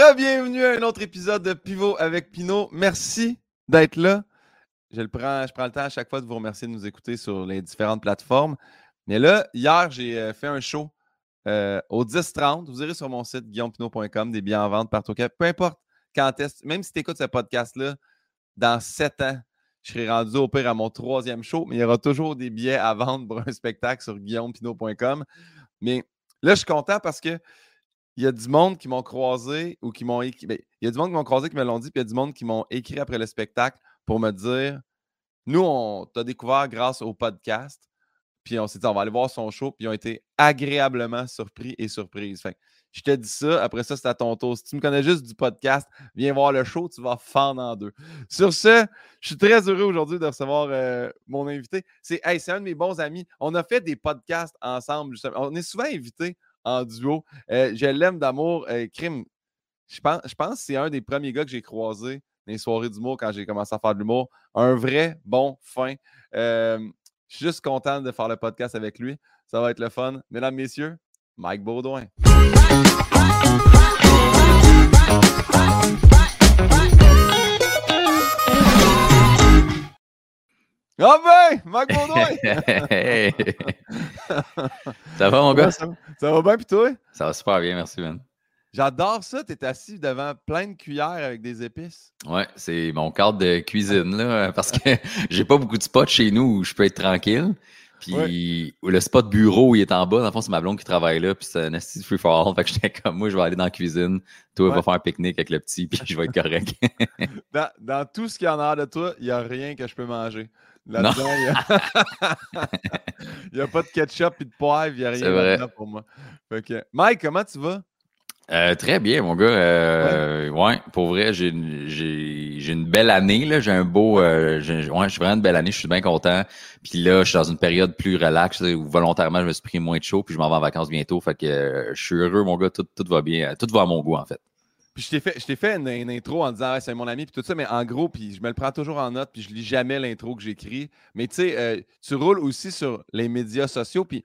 Re-bienvenue à un autre épisode de Pivot avec Pinot. Merci d'être là. Je, le prends, je prends le temps à chaque fois de vous remercier de nous écouter sur les différentes plateformes. Mais là, hier, j'ai euh, fait un show euh, au 10-30. Vous irez sur mon site guillaumepinot.com, des biens en vente partout. Peu importe quand est même si tu écoutes ce podcast-là, dans 7 ans, je serai rendu au pire à mon troisième show, mais il y aura toujours des billets à vendre pour un spectacle sur guillaumepinot.com. Mais là, je suis content parce que il y a du monde qui m'ont croisé ou qui m'ont écrit. Ben, il y a du monde qui m'ont croisé qui me l'ont dit, puis il y a du monde qui m'ont écrit après le spectacle pour me dire Nous, on t'a découvert grâce au podcast. Puis on s'est dit, on va aller voir son show. Puis ils ont été agréablement surpris et surprises. je te dis ça. Après ça, c'est à ton tour. Si tu me connais juste du podcast, viens voir le show. Tu vas fendre en deux. Sur ce, je suis très heureux aujourd'hui de recevoir euh, mon invité. C'est un de mes bons amis. On a fait des podcasts ensemble. On est souvent invités en duo. Euh, je l'aime d'amour. Euh, Crime, je pense, je pense que c'est un des premiers gars que j'ai croisé dans les soirées d'humour quand j'ai commencé à faire de l'humour. Un vrai bon fin. Je suis juste content de faire le podcast avec lui. Ça va être le fun. Mesdames, Messieurs, Mike Baudouin. Ah ben, Baudouin! ça va, mon gars? Ça, va bien, puis toi? Ça va super bien, merci, man. J'adore ça. Tu es assis devant plein de cuillères avec des épices. Ouais, c'est mon cadre de cuisine, là, parce que j'ai pas beaucoup de spots chez nous où je peux être tranquille. Puis le spot bureau, il est en bas. Dans le fond, c'est ma blonde qui travaille là. Puis c'est un esti free for all. Fait que j'étais comme moi, je vais aller dans la cuisine. Toi, va faire un pique-nique avec le petit, puis je vais être correct. dans, dans, tout ce qu'il y en a de toi, il n'y a rien que je peux manger. Là-dedans, il n'y a... pas de ketchup et de poivre, il n'y a rien là-dedans pour moi. Mike, comment tu vas? Euh, très bien, mon gars. Euh, ouais. pour vrai, j'ai une belle année. J'ai un beau. Euh, ouais, je suis vraiment une belle année. Je suis bien content. Puis là, je suis dans une période plus relaxe où volontairement, je me suis pris moins de chaud. Puis je m'en vais en vacances bientôt. Fait que je suis heureux, mon gars. Tout, tout va bien. Tout va à mon goût, en fait. Puis je t'ai fait, je fait une, intro en disant c'est mon ami puis tout ça, mais en gros, puis je me le prends toujours en note, puis je lis jamais l'intro que j'écris. Mais tu sais, tu roules aussi sur les médias sociaux, puis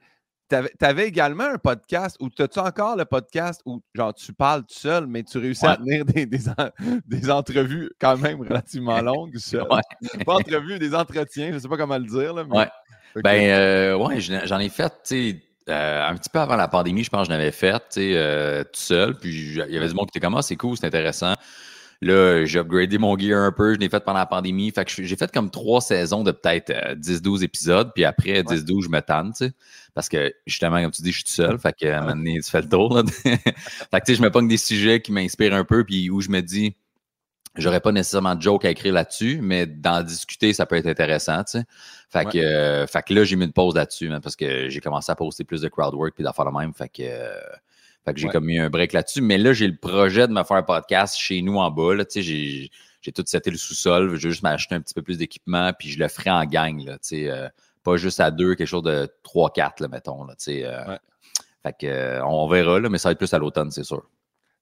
tu avais, également un podcast où as-tu encore le podcast où genre tu parles tout seul, mais tu réussis à tenir des, des, entrevues quand même relativement longues Pas entrevues, des entretiens, je sais pas comment le dire. Là, Ouais. Ben euh, ouais, j'en ai fait, tu sais. Euh, un petit peu avant la pandémie, je pense que je l'avais fait, tu sais, euh, tout seul. Puis il y avait du monde qui était comme, ah, c'est cool, c'est intéressant. Là, j'ai upgradé mon gear un peu, je l'ai fait pendant la pandémie. Fait que j'ai fait comme trois saisons de peut-être 10-12 épisodes, puis après 10-12, je me tanne, tu sais. Parce que justement, comme tu dis, je suis tout seul. Fait que à un moment donné, tu fais le tour. Là. fait que tu sais, je me pogne des sujets qui m'inspirent un peu, puis où je me dis, j'aurais pas nécessairement de joke à écrire là-dessus, mais d'en discuter, ça peut être intéressant, tu sais. Fait, que, euh, fait que là, j'ai mis une pause là-dessus, parce que j'ai commencé à poster plus de crowdwork puis d'affaires de même. Fait que, fait que j'ai comme mis un break là-dessus. Mais là, j'ai le projet de me faire un podcast chez nous en bas. Tu sais, j'ai, j'ai tout seté le sous-sol. Je vais juste m'acheter un petit peu plus d'équipement, puis je le ferai en gang, là, tu sais. Euh, pas juste à deux, quelque chose de 3-4, mettons. Là, euh, Fait que, euh, on verra, là, mais ça va être plus à l'automne, c'est sûr.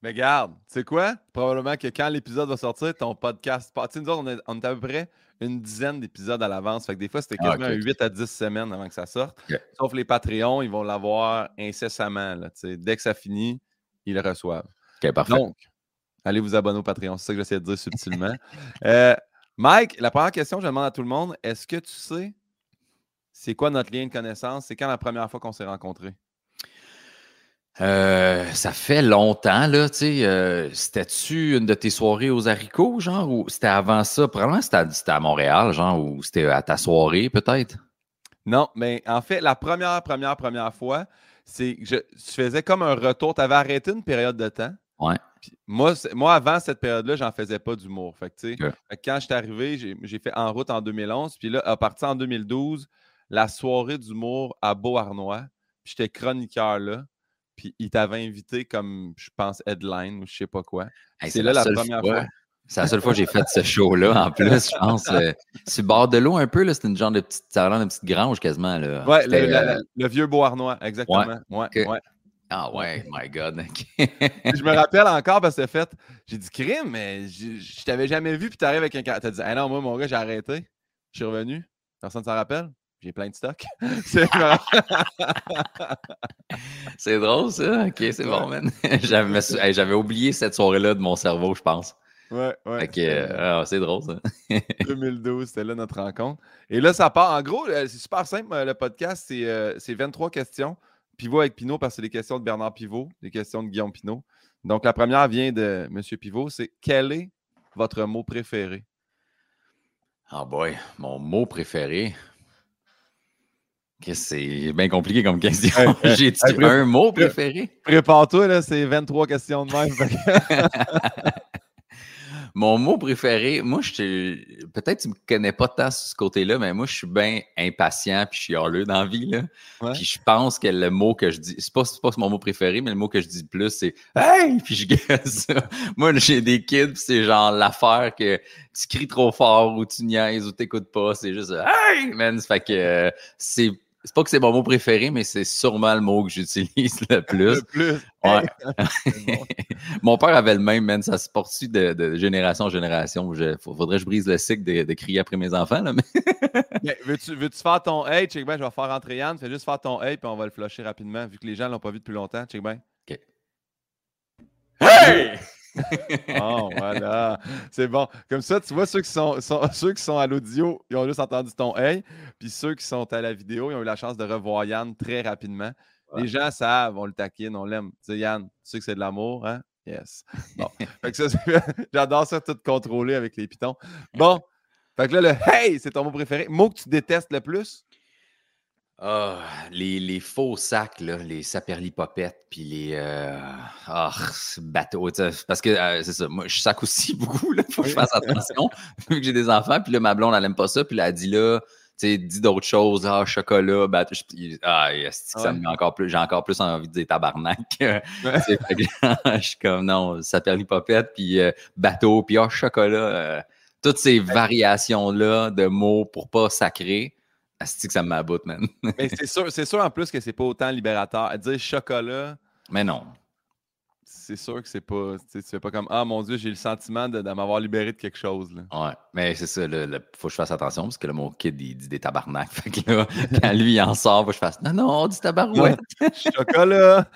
Mais garde, tu sais quoi? Probablement que quand l'épisode va sortir, ton podcast. Tu sais, nous autres, on est, on est, à peu près une dizaine d'épisodes à l'avance. Fait que des fois, c'était ah, quasiment 8 à 10 semaines avant que ça sorte. Sauf les Patreons, ils vont l'avoir incessamment. Là, dès que ça finit, ils le reçoivent. parfait. Donc, allez vous abonner au Patreon. C'est ça que j'essaie de dire subtilement. Euh, Mike, la première question que je demande à tout le monde, est-ce que tu sais c'est quoi notre lien de connaissance? C'est quand la première fois qu'on s'est rencontrés? Euh, ça fait longtemps, là, tu sais. Euh, c'était-tu une de tes soirées aux haricots, genre, ou c'était avant ça? Probablement c'était à, Montréal, genre, ou c'était à ta soirée, peut-être? Non, mais en fait, la première, première, première fois, c'est que je, faisais comme un retour. Tu avais arrêté une période de temps. Ouais. moi, moi, avant cette période-là, j'en faisais pas d'humour. Fait que, sais, quand je suis arrivé, j'ai fait En route en 2011. Puis là, à partir en 2012, la soirée d'humour à Beauharnois. J'étais chroniqueur là. Puis il t'avait invité comme, je pense, headline ou je sais pas quoi. c'est là la, première fois. C'est la seule fois que j'ai fait ce show-là, en plus, je pense. Euh, le bord de l'eau, un peu, c'était une genre de petite, ça une petite grange quasiment. Là. Ouais, euh, le, vieux Beauharnois, exactement. Ouais, ouais, Ah ouais, my God. je me rappelle encore parce que fait, j'ai dit crime, mais je, t'avais jamais vu, puis t'arrives avec un. T'as dit, ah non, moi, mon gars, j'ai arrêté. Je suis revenu. Personne ne s'en rappelle? J'ai plein de stock. c'est drôle, ça. Ok, c'est bon, man. J'avais oublié cette soirée-là de mon cerveau, je pense. Ouais, ouais. Euh, ah, c'est drôle, ça. 2012, c'était là notre rencontre. Et là, ça part. En gros, euh, c'est super simple, euh, le podcast. C'est 23 questions. Pivot avec Pinot, parce que c'est des questions de Bernard Pivot, des questions de Guillaume Pinot. Donc, la première vient de M. Pivot. C'est quel est votre mot préféré? Ah boy, mon mot préféré? C'est bien compliqué comme question. J'ai un mot préféré? Prépare-toi, là, c'est 23 questions de même. Mon mot préféré, moi, je peut-être tu me connais pas tant sur ce côté-là, mais moi, je suis bien impatient puis chialeux dans la vie. Là. Puis je pense que le mot que je dis, c'est pas, pas mon mot préféré, mais le mot que je dis le plus, c'est Hey! Puis je gueule ça. Moi, j'ai des kids, c'est genre l'affaire que tu cries trop fort ou tu niaises ou t'écoutes pas. C'est juste Hey! Man, fait que euh, c'est c'est pas que c'est mon mot préféré, mais c'est sûrement le mot que j'utilise le plus. Le plus. Ouais. mon père avait le même, man. Ça se poursuit de, génération en génération? Il faudrait que je brise le cycle de, crier après mes enfants. Là, mais... veux-tu, veux faire ton hey? Check ben, je vais faire rentrer Yann. Fais juste faire ton hey, puis on va le flusher rapidement, vu que les gens l'ont pas vu depuis longtemps. Check ben. OK. Hey! oh, voilà. C'est bon. Comme ça, tu vois, ceux qui sont, ceux qui sont à l'audio, ils ont juste entendu ton hey. Puis ceux qui sont à la vidéo, ils ont eu la chance de revoir Yann très rapidement. Les gens savent, on le taquine, on l'aime. Tu sais, Yann, tu sais que c'est de l'amour, hein? Yes. Bon. j'adore ça tout contrôler avec les pitons. Bon. Fait que là, le hey, c'est ton mot préféré. Mot que tu détestes le plus? Ah, les, faux sacs, là, les saperlipopettes, puis les euh, ah, bateaux. Parce que euh, c'est ça, moi, je sac aussi beaucoup, là, faut que je fasse attention, vu que j'ai des enfants, puis là, ma blonde, elle n'aime pas ça, puis elle a dit là, tu sais, dis d'autres choses, ah, chocolat, bateau. Ah, yes, ça me met encore plus, j'ai encore plus envie de dire tabarnak. je suis comme, non, saperlipopette, puis euh, bateau, puis ah, chocolat. toutes ces variations-là de mots pour pas sacrer c'est que ça m'aboute, man. Mais c'est sûr, c'est sûr en plus que c'est pas autant libérateur. À dire chocolat. Mais non. C'est sûr que c'est pas. Tu fais pas comme Ah mon Dieu, j'ai le sentiment de, m'avoir libéré de quelque chose. Là. Ouais, mais c'est ça, il faut que je fasse attention parce que là, mon kid, il dit des tabarnak. Fait que là, quand lui, il en sort, faut que je fasse Non, non, on dit tabarouette. Chocolat.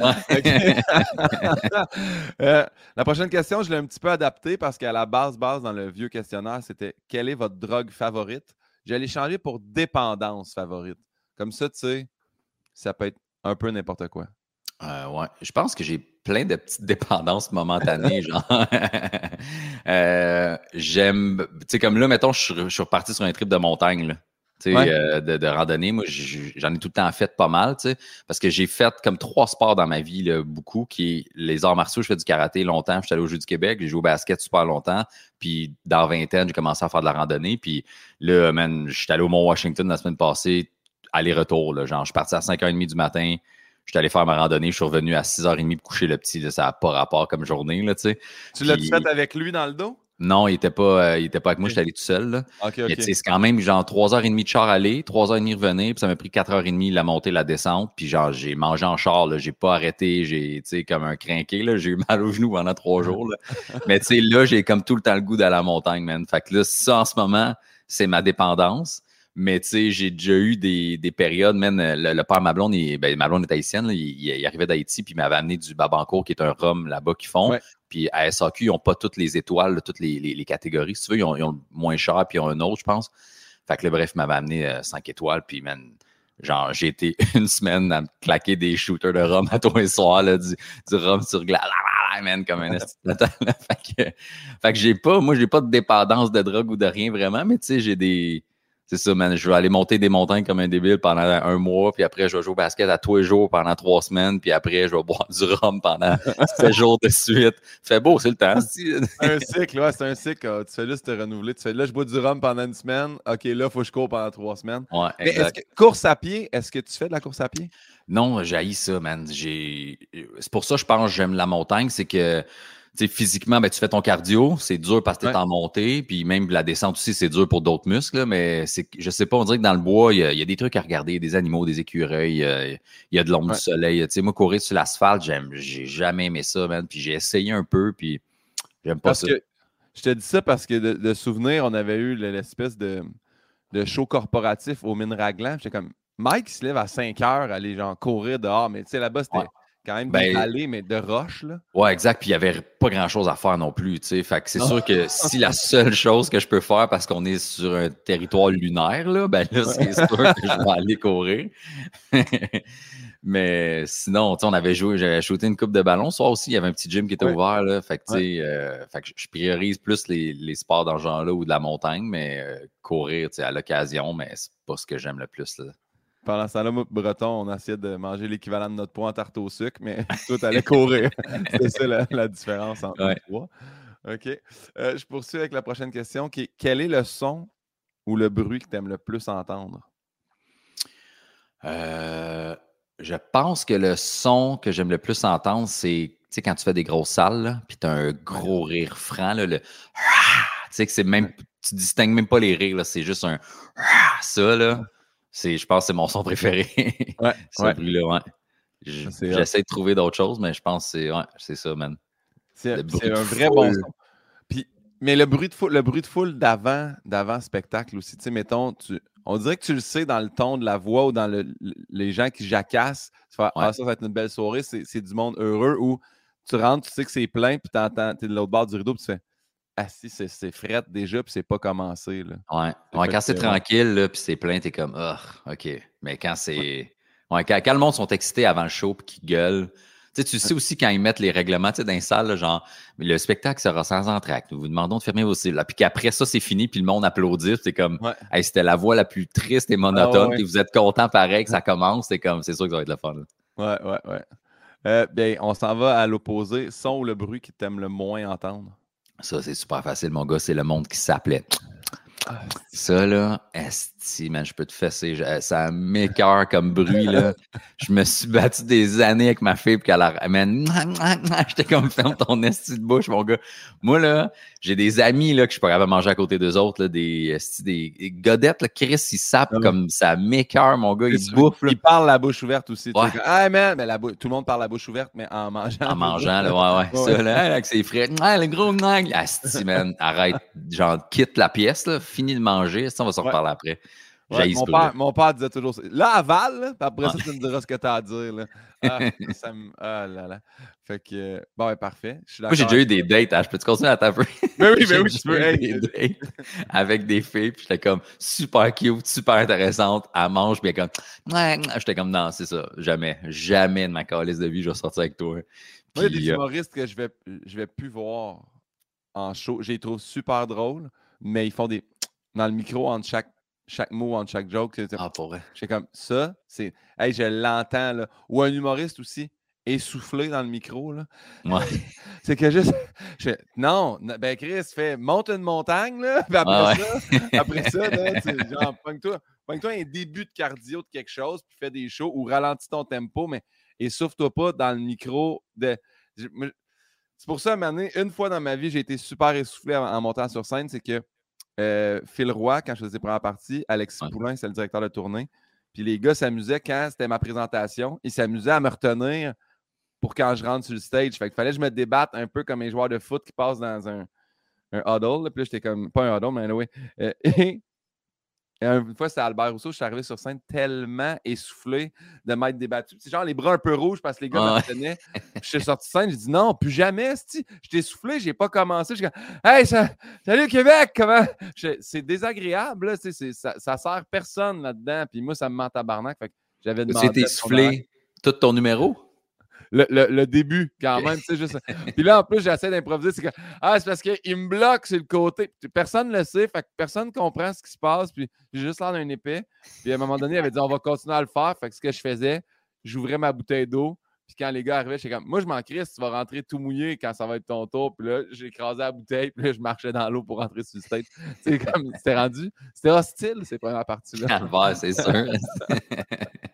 Euh, la prochaine question, je l'ai un petit peu adaptée parce qu'à la base, base, dans le vieux questionnaire, c'était Quelle est votre drogue favorite? J'allais changer pour dépendance favorite. Comme ça, tu sais, ça peut être un peu n'importe quoi. Euh, ouais. Je pense que j'ai plein de petites dépendances momentanées. genre, euh, j'aime, tu sais, comme là, mettons, je suis reparti sur un trip de montagne. Là. Euh, de, randonnée. Moi, j'en ai tout le temps fait pas mal, parce que j'ai fait comme trois sports dans ma vie, beaucoup, qui est les arts martiaux. Je fais du karaté longtemps, je suis allé au Jeu du Québec, j'ai joué au basket super longtemps, puis dans vingtaine, j'ai commencé à faire de la randonnée, puis là, man, je suis allé au Mont-Washington la semaine passée, aller-retour, genre, je suis parti à 5h30 du matin, je suis allé faire ma randonnée, je suis revenu à 6h30 pour coucher le petit, ça n'a pas rapport comme journée, là, tu sais. Tu l'as fait avec lui dans le dos? Non, il n'était pas, euh, était pas avec moi, j'étais allé tout seul. Là. C'est quand même genre 3h30 de char aller, 3h30 revenir, puis ça m'a pris 4h30 la montée, la descente. Puis genre, j'ai mangé en char, j'ai pas arrêté, j'ai comme un crinqué, j'ai eu mal aux genoux pendant trois jours. Là. Mais tu sais, là, j'ai comme tout le temps le goût d'aller à la montagne, man. Fait que là, ça en ce moment, c'est ma dépendance. Mais tu sais, j'ai déjà eu des, des périodes, même le, père ma blonde, il, ben, ma blonde est haïtienne, il, arrivait d'Haïti, puis il m'avait amené du Babancourt, qui est un rhum là-bas qu'ils font. Puis à SAQ, ils n'ont pas toutes les étoiles, toutes les, les, catégories. Si tu veux, ils ont, le moins cher, puis ils ont un autre, je pense. Fait que là, bref, m'avait amené 5 euh, étoiles, puis man, genre, j'ai été une semaine à me claquer des shooters de rhum à tous les soirs, là, du, rhum sur glace, man, comme un fait que j'ai pas, moi, j'ai pas de dépendance de drogue ou de rien vraiment, mais tu sais, j'ai des c'est ça, man. Je vais aller monter des montagnes comme un débile pendant un mois, puis après, je vais jouer au basket à tous les jours pendant trois semaines, puis après, je vais boire du rhum pendant sept jours de suite. Fait beau, c'est le temps. c'est un cycle, ouais, c'est un cycle. Tu fais juste te renouveler. Tu fais là, je bois du rhum pendant une semaine. OK, là, il faut que je cours pendant trois semaines. Ouais, exact. course à pied, est-ce que tu fais de la course à pied? Non, j'ai ça, man. C'est pour ça, je pense que j'aime la montagne. C'est que physiquement, ben, tu fais ton cardio, c'est dur parce que tu es en montée, puis même la descente aussi, c'est dur pour d'autres muscles, mais c'est, je sais pas, on dirait que dans le bois, il y, a, des trucs à regarder, des animaux, des écureuils, il y a de l'ombre du soleil. Tu sais, moi, courir sur l'asphalte, j'aime, j'ai jamais aimé ça, man, puis j'ai essayé un peu, puis j'aime pas ça. je te dis ça parce que de, souvenir, on avait eu l'espèce de de show corporatif au Mine Raglan. J'étais comme, Mike, il se lève à 5 heures, aller genre courir dehors, mais tu sais, là-bas, c'était quand même Ben, mais de roche, là. Ouais, exact. Puis il n'y avait pas grand-chose à faire non plus, tu sais. Fait que c'est sûr que si la seule chose que je peux faire parce qu'on est sur un territoire lunaire, là, ben là, c'est sûr que je vais aller courir. Mais sinon, on avait joué, j'avais shooté une coupe de ballon. Ce soir aussi, il y avait un petit gym qui était Ouais. ouvert, là. Fait que, tu sais, euh, fait que je priorise plus les, les sports dans ce genre-là ou de la montagne, mais euh, courir, à l'occasion, mais c'est pas ce que j'aime le plus, là. Pendant ce temps-là, Breton, on essayait de manger l'équivalent de notre poids en tarte au sucre, mais toi, t'allais courir. C'est ça la, la différence entre Ouais. les trois. OK. Euh, je poursuis avec la prochaine question qui est quel est le son ou le bruit que tu aimes le plus entendre? Euh, je pense que le son que j'aime le plus entendre, c'est quand tu fais des grosses salles, puis tu as un gros rire franc, là, le tu sais que c'est même, tu distingues même pas les rires, c'est juste un ça, là, je pense que c'est mon son préféré. Ouais, ce ouais. bruit-là. J'essaie de trouver d'autres choses, mais je pense que c'est, ouais, c'est ça, man. C'est un vrai bon son. Puis, mais le bruit de foule, le bruit de foule d'avant, d'avant spectacle aussi, tu sais, mettons, tu, on dirait que tu le sais dans le ton de la voix ou dans le, le- les gens qui jacassent. Tu fais, Ah, ça, ça va être une belle soirée, c'est c'est du monde heureux ou tu rentres, tu sais que c'est plein, puis t'entends, t'es de l'autre bord du rideau, puis tu fais, ah si, c'est- c'est fret déjà, puis c'est pas commencé, là. Ouais. Ouais, que quand c'est tranquille, là, puis c'est plein, t'es comme, ah, OK. Mais quand c'est. Ouais, quand, quand le monde sont excités avant le show puis qu'ils gueulent. Tu sais, tu sais aussi quand ils mettent les règlements, tu sais, dans les salles, là, genre, le spectacle sera sans entracte. Nous vous demandons de fermer vos. Là, Puis qu'après ça, c'est fini, puis le monde applaudit. C'est comme, Ouais. hey, c'était la voix la plus triste et monotone, ouais. puis vous êtes content pareil que ça commence. C'est comme, c'est sûr que ça va être le fun. là. Ouais, ouais, ouais. Euh, bien, on s'en va à l'opposé. Son ou le bruit qui t'aime le moins entendre? Ça, c'est super facile, mon gars. C'est le monde qui s'appelait. Ça, là, esti, man, je peux te fesser. Je- Ça m'écœure comme bruit, là. Je me suis battu des années avec ma fille, puis qu'elle a... Man, j'étais comme, ferme ton esti de bouche, mon gars. Moi, là, j'ai des amis, là, que je capable de manger à côté d'eux autres, là, des, esti, des, des godettes, là, Chris, ils sapent Ah ouais. comme ça m'écœure, mon gars. Bouffent, là, Il parle la bouche ouverte aussi. Ouais. man, mais la tout le monde parle la bouche ouverte, mais en mangeant. en mangeant, là, ouais, ouais. Ça, là, avec ses frais. Le gros nag. Man, arrête. Genre, quitte la pièce, là, finis de manger. Ça, on va se reparler après. Ouais, mon, père, mon père disait toujours ça. Là, avale, là, puis après ça, tu me diras ce que tu as à dire. Là. Ah, ça me- ah là là. Fait que, euh, bon, ouais, parfait. Je suis Moi, j'ai déjà eu des dates. hein. Je peux te continuer à taper? Ben oui, ben J'ai oui, tu peux. Hey, des dates avec des filles, puis j'étais comme super cute, super intéressante. Elle mange, puis elle comme, Ouais, j'étais comme, non, c'est ça. Jamais, jamais de ma calice de vie, je vais sortir avec toi. Moi, il y a des euh, humoristes que je vais, je vais plus voir en show. Je les trouve super drôles, mais ils font des dans le micro entre chaque, chaque mot, entre chaque joke. c'est- ah, pour vrai. J'étais comme ça, c'est. Hey, je l'entends, là. Ou un humoriste aussi, essoufflé dans le micro, là. Ouais. C'est que juste. je non, ben Chris, fais monte une montagne, là. Puis après Ah ça, après ça, là, genre, pogne-toi, pogne-toi un début de cardio de quelque chose, puis fais des shows ou ralentis ton tempo, mais essouffle-toi pas dans le micro de. C'est pour ça, à un moment donné, une fois dans ma vie, j'ai été super essoufflé en, en montant sur scène. C'est que euh, Phil Roy, quand je faisais première partie, Alexis Ouais. Poulain, c'est le directeur de tournée. Puis les gars s'amusaient quand c'était ma présentation. Ils s'amusaient à me retenir pour quand je rentre sur le stage. Fait qu'il fallait que je me débatte un peu comme un joueur de foot qui passe dans un, un huddle. Puis là, j'étais comme, pas un huddle, mais anyway. Euh, et, et une fois, c'était Albert Rousseau, je suis arrivé sur scène tellement essoufflé de m'être débattu. C'est genre les bras un peu rouges parce que les gars me retenaient. Puis Je suis sorti de scène, j'ai dit non, plus jamais, sti. J'étais essoufflé, j'ai pas commencé. Je hey, ça- salut Québec, comment? Je- C'est désagréable, là, ça, ça sert personne là-dedans. Puis moi, ça me ment en tabarnak. Fait que j'avais Tu demandé. été à son horaire. soufflé tout ton numéro? Le, le- le début, quand même, juste. Puis là, en plus, j'essaie d'improviser. C'est que, ah, c'est parce qu'il me bloque sur le côté. Personne ne le sait, fait que personne comprend ce qui se passe. Puis j'ai juste l'air d'un épais. Puis à un moment donné, il avait dit, on va continuer à le faire. Fait que ce que je faisais, j'ouvrais ma bouteille d'eau. Puis quand les gars arrivaient, j'étais comme, moi, je m'en crisse, tu vas rentrer tout mouillé quand ça va être ton tour. Puis là, j'ai écrasé la bouteille. Puis là, je marchais dans l'eau pour rentrer sur le stage. C'est comme, c'était rendu, c'était hostile, ces premières parties-là. C'est sûr.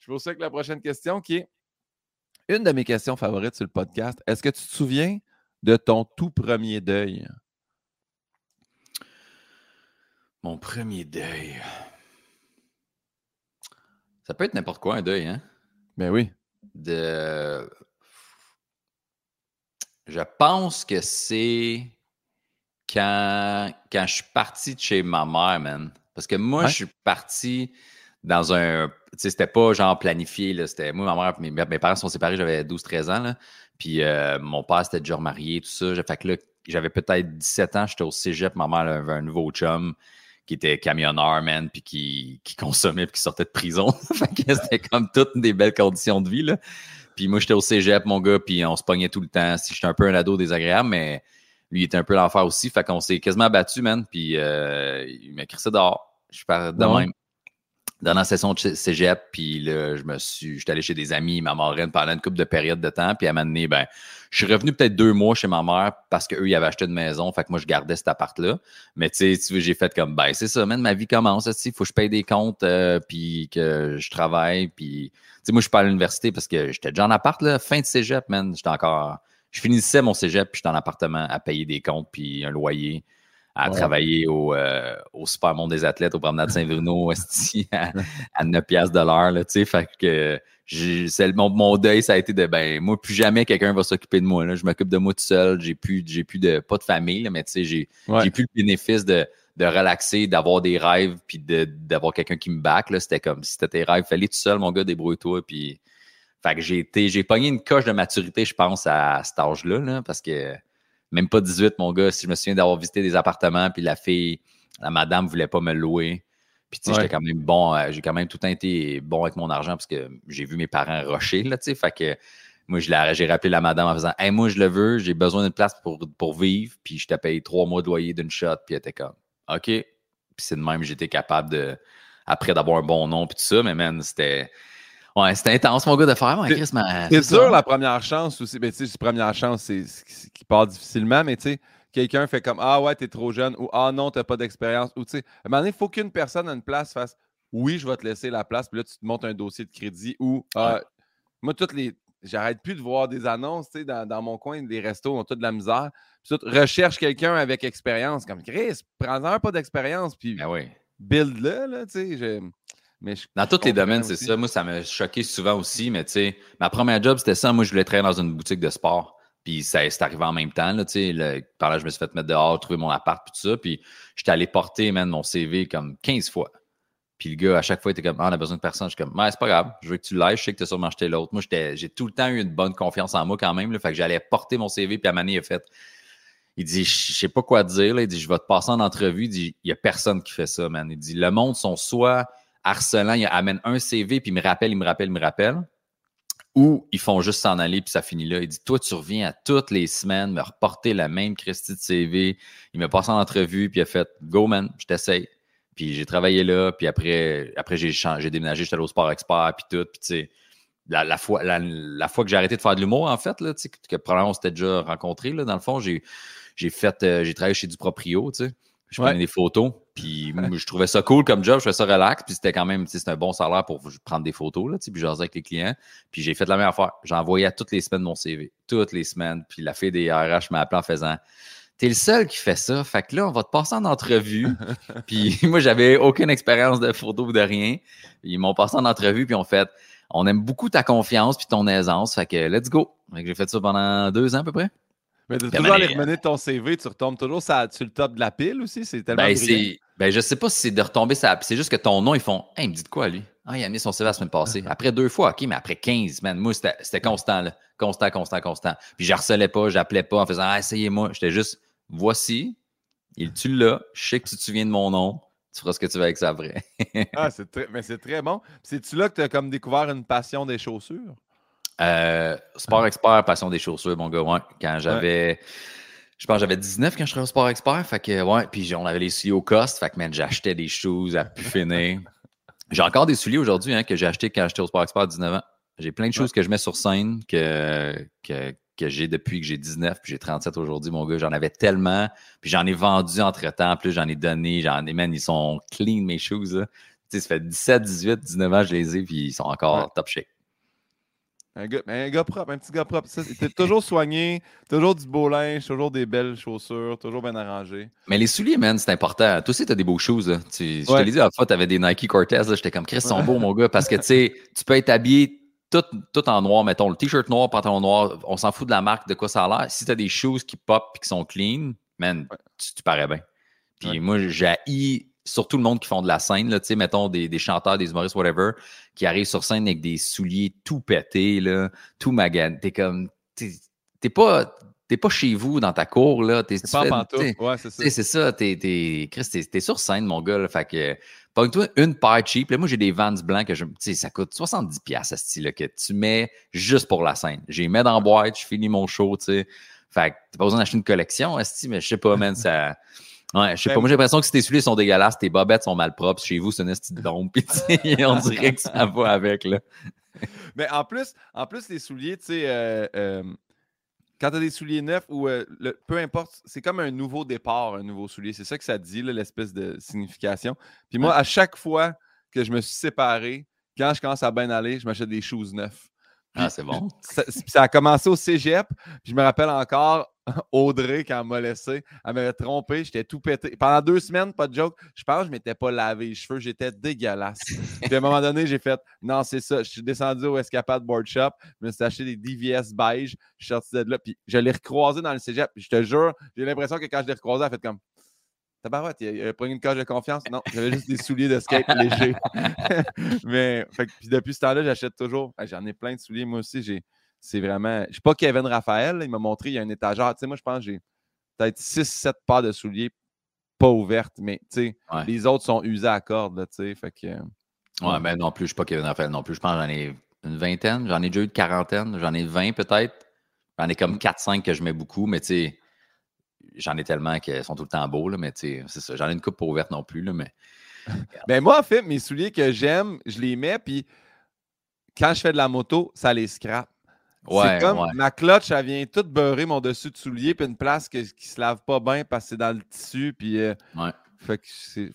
Je poursuis avec la prochaine question qui est une de mes questions favorites sur le podcast. Est-ce que tu te souviens de ton tout premier deuil? Mon premier deuil. Ça peut être n'importe quoi, un deuil, hein? Ben oui. De... Je pense que c'est quand, quand je suis parti de chez ma mère, man. Parce que moi, je suis parti dans un. Tu sais, c'était pas genre planifié. Là. C'était, moi, ma mère, mes, mes parents sont séparés, j'avais 12-13 ans. Là. Puis euh, mon père, c'était déjà marié, tout ça. Fait que là, j'avais peut-être 17 ans, j'étais au cégep. Ma mère avait un nouveau chum qui était camionneur, man, puis qui, qui consommait, puis qui sortait de prison. fait que c'était comme toutes des belles conditions de vie, là. Puis moi, j'étais au cégep, mon gars, puis on se pognait tout le temps. Si j'étais un peu un ado désagréable, mais lui, il était un peu l'enfer aussi. Fait qu'on s'est quasiment battu, man. Puis euh, il m'a écrit ça dehors. Je suis pas de même dans la session de cégep, puis là, je me suis, j'étais allé chez des amis, ma marraine pendant une couple de périodes de temps, puis à un moment donné, ben, je suis revenu peut-être deux mois chez ma mère parce qu'eux, ils avaient acheté une maison, fait que moi, je gardais cet appart-là. Mais tu sais, j'ai fait comme, ben, c'est ça, man, ma vie commence, il faut que je paye des comptes, euh, puis que je travaille, puis, tu sais, moi, je suis pas à l'université parce que j'étais déjà en appart, là, fin de cégep, man, j'étais encore, je finissais mon cégep, puis j'étais en appartement à payer des comptes, puis un loyer à travailler au, euh, au Super Monde des Athlètes, au promenade Saint-Bruno, à, à 9 piastres de l'heure, tu sais, fait que mon, mon, deuil, ça a été de, ben, moi, plus jamais quelqu'un va s'occuper de moi, là. Je m'occupe de moi tout seul, j'ai plus, j'ai plus de, pas de famille, mais tu sais, j'ai, j'ai plus le bénéfice de, de relaxer, d'avoir des rêves, puis d'avoir quelqu'un qui me back, là. C'était comme, si c'était tes rêves, fallait tout seul, mon gars, débrouille-toi, puis... Fait que j'ai été, j'ai pogné une coche de maturité, je pense, à cet âge-là, là, parce que même pas 18, mon gars. Si je me souviens d'avoir visité des appartements, puis la fille, la madame voulait pas me louer. Puis, tu sais, j'étais quand même bon. Euh, j'ai quand même tout le temps été bon avec mon argent parce que j'ai vu mes parents rusher, là, tu sais. Fait que moi, j'ai rappelé la madame en faisant Hey, moi, je le veux, j'ai besoin d'une place pour, pour vivre. Puis, je t'ai payé trois mois de loyer d'une shot. Puis, elle était comme OK. Puis, c'est de même, j'étais capable de, après d'avoir un bon nom, puis tout ça. Mais, man, c'était Ouais, c'était intense, mon gars, de faire. Ouais, Chris, c'est sûr, la première chance aussi. Mais tu sais, première chance, c'est ce qui part difficilement, mais tu sais, quelqu'un fait comme Ah ouais, t'es trop jeune ou Ah non, t'as pas d'expérience. Ou tu sais, à un moment donné, il faut qu'une personne à une place fasse Oui, je vais te laisser la place, puis là, tu te montes un dossier de crédit ou ah, moi, toutes les. J'arrête plus de voir des annonces, tu sais, dans, dans, mon coin, des restos ont toute de la misère. Puis tout, recherche quelqu'un avec expérience. Comme Chris, prends-en un pas d'expérience, puis ben oui. build-le, là, tu sais. Dans tous les domaines, c'est ça. Moi, ça m'a choqué souvent aussi, mais tu sais, ma première job, c'était ça. Moi, je voulais travailler dans une boutique de sport. Puis ça c'est arrivé en même temps. Là, le, par là, je me suis fait mettre dehors, trouver mon appart, tout ça. Puis j'étais allé porter man, mon CV comme 15 fois. Puis le gars, à chaque fois, il était comme ah, on a besoin de personne. Je suis comme c'est pas grave, je veux que tu l'ailles, je sais que tu as sûrement acheté l'autre. Moi, j'ai tout le temps eu une bonne confiance en moi quand même. Là, fait que j'allais porter mon CV, puis à Mané, il a fait. Il dit, je sais pas quoi dire. Là. Il dit, je vais te passer en entrevue. Il dit, il y a personne qui fait ça, man. Il dit, le monde sont soit harcelant, il amène un CV, puis il me rappelle, il me rappelle, il me rappelle. Ou ils font juste s'en aller, puis ça finit là. Il dit Toi, tu reviens à toutes les semaines me reporter la même Christie de CV. Il me passe en entrevue, puis il a fait Go, man, je t'essaye. Puis j'ai travaillé là, puis après, après j'ai déménagé, j'étais allé au Sport Expert, puis tout. Puis tu sais, la, fois, la, fois que j'ai arrêté de faire de l'humour, en fait, là, que probablement on s'était déjà rencontrés, là, dans le fond, j'ai fait, euh, j'ai travaillé chez du Proprio, tu sais. Je prenais des photos, puis je trouvais ça cool comme job, je faisais ça relax, puis c'était quand même, c'était un bon salaire pour prendre des photos, là, puis jaser avec les clients. Puis j'ai fait la même affaire. J'envoyais toutes les semaines mon CV, toutes les semaines. Puis la fille des RH m'a appelé en faisant T'es le seul qui fait ça, fait que là, on va te passer en entrevue. puis moi, j'avais aucune expérience de photo ou de rien. Ils m'ont passé en entrevue, puis on fait On aime beaucoup ta confiance puis ton aisance, fait que let's go. j'ai fait ça pendant deux ans à peu près. Mais de toujours aller remener ton CV, tu retombes toujours sur le top de la pile aussi? C'est tellement ben, ben, je sais pas si c'est de retomber ça. C'est juste que ton nom, ils font Hey, il me dit de quoi, lui? Ah, il a mis son CV la semaine passée. Après deux fois, OK, mais après 15, man, moi, c'était, constant, là. Constant, constant, constant. Puis je harcelais pas, j'appelais pas en faisant Ah, essayez-moi. J'étais juste Voici, il tu l'as, je sais que tu te souviens de mon nom. Tu feras ce que tu veux avec ça après. ah, c'est très, mais c'est très bon. C'est-tu là que tu as comme découvert une passion des chaussures? Euh, sport expert, passion des chaussures, mon gars, ouais. Quand j'avais. Je pense que j'avais 19 quand je serais au sport expert. Fait que, ouais, puis on avait les souliers au cost. Fait que, man, j'achetais des choses à pu finir. J'ai encore des souliers aujourd'hui hein, que j'ai achetés quand j'étais au sport expert à 19 ans. J'ai plein de choses que je mets sur scène que, que, que j'ai depuis que j'ai 19 puis j'ai 37 aujourd'hui, mon gars. J'en avais tellement. Puis j'en ai vendu entre-temps. Plus j'en ai donné. J'en ai, man, ils sont clean, mes choses. Tu sais, ça fait 17, 18, 19 ans que je les ai, puis ils sont encore top shape. Un gars, un gars propre, un petit gars propre. T'es toujours soigné, toujours du beau linge, toujours des belles chaussures, toujours bien arrangé. Mais les souliers, man, c'est important. Toi aussi, t'as des beaux choses. Tu, Je te l'ai dit, à la fois, t'avais des Nike Cortez. J'étais comme, Chris, ils sont beaux, mon gars, parce que tu sais, tu peux être habillé tout, tout en noir, mettons, le t-shirt noir, pantalon noir, on s'en fout de la marque, de quoi ça a l'air. Si t'as des choses qui pop et qui sont clean, man, tu, tu parais bien. Puis moi, j'ai surtout le monde qui font de la scène, là, mettons des, des, chanteurs, des humoristes, whatever, qui arrivent sur scène avec des souliers tout pétés, là, tout magan. T'es comme. T'es pas. T'es pas chez vous dans ta cour, là. T'es pas en Ouais, c'est ça. C'est ça. T'es, t'es, sur scène, mon gars. Là, fait que. Pogne-toi une paire cheap. Là, moi, j'ai des Vans blancs que je. Tu ça coûte 70$ à ce style-là que tu mets juste pour la scène. J'ai mis dans boîte, je finis mon show, tu sais. Fait que t'as pas besoin d'acheter une collection, mais je sais pas, man, ça. Ouais, je sais pas. Moi, j'ai l'impression que si tes souliers sont dégueulasses, tes bobettes sont mal propres. Chez vous, c'est une petite dompe. Puis, on dirait que ça va avec, là. Mais en plus, en plus les souliers, tu sais, euh, euh, quand tu as des souliers neufs ou euh, peu importe, c'est comme un nouveau départ, un nouveau soulier. C'est ça que ça dit, l'espèce de signification. Puis moi, à chaque fois que je me suis séparé, quand je commence à bien aller, je m'achète des choses neufs. Ah, c'est bon. Ça, ça, a commencé au cégep. Je me rappelle encore, Audrey, quand elle m'a laissé, elle m'avait trompé, j'étais tout pété. Pendant deux semaines, pas de joke, je pense que je ne m'étais pas lavé les cheveux, j'étais dégueulasse. Puis à un moment donné, j'ai fait non, c'est ça. Je suis descendu au Escapade Board Shop, je me suis acheté des DVS beige, je suis sorti de là, puis je l'ai recroisé dans le cégep. Puis je te jure, j'ai l'impression que quand je l'ai recroisé, elle a fait comme Tabarouette, il a, pris une cage de confiance. Non, j'avais juste des souliers de skate légers. Mais puis depuis ce temps-là, j'achète toujours. J'en ai plein de souliers. Moi aussi, j'ai c'est vraiment. Je ne sais pas Kevin Raphaël, il m'a montré, il y a un étagère. Tu sais, moi, je pense que j'ai peut-être 6-7 paires de souliers pas ouvertes, mais tu sais, les autres sont usés à corde, tu sais. Fait que. Ouais, mais non plus, je ne suis pas Kevin Raphaël non plus. Je pense que j'en ai une vingtaine, j'en ai déjà eu une quarantaine, j'en ai 20 peut-être. J'en ai comme 4-5 mm. que je mets beaucoup, mais tu sais, j'en ai tellement qu'elles sont tout le temps beaux, là, mais tu sais, c'est ça. J'en ai une coupe pas ouverte non plus, là, mais. ben moi, en fait, mes souliers que j'aime, je les mets, puis quand je fais de la moto, ça les scrape c'est comme ma clutch, elle vient toute beurrer mon dessus de soulier, puis une place qui ne se lave pas bien parce que c'est dans le tissu. Puis, euh, fait, que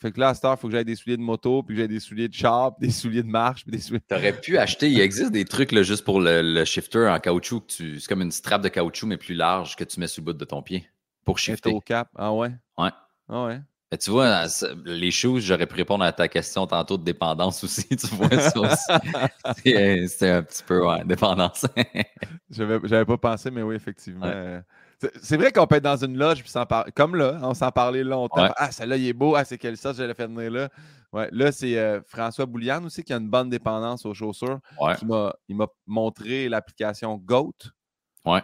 fait que là, à cette heure, il faut que j'aille des souliers de moto, puis que j'aille des souliers de char, des souliers de marche. Puis des souliers... Tu aurais pu acheter, il existe des trucs là, juste pour le, shifter en caoutchouc. C'est comme une strap de caoutchouc, mais plus large que tu mets sur le bout de ton pied pour shifter. au cap. Ah ouais? Ouais. Ah ouais tu vois, les choses, j'aurais pu répondre à ta question tantôt de dépendance aussi. Tu vois, ça aussi. C'est un petit peu, ouais, dépendance. J'avais pas pensé, mais oui, effectivement. C'est vrai qu'on peut être dans une loge, puis s'en parler. Comme là, on s'en parlait longtemps. Ah, celle-là, il est beau. Ah, c'est quel ça, je l'ai fait venir là. Ouais, là, c'est euh, François Bouliane aussi qui a une bonne dépendance aux chaussures. Ouais. Il m'a montré l'application GOAT. Ouais.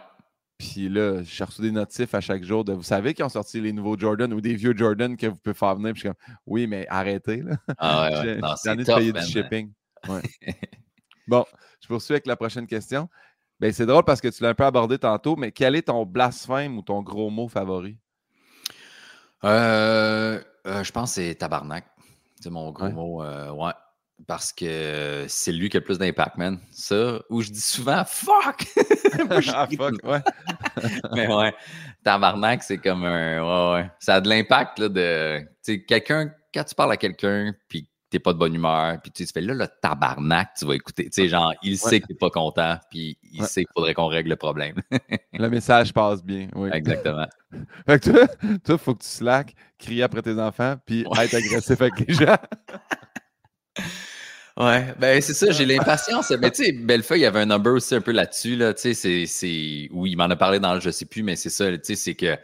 Puis là, j'ai reçu des notifs à chaque jour de vous savez qu'ils ont sorti les nouveaux Jordan ou des vieux Jordan que vous pouvez faire venir. Puis je suis comme oui, mais arrêtez. Là. Ah ouais, ouais. J'ai de payer du shipping. bon, je poursuis avec la prochaine question. Ben, c'est drôle parce que tu l'as un peu abordé tantôt, mais quel est ton blasphème ou ton gros mot favori? Euh, euh, je pense que c'est tabarnak. C'est mon gros mot. Euh, ouais parce que c'est lui qui a le plus d'impact, man. Ça, où je dis souvent fuck! ah, fuck, ouais. Mais ouais, tabarnak, c'est comme un. Ouais, ouais. Ça a de l'impact, là, de. Tu sais, quelqu'un, quand tu parles à quelqu'un, puis t'es pas de bonne humeur, puis tu fais là, le tabarnak, tu vas écouter. Tu sais, genre, il sait que t'es pas content, puis il sait qu'il faudrait qu'on règle le problème. le message passe bien, oui. Exactement. fait que toi, il faut que tu slack, crier après tes enfants, puis être agressif avec les gens. Ouais, ben c'est ça, j'ai l'impatience. mais tu sais, Bellefeuille, il y avait un number aussi un peu là-dessus, là, tu sais, c'est, oui, il m'en a parlé dans le je sais plus, mais c'est ça, tu sais, c'est que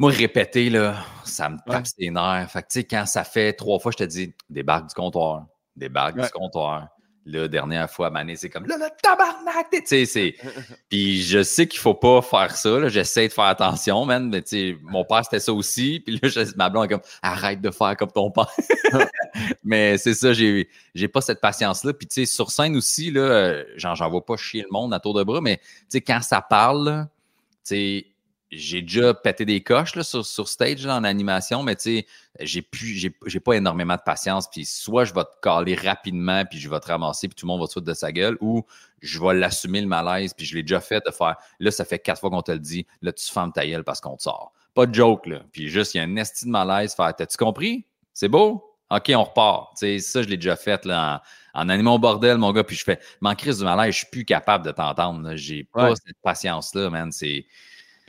moi, répéter, là, ça me tape ses nerfs. Fait que, tu sais, quand ça fait trois fois, je te dis, débarque du comptoir, débarque du comptoir. La dernière fois, Mané, c'est comme là, le tabarnak! Tu sais, c'est. Puis je sais qu'il faut pas faire ça. J'essaie de faire attention, man. Mais tu sais, mon père, c'était ça aussi. Puis là, ma blonde est comme arrête de faire comme ton père. mais c'est ça, j'ai, j'ai pas cette patience-là. Puis tu sais, sur scène aussi, là, genre, j'en vois pas chier le monde à tour de bras, mais tu sais, quand ça parle, tu sais, j'ai déjà pété des coches là, sur, sur stage en animation, mais tu sais, j'ai plus, j'ai, pas énormément de patience. Puis soit je vais te caler rapidement, puis je vais te ramasser, puis tout le monde va te foutre de sa gueule, ou je vais l'assumer le malaise, puis je l'ai déjà fait de faire. Là, ça fait quatre fois qu'on te le dit, là, tu fermes ta gueule parce qu'on te sort. Pas de joke, là. Puis juste, il y a un esti de malaise, faire T'as-tu compris? C'est beau? OK, on repart. Tu sais, ça, je l'ai déjà fait là, en, en animant au bordel, mon gars, puis je fais, m'en crise du malaise, je suis plus capable de t'entendre. J'ai pas cette patience-là, man. C'est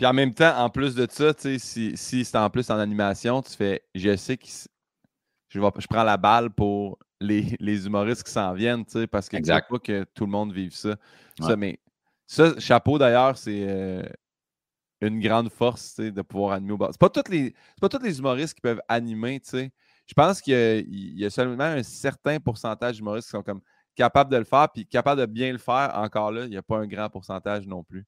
puis en même temps, en plus de ça, si, si c'est en plus en animation, tu fais je sais que je, je prends la balle pour les, les humoristes qui s'en viennent, parce que exact. pas que tout le monde vive ça. ça. Mais ça, chapeau d'ailleurs, c'est. Euh, une grande force de pouvoir animer au bar. C'est pas, tous les, pas tous les humoristes qui peuvent animer. sais. Je pense qu'il y, a seulement un certain pourcentage d'humoristes qui sont comme capables de le faire, puis capables de bien le faire. Encore là, il n'y a pas un grand pourcentage non plus.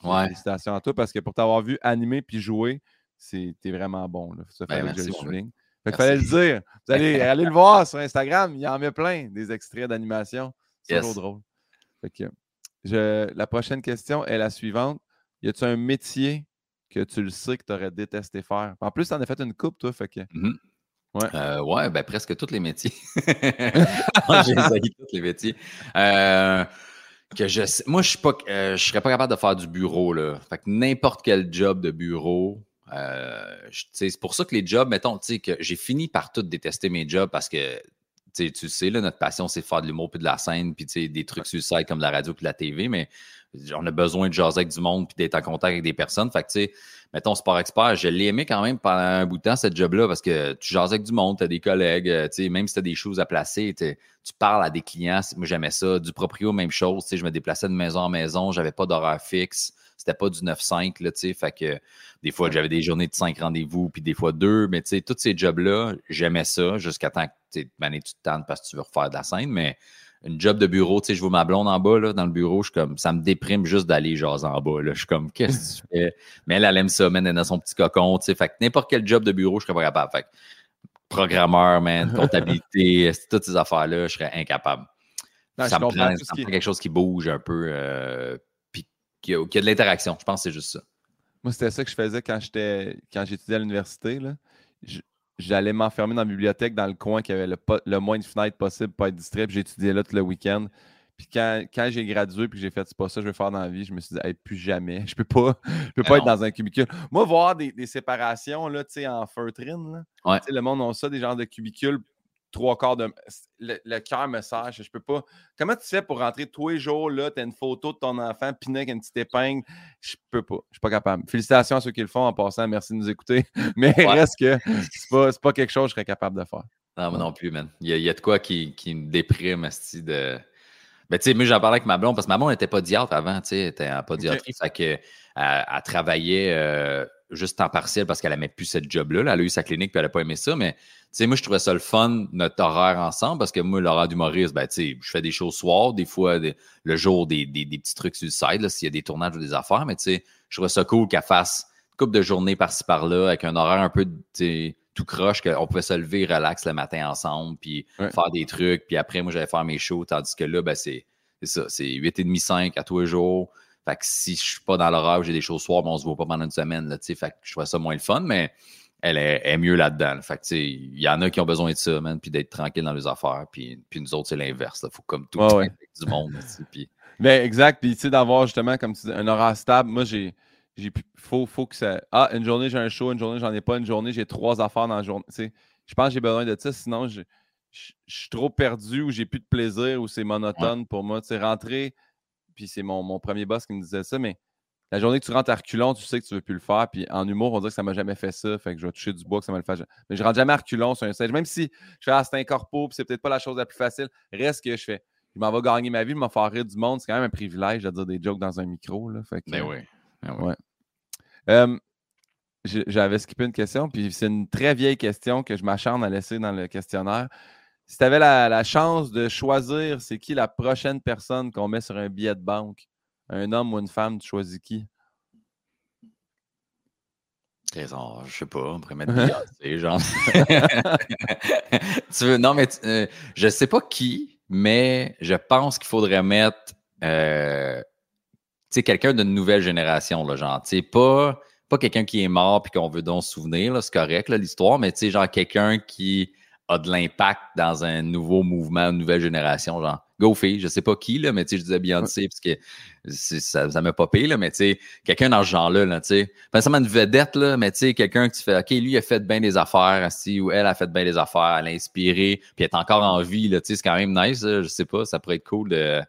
Félicitations à toi parce que pour t'avoir vu animer puis jouer, c'était vraiment bon. Là. Ça ben, fallait que je le souligne. Fait fallait le dire. Vous allez aller le voir sur Instagram. Il y en met plein, des extraits d'animation. C'est trop drôle. la prochaine question est la suivante. Y a-tu un métier que tu le sais que tu aurais détesté faire? En plus, tu en as fait une coupe, toi. Fait que... Mm-hmm. Ouais. Euh, ouais, ben presque tous les métiers. J'ai essayé tous les métiers. Euh, que je moi, je ne euh, je serais pas capable de faire du bureau. Là. Fait que n'importe quel job de bureau, euh, c'est pour ça que les jobs, mettons, que j'ai fini par tout détester mes jobs parce que tu sais, là, notre passion, c'est faire de l'humour puis de la scène, puis des trucs sur le site comme la radio puis la TV, mais on a besoin de jaser avec du monde puis d'être en contact avec des personnes. Fait que, tu sais, mettons, Sport Expert, je l'ai aimé quand même pendant un bout de temps, cette job-là, parce que tu jases avec du monde, tu as des collègues, euh, tu sais, même si tu as des choses à placer, tu parles à des clients. Moi, j'aimais ça. Du proprio, même chose. Tu sais, je me déplaçais de maison en maison, j'avais pas d'horaire fixe. C'était pas du 9-5, là, tu sais. Fait que des fois, j'avais des journées de 5 rendez-vous, puis des fois deux. Mais, tu sais, tous ces jobs-là, j'aimais ça jusqu'à temps que tu te tannes parce que tu veux refaire de la scène. Mais une job de bureau, tu sais, je vois ma blonde en bas, là, dans le bureau, je suis comme, ça me déprime juste d'aller jaser en bas, là. Je suis comme, qu'est-ce que tu fais? Mais elle, elle aime ça, man, elle est dans son petit cocon, tu sais. Fait que n'importe quel job de bureau, je serais pas capable. Fait que programmeur, man, comptabilité, toutes ces affaires-là, je serais incapable. ça me prend, quelque chose qui bouge un peu, euh, puis qui a, a, de l'interaction. Je pense que c'est juste ça. Moi, c'était ça que je faisais quand j'étais quand j'étudiais à l'université. Là j'allais m'enfermer dans la bibliothèque dans le coin qui avait le, moins de fenêtres possible pour être distrait. Puis j'étudiais là tout le week-end. Puis quand, j'ai gradué puis j'ai fait c'est pas ça que je veux faire dans la vie, je me suis dit plus jamais. Je peux pas, je peux pas être dans un cubicule. Moi, voir des, séparations là, en feutrine, là, le monde a ça, des genres de cubicules trois quarts de. Le, cœur me sage. Je peux pas. Comment tu fais pour rentrer tous les jours là? Tu as une photo de ton enfant piné avec une petite épingle? Je peux pas. Je suis pas capable. Félicitations à ceux qui le font en passant. Merci de nous écouter. Mais reste que c'est pas, pas quelque chose que je serais capable de faire. Non, moi non plus, man. Il y, a, de quoi qui, qui me déprime, de. Ben, tu sais, moi, j'en parlais avec ma blonde parce que ma blonde n'était pas diatre avant, tu sais, elle pas diatrice. Okay. que, elle, travaillait euh, juste en partiel parce qu'elle n'aimait plus cette job-là. Elle a eu sa clinique puis elle n'a pas aimé ça, mais sais, moi, je trouvais ça le fun, notre horaire ensemble, parce que moi, l'horaire d'humoriste, ben, tu sais, je fais des choses soir, des fois, le jour, des, des, petits trucs sur le site, s'il y a des tournages ou des affaires, mais tu sais, je trouvais ça cool qu'elle fasse une couple de journées par-ci par-là, avec un horaire un peu, tout croche, qu'on pouvait se lever relax le matin ensemble, puis faire des trucs, puis après, moi, j'allais faire mes shows, tandis que là, ben, c'est ça, c'est 8h30, 5 à tous les jours. Fait que si je suis pas dans l'horaire, j'ai des choses soir, ben, on se voit pas pendant une semaine, là, tu sais, fait que je trouvais ça moins le fun, mais elle est, mieux là-dedans. Fait que, il y en a qui ont besoin de ça, man, puis d'être tranquille dans les affaires. Puis, puis nous autres, c'est l'inverse. Il faut comme tout du monde. Puis... Ben, exact. Puis, tu sais, d'avoir justement, comme tu dis, un horaire stable. Moi, j'ai. Il faut, faut que ça. Ah, une journée, j'ai un show, une journée, j'en ai pas. Une journée, j'ai trois affaires dans la journée. je pense que j'ai besoin de ça. Sinon, je, suis trop perdu ou j'ai plus de plaisir ou c'est monotone pour moi. Tu sais, rentrer, puis c'est mon, mon premier boss qui me disait ça, mais la journée que tu rentres à reculons, tu sais que tu ne veux plus le faire. Puis en humour, on dirait que ça ne m'a jamais fait ça. Fait que je vais toucher du bois, que ça me le fait. Mais je rentre jamais à reculons sur un stage. Même si je fais ah, c'est un corpo, puis c'est peut-être pas la chose la plus facile. Reste que je fais. Je m'en vais gagner ma vie, je m'en faire rire du monde. C'est quand même un privilège de dire des jokes dans un micro. Là. Fait ben oui. Ben ouais. J'avais skippé une question, puis c'est une très vieille question que je m'acharne à laisser dans le questionnaire. Si tu avais la, la, chance de choisir c'est qui la prochaine personne qu'on met sur un billet de banque, un homme ou une femme, tu choisis qui? Trésor, je sais pas, on pourrait mettre Beyoncé, genre. tu veux, non, mais euh, je sais pas qui, mais je pense qu'il faudrait mettre euh, quelqu'un d'une nouvelle génération, là, genre, tu sais, pas, pas quelqu'un qui est mort puis qu'on veut donc se souvenir, c'est correct, l'histoire, mais tu sais, genre quelqu'un qui a de l'impact dans un nouveau mouvement, une nouvelle génération, genre go fille, je sais pas qui, là, mais tu sais, je disais Beyoncé, parce que ça, ça m'a popé, là, mais tu sais, quelqu'un dans ce genre-là, là, tu sais, pas seulement une vedette, là, mais tu sais, quelqu'un que tu fais, OK, lui, il a fait bien des affaires, si, ou elle a fait bien des affaires, elle a inspiré, puis elle est encore en vie, là, tu sais, c'est quand même nice, je sais pas, ça pourrait être cool de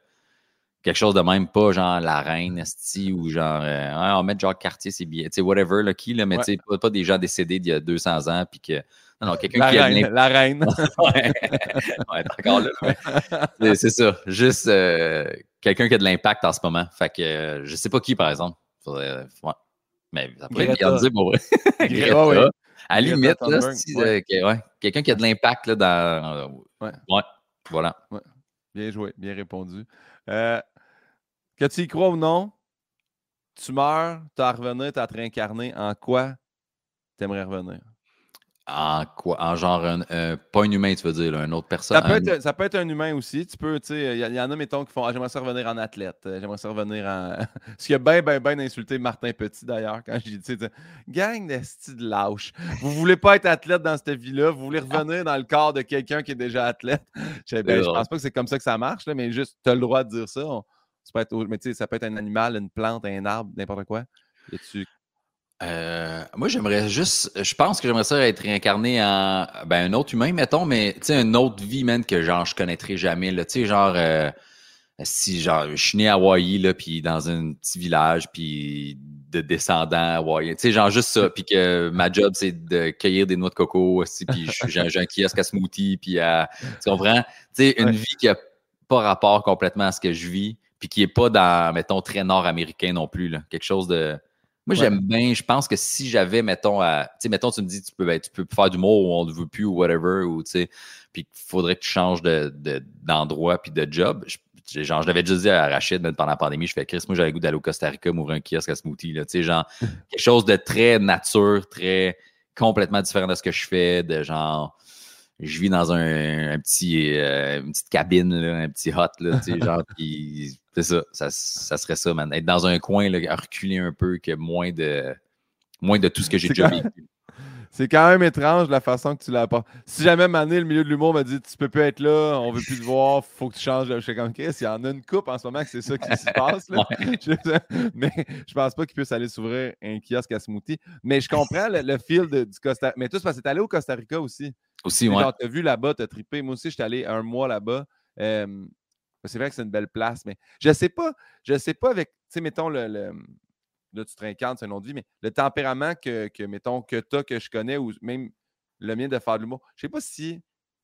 quelque chose de même, pas genre la reine, esti, ou genre, euh, on met genre quartier, c'est bien, tu sais, whatever, là, qui, là, mais tu sais, pas, pas, des gens décédés d'il y a 200 ans, puis que non, quelqu'un qui reine, La reine. ouais, encore là. C'est ça. Juste euh, quelqu'un qui a de l'impact en ce moment. Fait que euh, je sais pas qui, par exemple. Faudrait, Mais ça pourrait être Beyoncé pour vrai. Greta. Ouais, À la limite, là, si, ouais. Euh, quelqu'un qui a de l'impact là, dans. Ouais. ouais. Voilà. Bien joué, bien répondu. Euh, que tu y crois ou non, tu meurs, tu as à revenir, tu as à te réincarner. En quoi tu aimerais revenir? En quoi? En genre, un, pas un humain, tu veux dire, une autre personne? Ça peut, être, ça peut être un humain aussi. Tu peux, tu sais, il y, en a, mettons, qui font ah, J'aimerais ça revenir en athlète. Euh, j'aimerais ça revenir en. Ce qui a bien, bien, bien insulté Martin Petit, d'ailleurs, quand j'ai dit Gang de style de lâche. Vous voulez pas être athlète dans cette vie-là? Vous voulez revenir dans le corps de quelqu'un qui est déjà athlète? Je, ben, je pense pas que c'est comme ça que ça marche, là, mais juste, tu as le droit de dire ça. ça peut être, mais tu sais, ça peut être un animal, une plante, un arbre, n'importe quoi. Et tu euh, moi, j'aimerais juste. Je pense que j'aimerais ça être réincarné en ben, un autre humain, mettons, mais tu sais, une autre vie, même, que genre je connaîtrais jamais. Tu sais, genre euh, si genre je suis né à Hawaii, là, puis dans un petit village, puis de descendants hawaïens. Tu sais, genre juste ça. Puis que ma job, c'est de cueillir des noix de coco aussi, puis j'ai un kiosque à smoothie, puis à. Tu comprends? Tu sais, une vie qui a pas rapport complètement à ce que je vis, puis qui est pas dans, mettons, très nord-américain non plus, là. Quelque chose de moi, j'aime bien. Je pense que si j'avais, mettons, à. Tu sais, mettons, tu me dis, tu peux, ben, tu peux faire du mot ou on ne veut plus ou whatever, ou tu sais, puis qu'il faudrait que tu changes d'endroit de, puis de job. Je, genre, je l'avais déjà dit à Rachid pendant la pandémie, je fais Chris, moi, j'avais le goût d'aller au Costa Rica, m'ouvrir un kiosque à smoothie, là, tu sais, genre, quelque chose de très nature, très complètement différent de ce que je fais, de genre je vis dans un, petit, euh, une petite cabine, là, un petit hut, là, tu sais, genre, puis c'est ça, ça, ça, serait ça, man. Être dans un coin, là, à reculer un peu, que moins de, moins de tout ce que j'ai déjà vécu. C'est quand même étrange la façon que tu l'as pas. Si jamais Mané, le milieu de l'humour, m'a dit Tu peux plus être là, on veut plus te voir, faut que tu changes. Suis comme Chris, il y en a une coupe en ce moment que c'est ça qui se passe. Là. mais je pense pas qu'il puisse aller s'ouvrir un kiosque à smoothie. Mais je comprends le, fil du Costa Rica. Mais tout, parce que tu allé au Costa Rica aussi. Aussi, ouais. tu as vu là-bas, tu as trippé. Moi aussi, je suis allé un mois là-bas. C'est vrai que c'est une belle place, mais je sais pas, je sais pas avec, tu sais, mettons le là, tu te réincarnes, c'est un autre vie, mais le tempérament que, que mettons, que tu as, que je connais, ou même le mien de faire de l'humour, je sais pas si,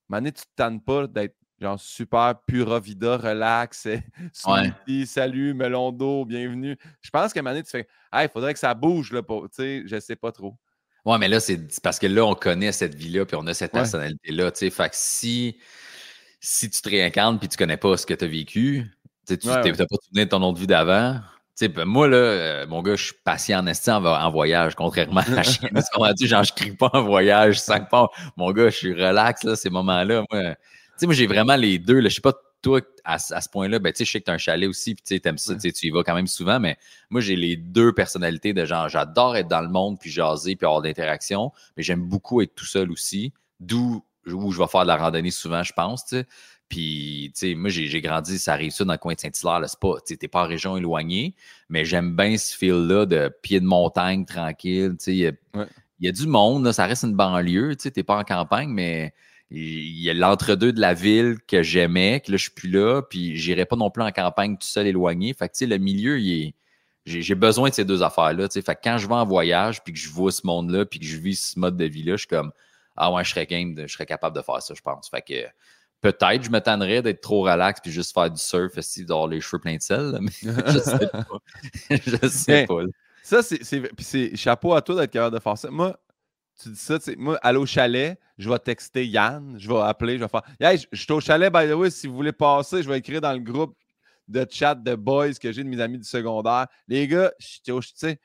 Mané, tu te tannes pas d'être genre super pura vida, relax, ouais. salut, melon d'eau, bienvenue. Je pense que Mané, tu fais, il faudrait que ça bouge, là, pour, tu sais, je sais pas trop. Ouais, mais là, c'est parce que là, on connaît cette vie-là, puis on a cette personnalité-là, tu sais. Fait que si, si tu te réincarnes puis tu connais pas ce que tu as vécu, tu n'as pas souvenir de ton autre vie d'avant, ben, moi, là, euh, mon gars, je suis patient en esti en, voyage, contrairement à la chienne. genre, je crie pas en voyage, je sens pas. Mon gars, je suis relax, là, ces moments-là. Moi, moi j'ai vraiment les deux. Je sais pas, toi, à, ce point-là, ben, je sais que tu as un chalet aussi, puis tu aimes ça, tu y vas quand même souvent, mais moi, j'ai les deux personnalités de genre, j'adore être dans le monde, puis jaser, puis avoir d'interaction, mais j'aime beaucoup être tout seul aussi, d'où où je vais faire de la randonnée souvent, je pense. Puis, tu sais, moi, j'ai grandi, ça arrive ça dans le coin de Saint-Hilaire. C'est pas, tu pas en région éloignée, mais j'aime bien ce feel-là de pied de montagne tranquille. Tu sais, il y, a du monde, ça reste une banlieue. Tu sais, t'es pas en campagne, mais il y a l'entre-deux de la ville que j'aimais, que là, je suis plus là. Puis, j'irai pas non plus en campagne tout seul éloigné. Fait que, tu sais, le milieu, il est. J'ai besoin de ces deux affaires-là. Fait que quand je vais en voyage, puis que je vois ce monde-là, puis que je vis ce mode de vie-là, je suis comme, ah ouais, je serais game, je serais capable de faire ça, je pense. Fait que Peut-être, je m'attendrais d'être trop relax puis juste faire du surf aussi, d'avoir les cheveux pleins de sel, mais je sais pas. je sais pas. Ça, c'est chapeau à toi d'être capable de faire ça. Moi, tu dis ça, tu sais, moi, aller au chalet, je vais texter Yann, je vais appeler, je vais faire Hey, je, suis au chalet, by the way, si vous voulez passer, je vais écrire dans le groupe de chat de boys que j'ai de mes amis du secondaire. Les gars, je tu sais.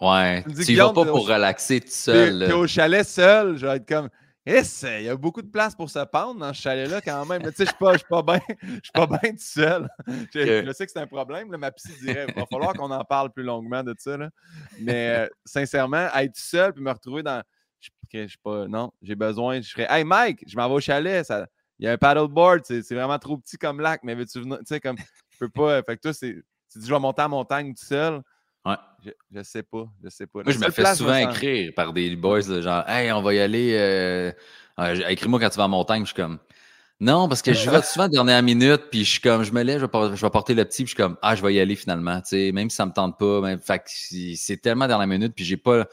Ouais, tu y vas pas pour relaxer tout seul. Tu es au chalet seul, je vais être comme il y a beaucoup de place pour se pendre dans ce chalet-là quand même. tu sais, je ne suis pas bien bien tout seul. je, sais que c'est un problème. ma psy dirait il va falloir qu'on en parle plus longuement de ça. Mais euh, sincèrement, être seul puis me retrouver dans. Je, sais pas. Non, j'ai besoin. Je ferais Hey Mike, je m'en vais au chalet. Ça, il y a un paddleboard. C'est vraiment trop petit comme lac, mais veux-tu venir? Tu sais, comme je peux pas. Fait que toi, c'est. Tu dis je vais monter en montagne tout seul. Je, je, sais pas. Je sais pas. Moi, je me fais souvent écrire par des boys, genre, hey, on va y aller. Euh... Écris-moi quand tu vas en montagne. Je suis comme, non, parce que je vais souvent dernière minute, puis je suis comme, je me lève, je vais, je vais porter le petit, puis je suis comme, ah, je vais y aller finalement. Tu sais, même si ça me tente pas, même, fait c'est tellement dernière minute, puis j'ai pas.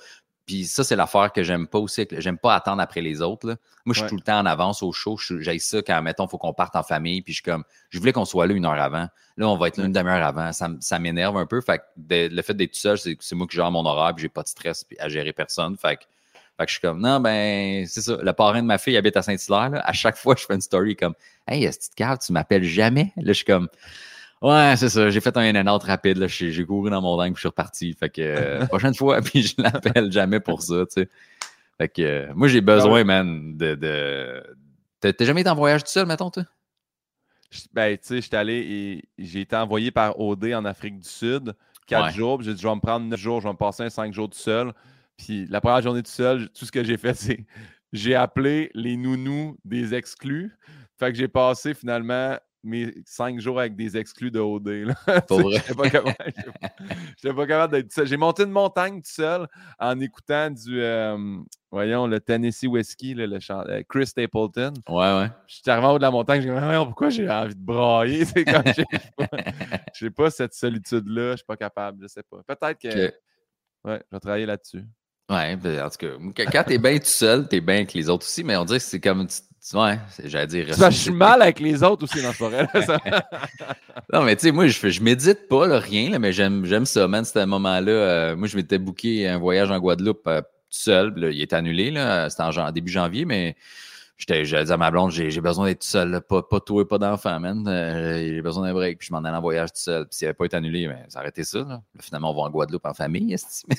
Puis ça, c'est l'affaire que j'aime pas aussi. J'aime pas attendre après les autres. Là. Moi, je suis Ouais. tout le temps en avance au show. J'ai ça quand, mettons, faut qu'on parte en famille. Puis je suis comme, je voulais qu'on soit là une heure avant. Là, on va être là une demi-heure avant. Ça, m'énerve un peu. Fait que de- le fait d'être tout seul, c'est c'est moi qui gère mon horaire. Puis j'ai pas de stress à gérer personne. Fait que, fait que je suis comme, non, ben, c'est ça. Le parrain de ma fille habite à Saint-Hilaire. À chaque fois, je fais une story comme, hey, est-ce que tu m'appelles jamais? Là, je suis comme, Ouais, c'est ça. J'ai fait un in and out rapide. là. J'ai couru dans mon dingue puis je suis reparti. Fait que euh, prochaine fois, puis je l'appelle jamais pour ça, tu sais. Fait que euh, moi, j'ai besoin, man, de. de... T'as jamais été en voyage tout seul, mettons, toi? Ben, tu sais, j'étais allé et j'ai été envoyé par OD en Afrique du Sud, quatre Ouais. jours. puis J'ai dit, je vais me prendre neuf jours, je vais me passer un cinq jours tout seul. Puis la première journée tout seul, tout ce que j'ai fait, c'est j'ai appelé les nounous des exclus. Fait que j'ai passé finalement mes cinq jours avec des exclus de OD. là. Pas. J'étais capable, j'étais j'étais capable d'être seul. J'ai monté une montagne tout seul en écoutant du, euh, voyons, le Tennessee Whiskey, là, le chant- euh, Chris Stapleton. Ouais, ouais. Je suis arrivé en haut de la montagne, j'ai dit, pourquoi j'ai envie de brailler? C'est comme, j'ai j'ai pas, cette solitude-là, je suis pas capable, je sais pas. Peut-être que, Que- ouais, je vais travailler là-dessus. Ouais, ben, en tout cas, quand- t'es bien tout seul, t'es bien avec les autres aussi, mais on dirait que c'est comme. Ouais, j'allais dire. Ça, je suis mal avec les autres aussi dans ce forêt. là, ça. Non, mais tu sais, moi, je, je médite pas, là, rien, là, mais j'aime, ça, man. C'était un moment-là. euh, moi, je m'étais booké un voyage en Guadeloupe euh, tout seul. là, il est annulé, là. C'était en début janvier, mais j'allais dire à ma blonde, j'ai, besoin d'être seul, là. Pas, pas toi, pas d'enfant, man. Euh, j'ai besoin d'un break. Puis je m'en allais en voyage tout seul. Puis s'il n'avait pas été annulé, ben, ça aurait été ça, là. Finalement, on va en Guadeloupe en famille, esti.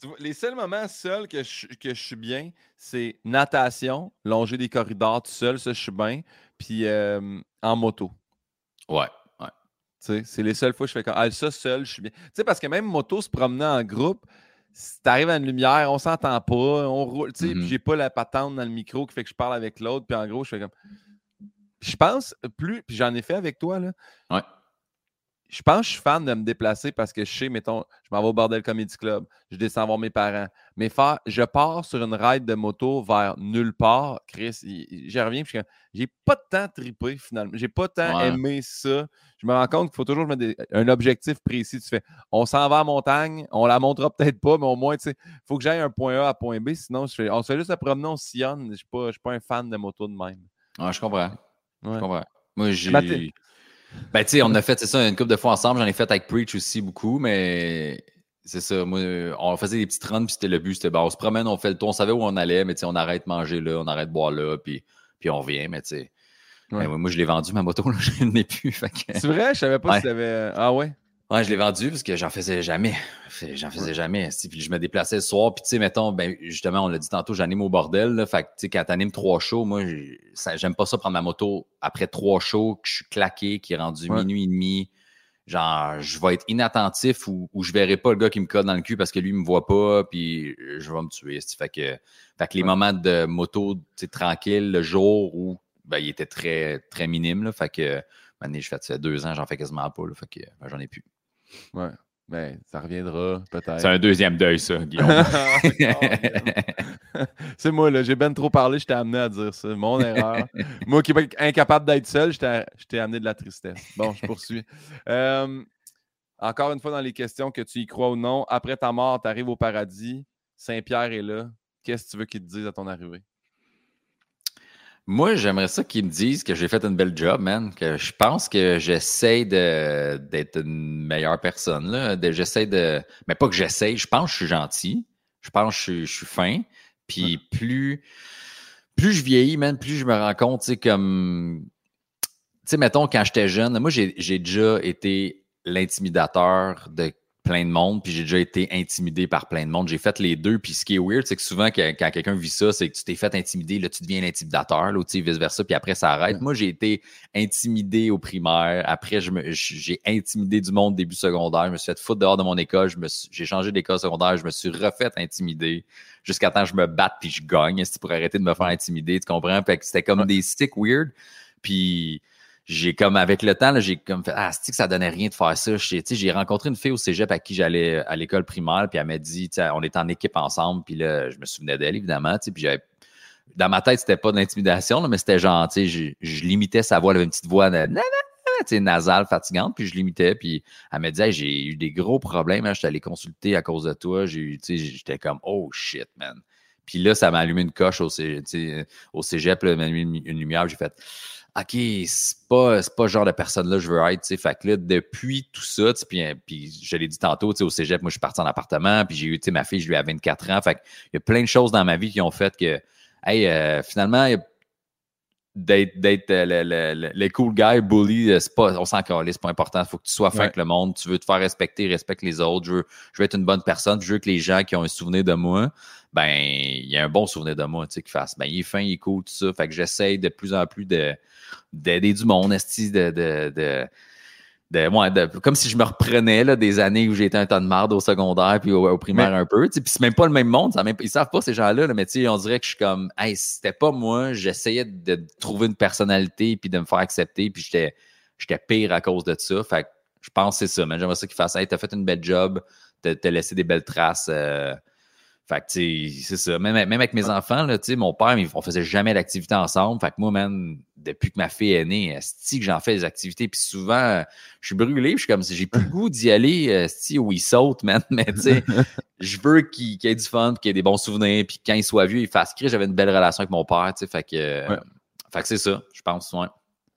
Tu vois, les seuls moments seuls que je, que je suis bien, c'est natation, longer des corridors tout seul, ça, je suis bien. Puis euh, en moto. ouais. Tu sais, C'est les seules fois que je fais comme ah, ça seul, je suis bien. Tu sais, parce que même moto, se promener en groupe, si t'arrives à une lumière, on s'entend pas, on roule, tu sais, puis j'ai pas la patente dans le micro qui fait que je parle avec l'autre, puis en gros, je fais comme. Je pense, plus, puis j'en ai fait avec toi, là. Ouais. Je pense que je suis fan de me déplacer parce que je sais, mettons, je m'en vais au Bordel Comedy Club, je descends voir mes parents. Mais faire, je pars sur une ride de moto vers nulle part, Chris, j'y reviens, puis j'ai pas temps trippé finalement. J'ai pas tant Ouais. aimé ça. Je me rends compte qu'il faut toujours mettre des- un objectif précis. Tu fais, on s'en va à la montagne, on la montera peut-être pas, mais au moins, tu sais, il faut que j'aille un point A à point B, sinon, je fais, on se fait juste se promener, on sillonne. Je suis pas, je suis pas un fan de moto de même. Ouais, je comprends. Ouais. Je comprends. Moi, j'ai. Ben, tu sais, on a fait, c'est ça, une couple de fois ensemble. J'en ai fait avec Preach aussi beaucoup, mais c'est ça. Moi, on faisait des petites runs, puis c'était le but. C'était, bon, on se promène, on fait le tour, on savait où on allait, mais tu sais, on arrête de manger là, on arrête de boire là, puis, puis on revient, mais tu sais. Ouais. Ben, moi, je l'ai vendu, ma moto, là, je n'ai plus. Que- C'est vrai? Je savais pas Ouais. si t'avais. Ah ouais? Ouais, je l'ai vendu parce que j'en faisais jamais. J'en faisais jamais. Puis je me déplaçais le soir. Puis tu sais, mettons, ben, justement, on l'a dit tantôt, j'anime au bordel. Là, fait que tu sais, quand t'animes trois shows, moi, j'aime pas ça prendre ma moto après trois shows, que je suis claqué, qui est rendu Ouais. minuit et demi. Genre, je vais être inattentif ou, ou je verrai pas le gars qui me colle dans le cul parce que lui, il me voit pas, puis je vais me tuer. Fait que, fait que les Ouais. moments de moto tu sais, tranquille, le jour où ben, il était très, très minime. Là, fait que, maintenant, je fais ça fait deux ans, j'en fais quasiment pas. Là, fait que ben, j'en ai plus. Ouais. Ben, ça reviendra peut-être. C'est un deuxième deuil, ça, Guillaume. c'est moi, là. J'ai ben trop parlé, je t'ai amené à dire ça. Mon erreur. moi qui est incapable d'être seul, je t'ai je t'ai amené de la tristesse. Bon, je poursuis. Euh, encore une fois, dans les questions, que tu y crois ou non, après ta mort, tu arrives au paradis, Saint-Pierre est là. Qu'est-ce que tu veux qu'il te dise à ton arrivée? Moi, j'aimerais ça qu'ils me disent que j'ai fait une belle job, man. Que je pense que j'essaie d'être une meilleure personne. Là. De- J'essaie de. Mais pas que j'essaie, je pense que je suis gentil. Je pense que je, suis- je suis fin. Puis plus, plus je vieillis, man, plus je me rends compte, tu sais, comme. Tu sais, mettons, quand j'étais jeune, moi, j'ai déjà été l'intimidateur de plein de monde, puis j'ai déjà été intimidé par plein de monde. J'ai fait les deux, puis ce qui est weird, c'est que souvent, quand quelqu'un vit ça, c'est que tu t'es fait intimider, là, tu deviens l'intimidateur, là, tu vice-versa, puis après, ça arrête. Ouais. Moi, j'ai été intimidé au primaire. Après, je me- j'ai intimidé du monde début secondaire. Je me suis fait foutre dehors de mon école. Je me suis- J'ai changé d'école secondaire. Je me suis refait intimider jusqu'à temps que je me batte puis je gagne c'est pour arrêter de me faire intimider? Tu comprends? Fait que c'était comme Ouais. des sticks weird. Puis j'ai comme avec le temps, j'ai comme fait Ah, c'est que ça donnait rien de faire ça? J'ai, rencontré une fille au Cégep à qui j'allais à l'école primaire, puis elle m'a dit, on était en équipe ensemble, puis là, je me souvenais d'elle, évidemment, puis j'avais. Dans ma tête, c'était pas là, mais c'était genre, tu je, je limitais sa voix, elle avait une petite voix de. nasale, fatigante, puis je l'imitais, puis elle me disait, j'ai eu des gros problèmes, hein, je suis allé consulter à cause de toi, j'ai j'étais comme, oh shit, man. Puis là, ça m'a allumé une coche au, cégep, au cégep là, m'a allumé une, lumière, j'ai fait, OK, c'est pas, pas le genre de personne-là que je veux être, tu sais. Fait que là, depuis tout ça, puis, puis je l'ai dit tantôt, tu sais, au cégep, moi, je suis parti en appartement, puis j'ai eu, tu sais, ma fille, je lui ai 24 ans. Fait qu'il y a plein de choses dans ma vie qui ont fait que, hey, euh, finalement, d'être euh, le, cool guy, bully, euh, c'est pas, on s'en calait, c'est pas important. Il faut que tu sois fin avec le monde. Tu veux te faire respecter, respecte les autres. Je veux, je veux être une bonne personne. Je veux que les gens qui ont un souvenir de moi, ben, il y a un bon souvenir de moi, tu sais, qu'ils fassent. Ben, il est fin, il est cool, tout ça. Fait que j'essaye de plus en plus d'aider du monde, de, de, de comme si je me reprenais là, des années où j'étais un tas de marde au secondaire puis au, primaire un peu. Puis c'est même pas le même monde. Ça même, ils savent pas ces gens-là, mais on dirait que je suis comme Hey, c'était pas moi, j'essayais de trouver une personnalité puis de me faire accepter, puis j'étais, j'étais pire à cause de ça. Fait que je pense que c'est ça. Mais j'aimerais ça qu'ils fassent Hey, t'as fait une belle job, t'as, laissé des belles traces. Euh, fait que, c'est ça. Même, même, avec mes enfants, là, mon père, on faisait jamais d'activité ensemble. Fait que moi, man, depuis que ma fille est née, que j'en fais des activités. Puis souvent, je suis brûlé. Je suis comme si j'ai plus le goût d'y aller, où il saute, man. Mais tu sais, je veux qu'il y ait du fun, qu'il y ait des bons souvenirs. Puis quand il soit vieux, il fasse crier. J'avais une belle relation avec mon père, tu sais. Fait que, fait que c'est ça, je pense, ouais.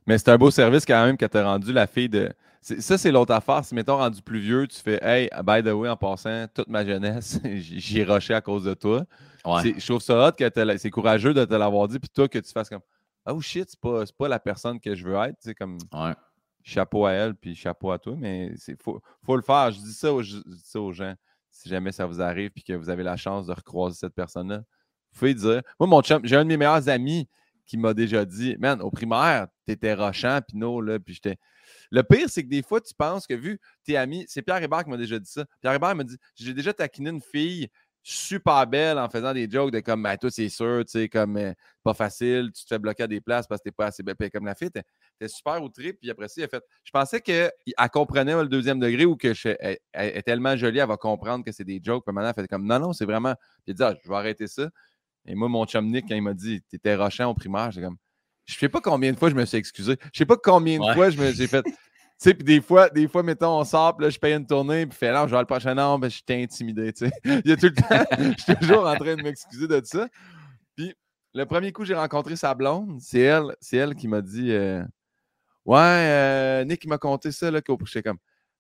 Mais c'est un beau service quand même que tu as rendu la fille de ça, c'est l'autre affaire. Si, mettons, rendu plus vieux, tu fais Hey, by the way, en passant, toute ma jeunesse, j'ai rushé à cause de toi. Je trouve ça hot que c'est courageux de te l'avoir dit, puis toi, que tu fasses comme Oh shit, c'est pas, pas la personne que je veux être. C'est comme chapeau à elle, puis chapeau à toi, mais il faut, faut, le faire. Je dis, ça aux, ça aux gens. Si jamais ça vous arrive, puis que vous avez la chance de recroiser cette personne-là, vous pouvez dire. Moi, mon chum, j'ai un de mes meilleurs amis qui m'a déjà dit Man, au primaire, t'étais rochant, puis non, là, puis j'étais. Le pire, c'est que des fois, tu penses que vu tes amis, c'est Pierre Hébert qui m'a déjà dit ça. Pierre Hébert m'a dit J'ai déjà taquiné une fille super belle en faisant des jokes de comme, ben, toi, c'est sûr, tu sais, comme, euh, pas facile, tu te fais bloquer à des places parce que t'es pas assez belle. comme la fille, t'es super outrée, puis après ça, il a fait. Je pensais qu'elle comprenait le deuxième degré ou que elle, est tellement jolie, elle va comprendre que c'est des jokes. Puis maintenant, elle fait comme, non, non, c'est vraiment. Puis elle dit, ah, je vais arrêter ça. Et moi, mon chum Nick, quand il m'a dit, t'étais rochant au primaire, j'ai comme, je sais pas combien de fois je me suis excusé. Je sais pas combien de fois je me j'ai fait. Tu sais, puis des fois, des fois, mettons, on sort, puis là, je paye une tournée, puis fait là, je vais le prochain an, ben, je t'ai intimidé, tu sais. Il y a tout le temps, je suis toujours en train de m'excuser de ça. Puis, le premier coup, j'ai rencontré sa blonde, c'est elle, c'est elle qui m'a dit euh, Ouais, euh, Nick, il m'a conté ça, là, qu'au comme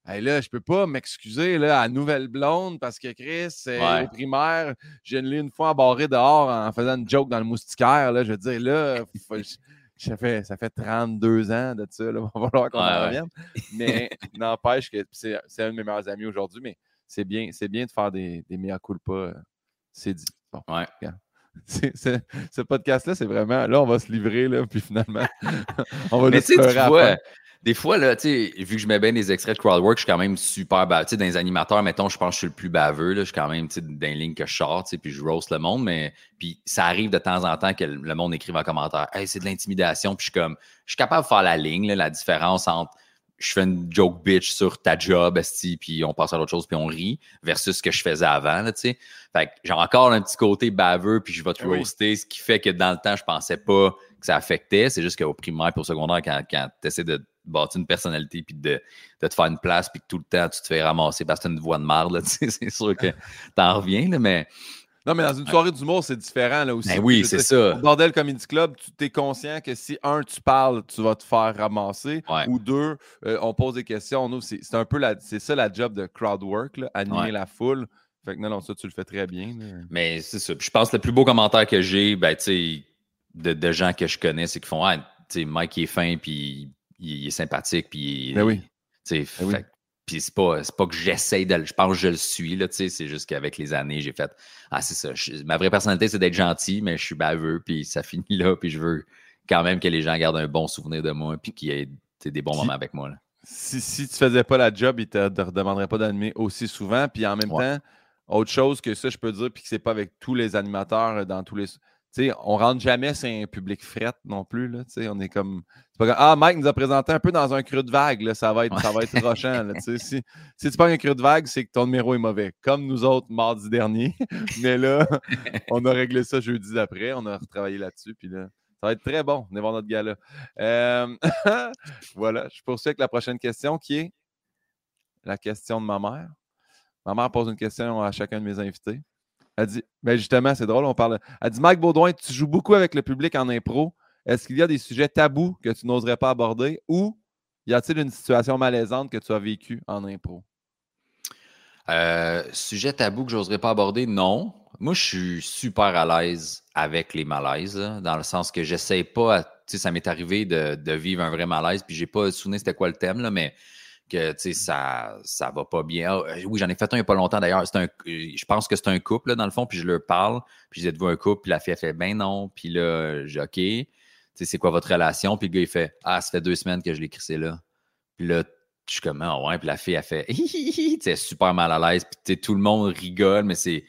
Hey, là, je peux pas m'excuser là, à Nouvelle Blonde parce que Chris, au primaire, j'ai une fois embarré dehors en faisant une joke dans le moustiquaire. Là, je veux dire, là, ça, fait, ça fait 32 ans de ça. Là, il va falloir qu'on en revienne. Mais n'empêche que c'est un de mes meilleurs amis aujourd'hui, mais c'est bien, bien de faire des, des mea culpa. Euh, c'est dit. Bon, ouais. ce podcast-là, c'est vraiment. Là, on va se livrer, là, puis finalement, on va Mais tu vois, des fois, là, tu sais, vu que je mets bien des extraits de crowdwork, je suis quand même super baveux. Tu sais, dans les animateurs, mettons, je pense que je suis le plus baveux. Là, je suis quand même, tu sais, dans les lignes que je sors, tu sais, puis je roast le monde. Mais puis ça arrive de temps en temps que le monde écrive en commentaire Hey, c'est de l'intimidation. Puis je suis comme, je suis capable de faire la ligne, la différence entre je fais une joke bitch sur ta job, esti, puis on passe à l'autre chose, puis on rit, versus ce que je faisais avant, tu sais. Fait que j'ai encore un petit côté baveux, puis je vais te ah roaster, ce qui fait que dans le temps, je pensais pas que ça affectait. C'est juste qu'au primaire et au secondaire, quand, quand tu essaies de bâtir une personnalité puis de, de, te faire une place puis que tout le temps tu te fais ramasser parce que tu as une voix de marde, c'est sûr que t'en reviens, là, mais. Non, mais dans une soirée d'humour, c'est différent là aussi. Ben oui, c'est ça. Bordel Comedy Club, tu es conscient que si, un, tu parles, tu vas te faire ramasser, ou deux, euh, on pose des questions. C'est un peu la, c'est ça la job de crowd work, là, animer la foule. Fait que non, non, ça, tu le fais très bien. Mais c'est ça. je pense que le plus beau commentaire que j'ai, ben, tu sais, de, de, gens que je connais, c'est qu'ils font, ah, tu sais, Mike est fin, puis il, est sympathique, puis. Ben oui. Ben oui. Puis c'est pas, pas que j'essaye de Je pense que je le suis, là, c'est juste qu'avec les années, j'ai fait Ah, c'est ça. ma vraie personnalité, c'est d'être gentil, mais je suis baveux, puis ça finit là, puis je veux quand même que les gens gardent un bon souvenir de moi, puis qu'il y ait des bons moments avec moi. Là. Si, si tu faisais pas la job, ils te, te redemanderaient pas d'animer aussi souvent. Puis en même temps, autre chose que ça, je peux dire, puis que c'est pas avec tous les animateurs dans tous les sais, on rentre jamais sur un public fret non plus. Là, on est comme, pas Ah, Mike nous a présenté un peu dans un creux de vague. Là, ça va être, ça va être rochant. Là, si, si tu pas un creux de vague, c'est que ton numéro est mauvais. Comme nous autres mardi dernier. Mais là, on a réglé ça jeudi d'après. On a retravaillé là-dessus. Puis là, Ça va être très bon. Venez voir notre gala. Euh, voilà, je poursuis avec la prochaine question qui est la question de ma mère. Ma mère pose une question à chacun de mes invités. Elle dit, ben justement, c'est drôle, on parle. Elle dit Mike Baudouin, tu joues beaucoup avec le public en impro. Est-ce qu'il y a des sujets tabous que tu n'oserais pas aborder ou y a-t-il une situation malaisante que tu as vécue en impro? Euh, sujet tabou que j'oserais pas aborder, non. Moi, je suis super à l'aise avec les malaises, dans le sens que j'essaie pas, tu sais, ça m'est arrivé de, vivre un vrai malaise, puis j'ai pas souvenir c'était quoi le thème, là, mais que, ça, ça va pas bien. Ah, euh, oui, j'en ai fait un il y a pas longtemps, d'ailleurs. Un, je pense que c'est un couple, dans le fond, puis je leur parle, puis j'ai êtes-vous un couple, puis la fille, a fait, ben non, puis là, j'ai, OK, c'est quoi votre relation? Puis le gars, il fait, ah, ça fait deux semaines que je l'ai crissé là. Puis là, je suis comme, ah ouais, puis la fille, a fait, tu super mal à l'aise, puis tout le monde rigole, mais c'est.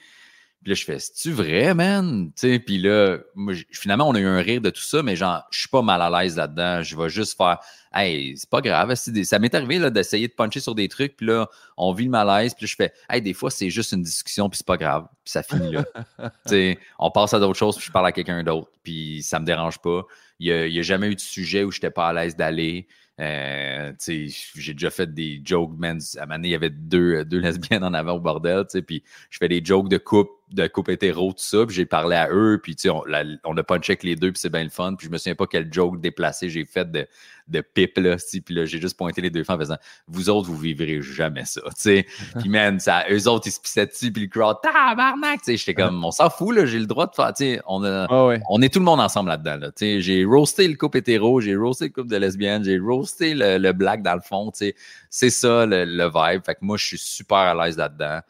Puis là, je fais, c'est-tu vrai, man? Puis là, moi, finalement, on a eu un rire de tout ça, mais genre, je suis pas mal à l'aise là-dedans. Je vais juste faire, hey, c'est pas grave. Ça m'est arrivé d'essayer de puncher sur des trucs, puis là, on vit le malaise, puis là, je fais, hey, des fois, c'est juste une discussion, puis c'est pas grave, puis ça finit là. sais, on passe à d'autres choses, puis je parle à quelqu'un d'autre, puis ça me dérange pas. Il n'y a, a, jamais eu de sujet où j'étais pas à l'aise d'aller. Euh, j'ai déjà fait des jokes, man. À un moment donné, il y avait deux, deux lesbiennes en avant au bordel, puis je fais des jokes de couple, de couple hétéro, tout ça, puis j'ai parlé à eux, puis on, on a punché avec les deux, puis c'est bien le fun, puis je me souviens pas quel joke déplacé j'ai fait de, de pipe, là, puis là, j'ai juste pointé les deux femmes en faisant « Vous autres, vous vivrez jamais ça, tu sais. Puis man, ça, eux autres, ils se pissaient dessus, puis le crowd « Tabarnak! » Tu sais, j'étais comme « On s'en fout, là, j'ai le droit de faire, tu sais, on, on est tout le monde ensemble là-dedans, là, tu sais. J'ai roasté le couple hétéro, j'ai roasté le couple de lesbiennes, j'ai roasté le, le black dans le fond, tu sais. C'est ça, le, le vibe. Fait que moi, je suis super à l'aise là-dedans,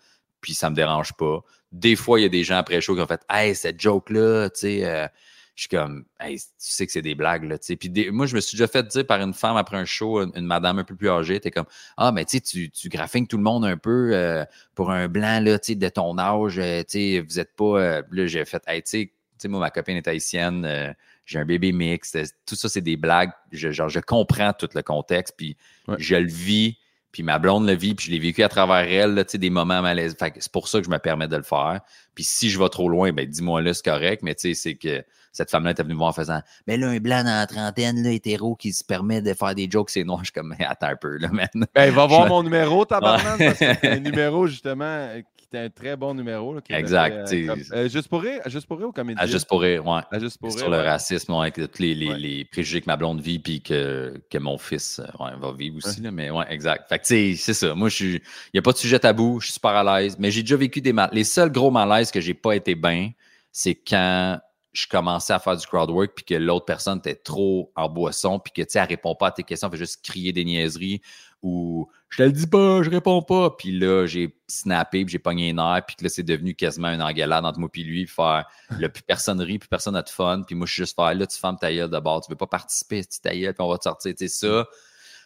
puis ça me dérange pas. Des fois, il y a des gens après show qui ont fait Hey, cette joke-là, tu sais, euh, je suis comme Hey, tu sais que c'est des blagues, là, tu sais. Puis moi, je me suis déjà fait dire par une femme après un show, une, madame un peu plus âgée, t'es comme Ah, mais tu sais, tu, tu graffines tout le monde un peu euh, pour un blanc, là, tu sais, de ton âge, euh, tu sais, vous êtes pas. là, j'ai fait Hey, tu sais, moi, ma copine est haïtienne j'ai un bébé mixte, tout ça, c'est des blagues. Je, genre, je comprends tout le contexte, puis je le vis puis ma blonde le vit, puis je l'ai vécu à travers elle, là, des moments malaises. c'est pour ça que je me permets de le faire. Puis si je vais trop loin, ben dis-moi là, c'est correct, mais tu sais, c'est que cette femme-là était venue me voir en faisant Mais là, un blanc dans la trentaine, là, hétéro, qui se permet de faire des jokes, c'est noir. Je suis comme attends un peu, là, man. Ben, va voir mon numéro, tabarnak, parce que c'est un numéro, justement, c'était un très bon numéro. exact. Euh, euh, juste pour rire, juste pour rire ou comédie? À juste pour rire, ouais. À juste pour rire. Sur le racisme, avec tous les, les, les, préjugés que ma blonde vit, puis que, que mon fils euh, va vivre aussi. Là, mais ouais, exact. Fait que, c'est ça. Moi, il n'y a pas de sujet tabou, je suis super à l'aise. Mais j'ai déjà vécu des mal. Les seuls gros malaises que j'ai pas été bien, c'est quand je commençais à faire du crowd work puis que l'autre personne était trop en boisson puis que tu sais elle répond pas à tes questions, elle fait juste crier des niaiseries ou je te le dis pas, je réponds pas. Puis là, j'ai snappé, puis j'ai pogné un air, puis que là, c'est devenu quasiment une engueulade entre moi et lui, faire le plus personne rit, plus personne n'a de fun. Puis moi, je suis juste faire là, tu fermes ta gueule d'abord, tu veux pas participer, tu ta gueule, puis on va te sortir. Tu sais, ça,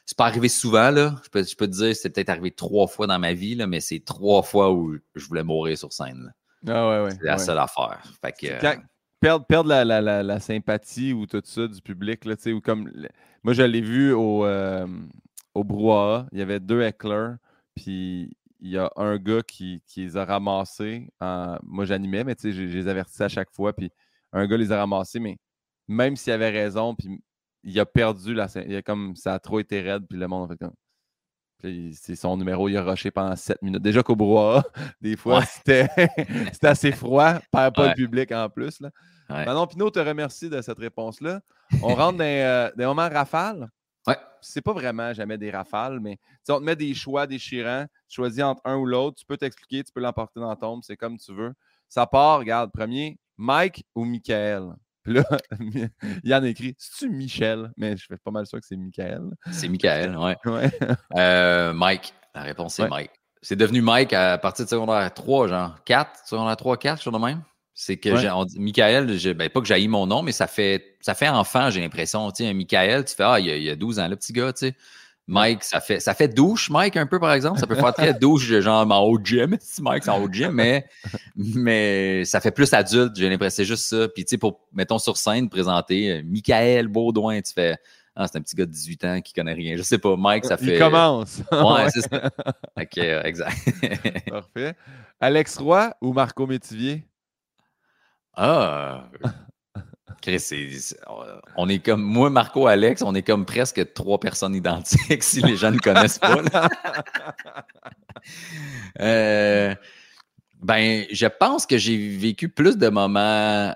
c'est pas arrivé souvent, là. Je peux, je peux te dire, c'est peut-être arrivé trois fois dans ma vie, là, mais c'est trois fois où je voulais mourir sur scène. Ah ouais, ouais. C'est la seule affaire. Fait que, perdre, perdre la, la, la, sympathie ou tout ça du public, là, tu sais, ou comme. Moi, je l'ai vu au. Euh, au brouhaha, il y avait deux hecklers, puis il y a un gars qui, les a ramassés. moi, j'animais, mais tu sais, je, les avertissais à chaque fois, puis un gars les a ramassés, mais même s'il avait raison, puis il a perdu la il a comme ça a trop été raide, puis le monde a fait comme. C'est son numéro, il a rushé pendant 7 minutes. Déjà qu'au brouhaha, des fois, c'était assez froid, pas, pas le public en plus. Là. Manon Pinot te remercie de cette réponse-là. On rentre dans euh, des moments rafales. C'est pas vraiment jamais des rafales, mais on te met des choix déchirants. Tu choisis entre un ou l'autre. Tu peux t'expliquer, tu peux l'emporter dans ton c'est comme tu veux. Ça part, regarde, premier, Mike ou Michael? Puis là, Yann écrit C'est-tu Michel? Mais je fais pas mal sûr que c'est Michael. C'est Michael, ouais. Euh, Mike. La réponse, c'est Mike. C'est devenu Mike à partir de secondaire 3, genre 4, secondaire 3, 4, je de même? C'est que ouais. Michael, ben, pas que j'aille mon nom, mais ça fait ça fait enfant, j'ai l'impression. Tu sais, Michael, tu fais Ah, il y, a, 12 ans, le petit gars, tu sais. Mike, ça fait, ça fait douche, Mike, un peu, par exemple. Ça peut faire très douche, genre en haut gym, si Mike, c'est en haut gym, mais, mais ça fait plus adulte, j'ai l'impression, c'est juste ça. Puis, tu sais, pour, mettons, sur scène, présenter euh, Michael Baudouin, tu fais, ah, c'est un petit gars de 18 ans qui connaît rien. Je sais pas, Mike, ça fait. Il commence. Ouais, c'est ça. OK, exact. Parfait. Alex Roy ou Marco Métivier? Ah! Chris, on est comme moi, Marco, Alex, on est comme presque trois personnes identiques si les gens ne connaissent pas. Euh, ben, je pense que j'ai vécu plus de moments.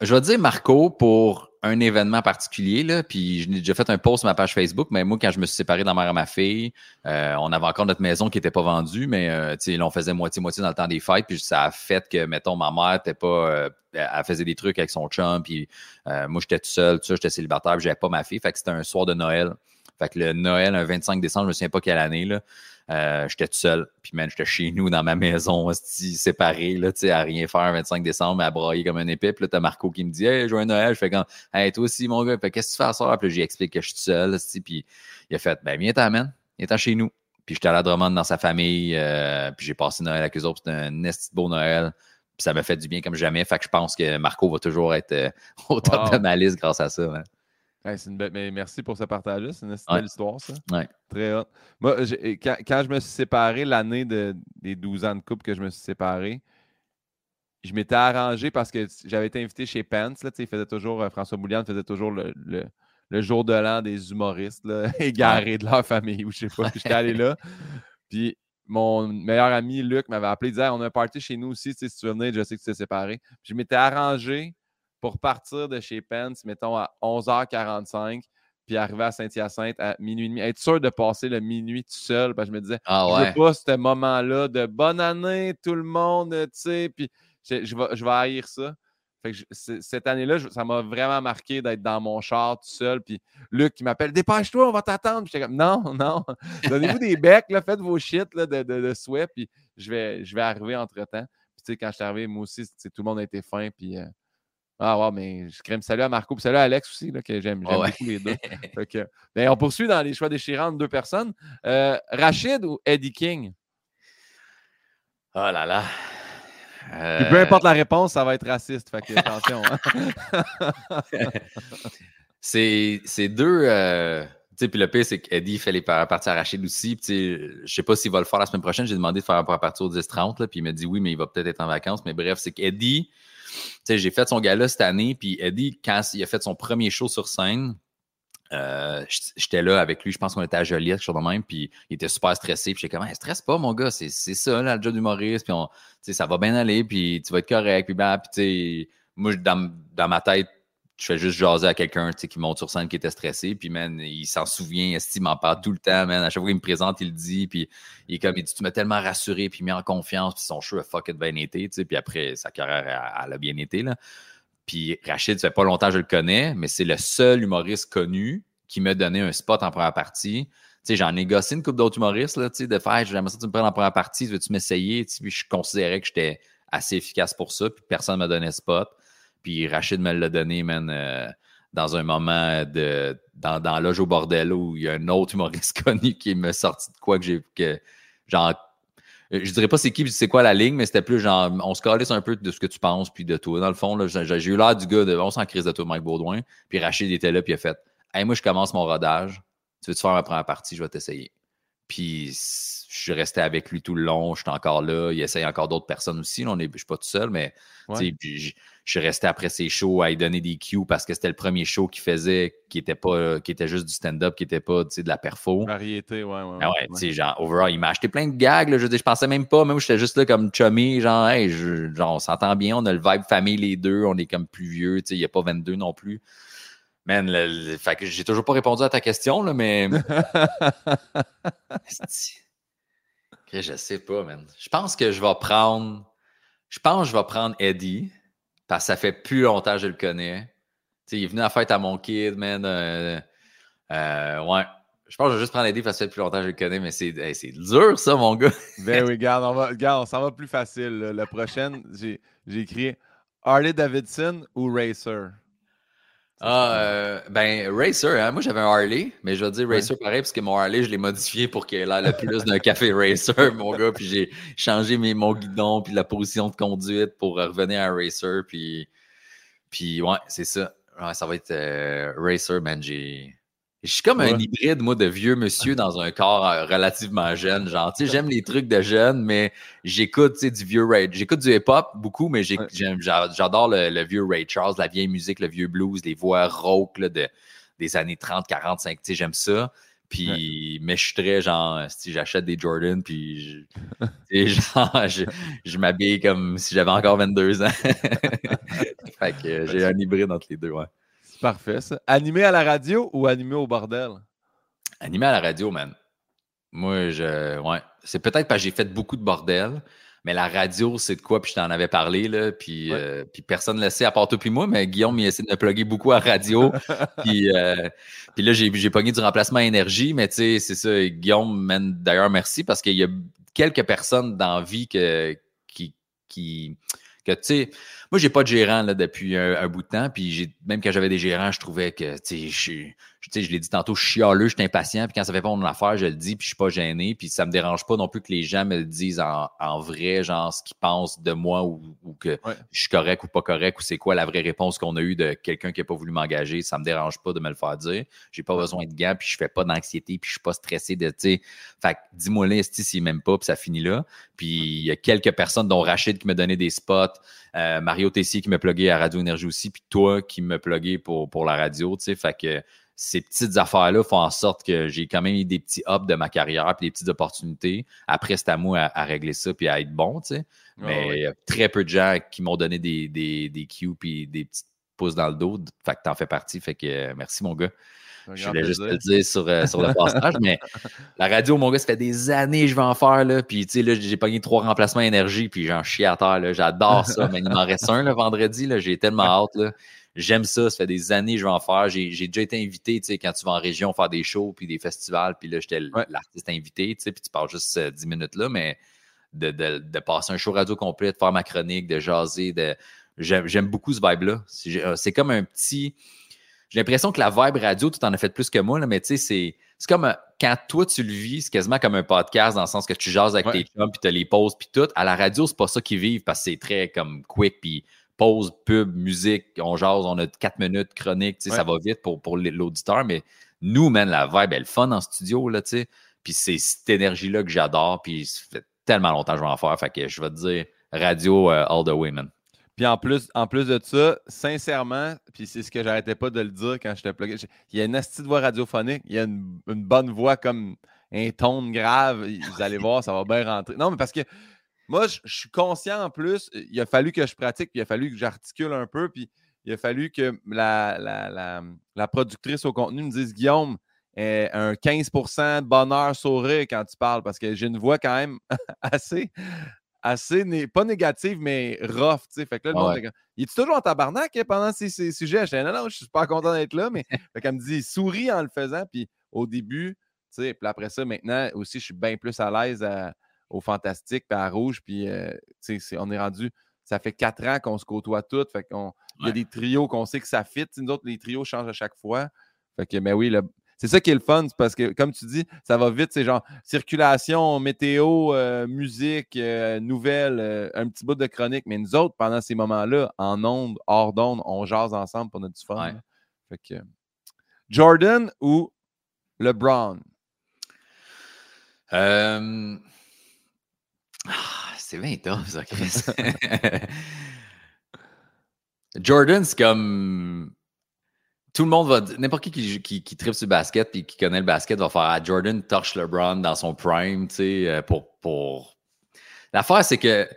Je vais dire Marco pour un événement particulier, là, puis j'ai déjà fait un post sur ma page Facebook, mais moi, quand je me suis séparé dans mère ma fille, euh, on avait encore notre maison qui n'était pas vendue, mais euh, on faisait moitié-moitié dans le temps des fêtes, puis ça a fait que, mettons, ma mère pas. Euh, elle faisait des trucs avec son chum, puis moi, j'étais tout seul, tout ça, j'étais célibataire, puis j'avais pas ma fille, fait que c'était un soir de Noël. Fait que le Noël, un 25 décembre, je me souviens pas quelle année, là. Euh, j'étais tout seul. Puis, man, j'étais chez nous dans ma maison, séparé, là, tu sais, à rien faire 25 décembre, à brailler comme un épée. Puis là, t'as Marco qui me dit, hey, joyeux Noël. Je fais comme, hey, toi aussi, mon gars. Qu'est-ce que tu fais à soir? Puis là, j'explique que je suis tout seul, puis il a fait, ben, viens t'amène, viens chez nous. Puis j'étais à la Drummond dans sa famille, euh, puis j'ai passé Noël avec eux autres. C'était un esti beau Noël. Puis ça m'a fait du bien comme jamais. Fait que je pense que Marco va toujours être euh, au top de ma liste grâce à ça. Mais merci pour ce partage C'est une belle histoire, ça. Très hot. Moi, quand, je me suis séparé, l'année de, des 12 ans de couple que je me suis séparé, je m'étais arrangé parce que j'avais été invité chez Pence. Là, il faisait toujours, euh, François Boulian faisait toujours le, jour de l'an des humoristes là, égarés de leur famille ou je sais pas. J'étais allé là. Puis mon meilleur ami Luc m'avait appelé, il disait On a un party chez nous aussi, si tu veux venir, je sais que tu t'es séparé. Puis je m'étais arrangé pour partir de chez Pence, mettons, à 11h45, puis arriver à Saint-Hyacinthe à minuit et demi. Être sûr de passer le minuit tout seul, parce que je me disais, ah je veux pas ce moment-là de bonne année, tout le monde, tu sais, puis je, vais, je vais haïr ça. Fait que cette année-là, ça m'a vraiment marqué d'être dans mon char tout seul. Puis Luc qui m'appelle Dépêche-toi, on va t'attendre. J'étais comme Non, non, donnez-vous des becs, là, faites vos shit là, de, de, de souhait, puis je vais, je vais arriver entre-temps. Puis tu sais, quand je suis arrivé, moi aussi, tout le monde a été fin. Puis euh, ah ouais, mais je crème salut à Marco, salut à Alex aussi, là, que j'aime beaucoup les deux. Ben, on poursuit dans les choix déchirants de deux personnes. Euh, Rachid ou Eddie King? Oh là là. peu importe la réponse, ça va être raciste. Fait que attention. Hein. c'est deux. Euh, puis le pire, c'est qu'Eddie fait les parties à Rachid aussi. Je ne sais pas s'il va le faire la semaine prochaine. J'ai demandé de faire un partie au 10-30, puis il m'a dit oui, mais il va peut-être être en vacances. Mais bref, c'est qu'Eddie, j'ai fait son gala cette année, puis Eddie, quand il a fait son premier show sur scène, euh, j'étais là avec lui, je pense qu'on était à Joliette, quelque chose de même, puis il était super stressé, puis j'étais comme, hey, stresse pas, mon gars, c'est ça, le job d'humoriste, puis ça va bien aller, puis tu vas être correct, puis ben, puis moi, dans, dans ma tête, je fais juste jaser à quelqu'un qui monte sur scène qui était stressé, puis man, il s'en souvient, il m'en parle tout le temps, man. À chaque fois qu'il me présente, il le dit, puis il comme, il dit, tu m'as tellement rassuré, puis mis en confiance, puis son show a fucking bien été, puis après, sa carrière, elle, a bien été, là. Puis Rachid, ça fait pas longtemps que je le connais, mais c'est le seul humoriste connu qui m'a donné un spot en première partie. Tu j'en ai gossé une couple d'autres humoristes, là, de faire, j'aimerais ça que tu me prennes en première partie, veux-tu m'essayer? Puis je considérais que j'étais assez efficace pour ça, puis personne ne m'a donné spot. Puis Rachid me l'a donné, man, euh, dans un moment de. Dans, dans Loge au bordel où il y a un autre humoriste connu qui me sorti de quoi que j'ai. Que, genre. Je dirais pas c'est qui, c'est quoi la ligne, mais c'était plus genre, on se calisse un peu de ce que tu penses, puis de toi. Dans le fond, j'ai eu l'air du gars de, on s'en crise de toi, Mike Baudouin. Puis Rachid était là, puis il a fait, hey, moi, je commence mon rodage. Tu veux-tu faire ma première partie? Je vais t'essayer. Puis je suis resté avec lui tout le long, je suis encore là. Il essaye encore d'autres personnes aussi. on est, je suis pas tout seul, mais je, suis resté après ses shows à lui donner des cues parce que c'était le premier show qu'il faisait qui était pas qui était juste du stand-up, qui était pas de la perfo. Variété, ouais, ouais. Ah ouais, ouais. genre, overall, il m'a acheté plein de gags. je, je pensais même pas, même j'étais juste là comme chummy, genre, hey, genre, on s'entend bien, on a le vibe famille les deux, on est comme plus vieux, il n'y a pas 22 non plus. Man, fait que j'ai toujours pas répondu à ta question, là, mais. je sais pas, man. Je pense que je vais prendre. Je pense que je vais prendre Eddie, parce que ça fait plus longtemps que je le connais. il est venu à la fête à mon kid, man. Euh, euh, ouais. Je pense que je vais juste prendre Eddie parce que ça fait plus longtemps que je le connais, mais c'est dur, ça, mon gars. ben oui, regarde, on, va, regarde, on s'en va plus facile. La prochaine, j'ai écrit Harley Davidson ou Racer? Ah, euh, ben, Racer, hein? moi j'avais un Harley, mais je vais dire Racer pareil, parce que mon Harley, je l'ai modifié pour qu'il ait le plus d'un café Racer, mon gars, puis j'ai changé mes, mon guidon, puis la position de conduite pour revenir à Racer, puis, puis ouais, c'est ça. ça va être euh, Racer, man, j'ai... Je suis comme un hybride, moi, de vieux monsieur dans un corps euh, relativement jeune. Genre, tu sais, j'aime les trucs de jeunes, mais j'écoute, tu sais, du vieux Ray. J'écoute du hip-hop beaucoup, mais j'adore le, vieux Ray Charles, la vieille musique, le vieux blues, les voix rauques de, des années 30, 45. Tu sais, j'aime ça. Puis, mais je suis très genre, si j'achète des Jordan, puis je, genre, je, m'habille comme si j'avais encore 22 ans. fait que j'ai un hybride entre les deux, ouais. C'est parfait, ça. Animé à la radio ou animé au bordel? Animé à la radio, man. Moi, je. Ouais. C'est peut-être parce que j'ai fait beaucoup de bordel. Mais la radio, c'est de quoi? Puis je t'en avais parlé, là. Puis, euh, puis personne ne le sait à part toi puis moi, mais Guillaume, il essaie de me plugger beaucoup à radio. puis, euh, puis là, j'ai, j'ai pogné du remplacement énergie, mais tu sais, c'est ça. Guillaume, d'ailleurs, merci parce qu'il y a quelques personnes dans la vie que, qui, qui, que, tu sais, moi, j'ai pas de gérant là, depuis un, bout de temps. Puis même quand j'avais des gérants, je trouvais que, tu sais, je, je l'ai dit tantôt, je suis chialeux, je suis impatient. Puis quand ça fait pas mon affaire, je le dis, puis je suis pas gêné. Puis ça me dérange pas non plus que les gens me le disent en, vrai, genre ce qu'ils pensent de moi ou, que je suis correct ou pas correct ou c'est quoi la vraie réponse qu'on a eue de quelqu'un qui a pas voulu m'engager. Ça me dérange pas de me le faire dire. J'ai pas besoin de gants, puis je fais pas d'anxiété, puis je suis pas stressé de, tu sais. Fait dis-moi là, s'il m'aime pas, puis ça finit là. Puis il y a quelques personnes, dont Rachid qui me donnait des spots, euh, Mario Tessier qui me pluguait à Radio Énergie aussi, puis toi qui me pluguais pour, pour la radio, tu sais. Fait que ces petites affaires-là font en sorte que j'ai quand même eu des petits ups de ma carrière puis des petites opportunités. Après, c'est à moi à, régler ça puis à être bon, tu sais. Mais il y a très peu de gens qui m'ont donné des, des, des cues puis des petits pouces dans le dos. Fait que t'en fais partie. Fait que euh, merci, mon gars. Je voulais juste te le dire sur, euh, sur le passage, mais la radio, mon gars, ça fait des années que je vais en faire. Là, puis, tu sais, là, j'ai pogné trois remplacements énergie, puis j'en chie à terre. J'adore ça, mais il m'en reste un le vendredi. J'ai tellement hâte. Là. J'aime ça, ça fait des années que je vais en faire. J'ai déjà été invité, tu sais, quand tu vas en région faire des shows puis des festivals, puis là, j'étais l'artiste invité, tu sais, puis tu parles juste 10 euh, minutes là, mais de, de, de, passer un show radio complet, de faire ma chronique, de jaser, de... J'aime beaucoup ce vibe-là. C'est euh, comme un petit... J'ai l'impression que la vibe radio, tu en as fait plus que moi, là, mais tu sais, c'est... C'est comme euh, quand toi tu le vis, c'est quasiment comme un podcast dans le sens que tu jases avec tes chums puis tu les pauses puis tout. À la radio, c'est pas ça qu'ils vivent parce que c'est très comme quick puis pause, pub, musique, on jase, on a quatre minutes, chronique, ça va vite pour, pour l'auditeur, mais nous, man, la vibe, elle est fun en studio, là, tu sais. Puis c'est cette énergie-là que j'adore, puis ça fait tellement longtemps que je vais en faire, fait que je vais te dire radio euh, all the way, man. Puis en plus, en plus de ça, sincèrement, puis c'est ce que j'arrêtais pas de le dire quand je te plugué, il y a une astuce de voix radiophonique, il y a une, une bonne voix comme un ton grave, vous allez voir, ça va bien rentrer. Non, mais parce que moi, je, suis conscient en plus, il a fallu que je pratique, puis il a fallu que j'articule un peu, puis il a fallu que la, la, productrice au contenu me dise Guillaume, eh, un 15 de bonheur sourire quand tu parles, parce que j'ai une voix quand même assez, assez pas négative, mais rough. Fait que là, il est toujours en tabarnak hein, pendant ces, sujets? Je dis non, non, je suis pas content d'être là, mais fait me dit souris en le faisant, puis au début, puis après ça, maintenant aussi, je suis bien plus à l'aise à au Fantastique, puis à Rouge. Puis, euh, on est rendu. Ça fait quatre ans qu'on se côtoie toutes. Fait qu'on, Il y a des trios qu'on sait que ça fit. nous autres, les trios changent à chaque fois. Fait que, mais oui, c'est ça qui est le fun, parce que, comme tu dis, ça va vite. C'est genre circulation, météo, euh, musique, euh, nouvelles, un petit bout de chronique. Mais nous autres, pendant ces moments-là, en ondes, hors d'ondes, on jase ensemble pour notre fun. Fait que, Jordan ou LeBron? Ah, c'est 20 ans, ça, Chris. Jordan, c'est comme. Tout le monde va. N'importe qui qui, qui tripe sur le basket et qui connaît le basket va faire ah, Jordan touch LeBron dans son prime, tu sais, euh, pour. pour... L'affaire, c'est que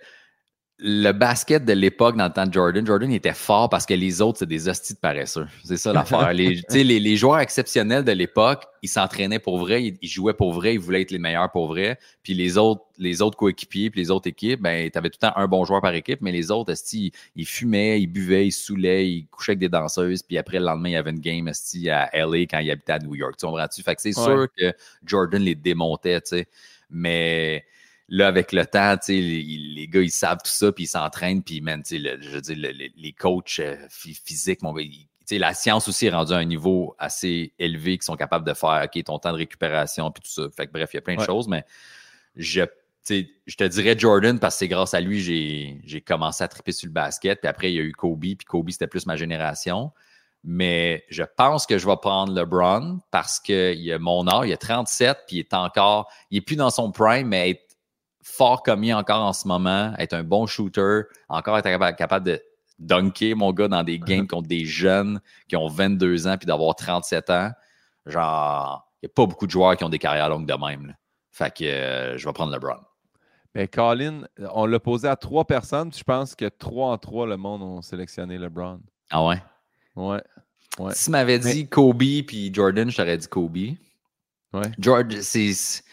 le basket de l'époque dans le temps de Jordan, Jordan était fort parce que les autres, c'est des hosties de paresseux. C'est ça l'affaire. les, les, les, joueurs exceptionnels de l'époque, ils s'entraînaient pour vrai, ils, jouaient pour vrai, ils voulaient être les meilleurs pour vrai. Puis les autres, les autres coéquipiers, puis les autres équipes, ben, tu avais tout le temps un bon joueur par équipe, mais les autres, ils, ils fumaient, ils buvaient, ils saoulaient, ils couchaient avec des danseuses. Puis après, le lendemain, il y avait une game esti, à LA quand il habitait à New York. Tu comprends-tu? Fait que c'est sûr que Jordan les démontait, tu sais. Mais là, avec le temps, les, les gars, ils savent tout ça, puis ils s'entraînent, puis, man, le, je veux dire, les coachs euh, physiques, mon gars, la science aussi est rendue à un niveau assez élevé qui sont capables de faire, OK, ton temps de récupération, puis tout ça. Fait que, bref, il y a plein de choses, mais je, je te dirais Jordan parce que c'est grâce à lui j'ai commencé à triper sur le basket. Puis après, il y a eu Kobe, puis Kobe, c'était plus ma génération. Mais je pense que je vais prendre LeBron parce qu'il a mon âge, il a 37, puis il est encore, il est plus dans son prime, mais fort comme il est encore en ce moment, être un bon shooter, encore être capable, de dunker, mon gars, dans des games contre des jeunes qui ont 22 ans puis d'avoir 37 ans. Genre, il n'y a pas beaucoup de joueurs qui ont des carrières longues de même. Fait que euh, je vais prendre LeBron. Mais Colin, on l'a posé à trois personnes. Je pense que trois en trois, le monde ont sélectionné LeBron. Ah ouais? Ouais. ouais. Si tu m'avais dit Kobe puis Jordan, je t'aurais dit Kobe. Ouais. George, c'est.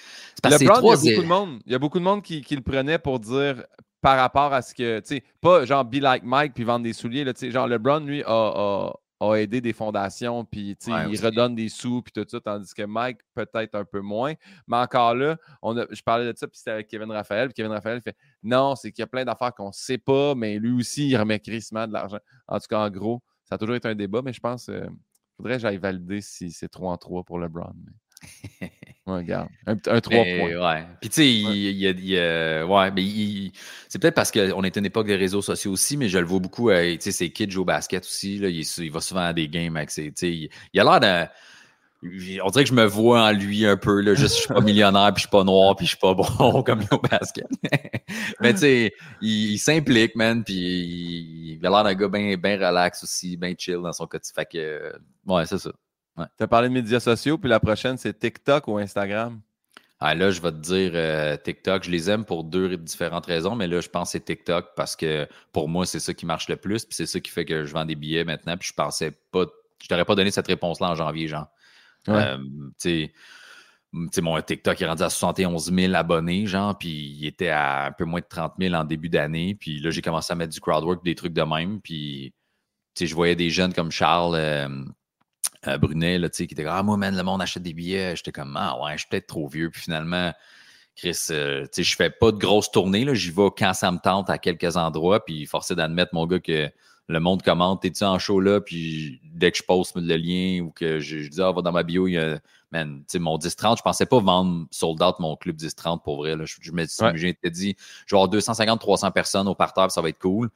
Parce LeBron, il, y a beaucoup de monde, il y a beaucoup de monde qui, qui le prenait pour dire par rapport à ce que, tu sais, pas genre be like Mike puis vendre des souliers, là, tu sais, genre LeBron, lui, a, a, a aidé des fondations, puis il redonne des sous, puis tout ça, tandis que Mike, peut-être un peu moins. Mais encore là, on a, je parlais de ça, puis c'était avec Kevin Raphaël, puis Kevin Raphaël fait non, c'est qu'il y a plein d'affaires qu'on ne sait pas, mais lui aussi, il remet crissement de l'argent. En tout cas, en gros, ça a toujours été un débat, mais je pense euh, faudrait que j'aille valider si c'est 3 en 3 pour LeBron. Mais... regarde. Un, 3 points. Ouais. Puis tu sais, il, y a, ouais, mais c'est peut-être parce qu'on est une époque des réseaux sociaux aussi, mais je le vois beaucoup. Euh, tu sais, ses kids jouent au basket aussi. Là, il, va souvent à des games avec ses. Il, il a l'air d'un. On dirait que je me vois en lui un peu. Là, juste, je suis pas millionnaire, puis je suis pas noir, puis je suis pas bon comme au basket. mais tu sais, il, s'implique, man, puis il, a l'air d'un gars bien ben relax aussi, bien chill dans son quotidien. Fait que, ouais, c'est ça. Tu as parlé de médias sociaux, puis la prochaine, c'est TikTok ou Instagram? Ah, là, je vais te dire euh, TikTok. Je les aime pour deux différentes raisons, mais là, je pense que c'est TikTok parce que pour moi, c'est ça qui marche le plus, puis c'est ça qui fait que je vends des billets maintenant, puis je pensais pas, je t'aurais pas donné cette réponse-là en janvier, genre. Euh, tu sais, mon TikTok est rendu à 71 000 abonnés, genre, puis il était à un peu moins de 30 000 en début d'année. Puis là, j'ai commencé à mettre du crowdwork, des trucs de même. Puis, tu sais, je voyais des jeunes comme Charles, euh, euh, Brunet, là, qui était comme Ah, moi, man, le monde achète des billets. J'étais comme Ah, ouais, je suis peut-être trop vieux. Puis finalement, Chris, euh, sais, je fais pas de grosses tournées. J'y vais quand ça me tente à quelques endroits. Puis forcé d'admettre, mon gars, que le monde commente T'es-tu en show là? Puis dès que je poste le lien ou que je, dis Ah, va dans ma bio, il y a. Man, mon 10-30, je pensais pas vendre sold out mon club 10-30 pour vrai. Là. Je, je me j'ai dit, je vais avoir 250-300 personnes au parterre, ça va être cool.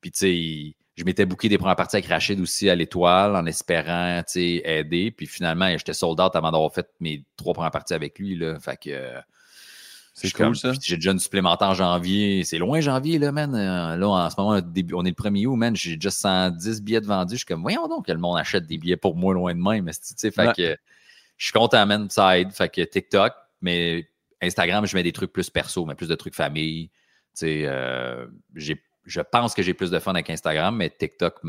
Puis, tu sais, je m'étais booké des premières parties avec Rachid aussi à l'étoile en espérant aider. Puis finalement, j'étais sold out avant d'avoir fait mes trois premières parties avec lui. Là. Fait que. C'est cool, ça. J'ai déjà une supplémentaire en janvier. C'est loin, janvier, là, man. Euh, là, en ce moment, on est le premier août, man. J'ai déjà 110 billets de vendus. Je suis comme, voyons donc que le monde achète des billets pour moi loin de même. Fait que je suis content, man. Ça aide. Fait que TikTok, mais Instagram, je mets des trucs plus perso, mais plus de trucs famille. Tu euh, j'ai je pense que j'ai plus de fun avec Instagram, mais TikTok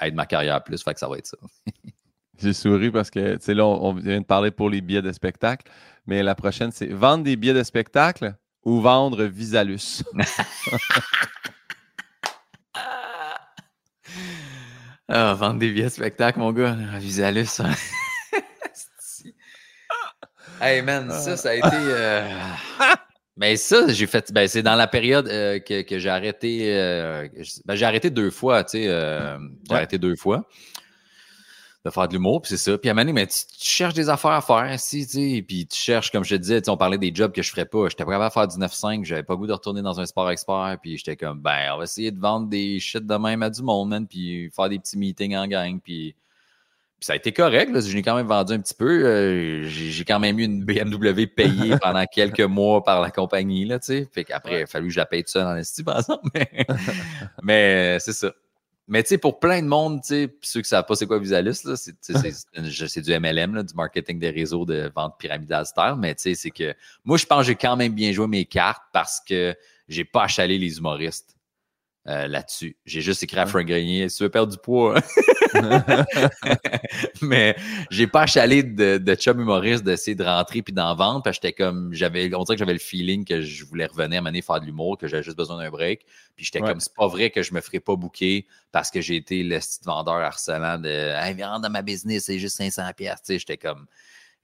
aide ma carrière plus, fait que ça va être ça. j'ai souri parce que, tu sais, là, on, vient de parler pour les billets de spectacle, mais la prochaine, c'est vendre des billets de spectacle ou vendre Visalus. ah, vendre des billets de spectacle, mon gars. Visalus. Hein. hey man, ça, ça a été. Euh, mais ça, j'ai fait. Ben, c'est dans la période euh, que, que j'ai arrêté. Euh, ben, j'ai arrêté deux fois, tu sais. Euh, j'ai arrêté deux fois de faire de l'humour, puis c'est ça. Puis à un moment mais tu, cherches des affaires à faire ici, tu sais. Puis tu cherches, comme je te disais, on parlait des jobs que je ferais pas. J'étais pas capable de faire du 9-5, j'avais pas goût de retourner dans un sport expert. Puis j'étais comme, ben, on va essayer de vendre des shit de même à du monde, man, puis faire des petits meetings en gang, puis ça a été correct. Là. Je l'ai quand même vendu un petit peu. Euh, j'ai quand même eu une BMW payée pendant quelques mois par la compagnie. Là, fait qu'après, il a fallu que je la paye tout seul en esti, par exemple. Mais, mais c'est ça. Mais tu sais, pour plein de monde, tu sais, ceux qui ne savent pas c'est quoi Visalis, c'est du MLM, là, du marketing des réseaux de vente pyramidale style. Mais tu sais, c'est que moi, je pense que j'ai quand même bien joué mes cartes parce que j'ai pas achalé les humoristes. Euh, là-dessus. J'ai juste écrit à Frank Grenier, si tu veux perdre du poids. mais j'ai pas achalé de, de chum humoriste d'essayer de rentrer puis d'en vendre parce que j'étais comme, j'avais, on dirait que j'avais le feeling que je voulais revenir à mener faire de l'humour, que j'avais juste besoin d'un break. Puis j'étais comme, c'est pas vrai que je me ferais pas booker parce que j'ai été le style vendeur harcelant de, hey, viens dans ma business, c'est juste 500 pièces. Tu sais, j'étais comme,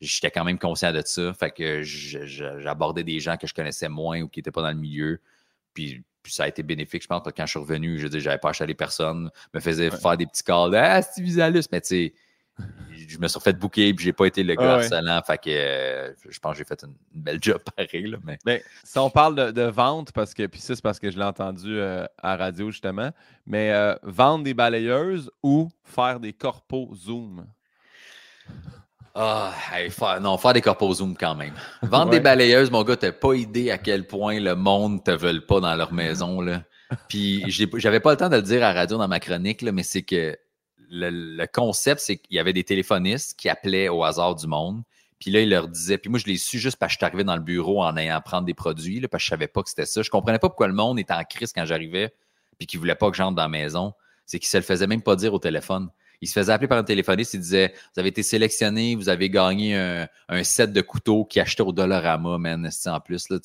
j'étais quand même conscient de ça. Fait que j'abordais des gens que je connaissais moins ou qui étaient pas dans le milieu. Puis puis ça a été bénéfique, je pense, parce que quand je suis revenu, je dis, j'avais pas acheté personne, me faisait faire des petits calls. Ah, c'est Visalus, mais tu sais, je me suis fait booker puis j'ai pas été le gars Ah ouais. harcelant. Fait que euh, je pense que j'ai fait une, une belle job pareil. Là, mais... Ben, si on parle de, de vente, parce que, puis ça, c'est parce que je l'ai entendu euh, à la radio justement, mais euh, vendre des balayeuses ou faire des corpos Zoom? Ah, hey, faire, non, faire des corpos Zoom quand même. Vendre Ouais. des balayeuses, mon gars, t'as pas idée à quel point le monde te veut pas dans leur maison. Là. Puis j'avais pas le temps de le dire à la radio dans ma chronique, là, mais c'est que le, le concept, c'est qu'il y avait des téléphonistes qui appelaient au hasard du monde. Puis là, ils leur disaient, puis moi, je l'ai su juste parce que je suis arrivé dans le bureau en ayant à prendre des produits, là, parce que je savais pas que c'était ça. Je comprenais pas pourquoi le monde était en crise quand j'arrivais, puis qu'il voulait pas que j'entre dans la maison. C'est qu'il se le faisait même pas dire au téléphone. Il se faisait appeler par un téléphoniste, il disait Vous avez été sélectionné, vous avez gagné un, un set de couteaux qui achetait au Dollarama, man, en plus, là.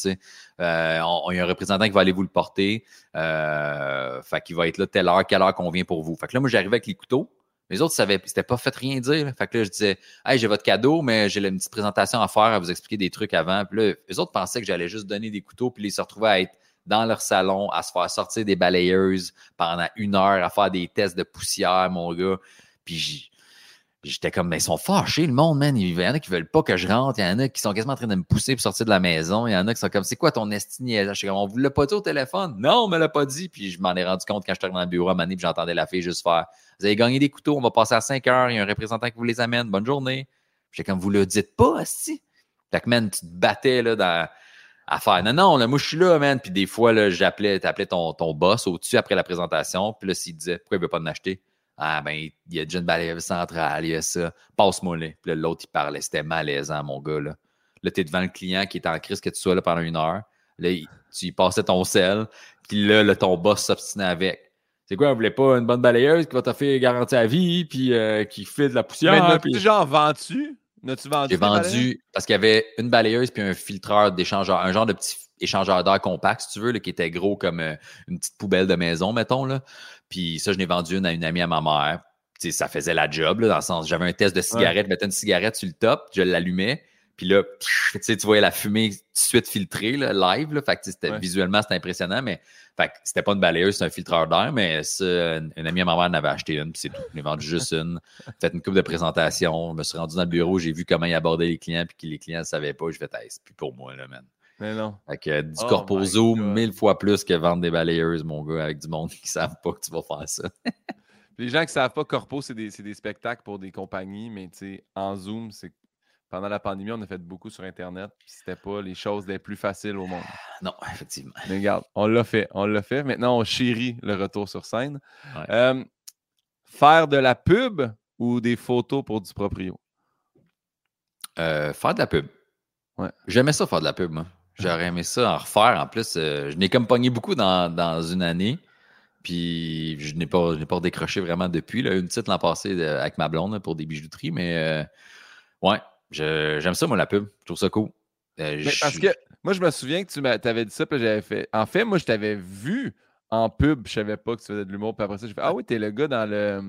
Euh, on- il y a un représentant qui va aller vous le porter. Euh, fait qu'il va être là telle heure, quelle heure convient pour vous. Fait que là, moi, j'arrivais avec les couteaux. Les autres, c'était pas fait rien dire. Fait que là, je disais, hey, j'ai votre cadeau, mais j'ai une petite présentation à faire, à vous expliquer des trucs avant. Puis là, les autres pensaient que j'allais juste donner des couteaux, puis ils se retrouvaient à être dans leur salon, à se faire sortir des balayeuses pendant une heure, à faire des tests de poussière, mon gars. Puis j'étais comme, mais ils sont fâchés, le monde, man. Il y en a qui veulent pas que je rentre. Il y en a qui sont quasiment en train de me pousser pour sortir de la maison. Il y en a qui sont comme, c'est quoi ton estime? Je suis comme, on vous l'a pas dit au téléphone? Non, on me l'a pas dit. Puis je m'en ai rendu compte quand je suis dans le bureau à Mané, puis j'entendais la fille juste faire, vous avez gagné des couteaux, on va passer à 5 heures. Il y a un représentant qui vous les amène. Bonne journée. J'étais comme, vous le dites pas, asti? Fait que, man, tu te battais, là, dans, à faire. Non, non, là, moi, je suis là, man. Puis des fois, là, j'appelais, ton, ton boss au-dessus après la présentation. Puis là, s'il disait, pourquoi il veut pas en acheter? Ah, ben, il y a déjà une balayeuse centrale, il y a ça. Passe-moi là. Puis là, l'autre, il parlait. C'était malaisant, mon gars, là. Là, t'es devant le client qui est en crise que tu sois là pendant une heure. Là, tu y passais ton sel. Puis là, là, ton boss s'obstinait avec. C'est quoi, on voulait pas une bonne balayeuse qui va t'offrir garantie à vie, puis euh, qui fait de la Mais poussière. n'as-tu puis- genre vendu? N'as-tu vendu? j'ai vendu parce qu'il y avait une balayeuse puis un filtreur d'échangeur, un genre de petit échangeur d'air compact, si tu veux, là, qui était gros comme euh, une petite poubelle de maison, mettons. Là. Puis ça, je n'ai vendu une à une amie à ma mère. Ça faisait la job, là, dans le sens, j'avais un test de cigarette, je mettais une cigarette sur le top, je l'allumais, puis là, tu voyais la fumée tout de suite filtrée, là, live, là, fait que Ouais. visuellement, c'était impressionnant, mais fait que c'était pas une balayeuse, c'est un filtreur d'air, mais ça, une, une amie à ma mère en avait acheté une, puis c'est tout. Je n'ai vendu juste une, fait une coupe de présentation, je me suis rendu dans le bureau, j'ai vu comment il abordait les clients, puis que les clients ne savaient pas, je hey, c'est plus pour moi, là, man. Mais non. Fait que du Oh corpo my zoom, God. mille fois plus que vendre des balayeuses, mon gars, avec du monde qui savent pas que tu vas faire ça. Les gens qui ne savent pas, Corpo, c'est des, c'est des spectacles pour des compagnies, mais tu sais, en Zoom, c'est pendant la pandémie, on a fait beaucoup sur Internet, puis c'était pas les choses les plus faciles au monde. Non, effectivement. Mais regarde, on l'a fait, on l'a fait. Maintenant, on chérit le retour sur scène. Ouais. Euh, faire de la pub ou des photos pour du proprio? Euh, faire de la pub. Ouais. J'aimais ça faire de la pub, moi. J'aurais aimé ça en refaire. En plus, euh, je n'ai comme pogné beaucoup dans, dans une année. Puis je n'ai pas, je n'ai pas décroché vraiment depuis. Là, une petite l'an passé de- avec ma blonde là, pour des bijouteries. Mais euh, ouais, j'aime ça, moi, la pub. Je trouve ça cool. Euh, Mais parce que moi, je me souviens que tu m'avais dit ça, puis j'avais fait. En fait, moi, je t'avais vu en pub, je savais pas que tu faisais de l'humour, puis après ça, j'ai fait Ah oui, t'es le gars dans le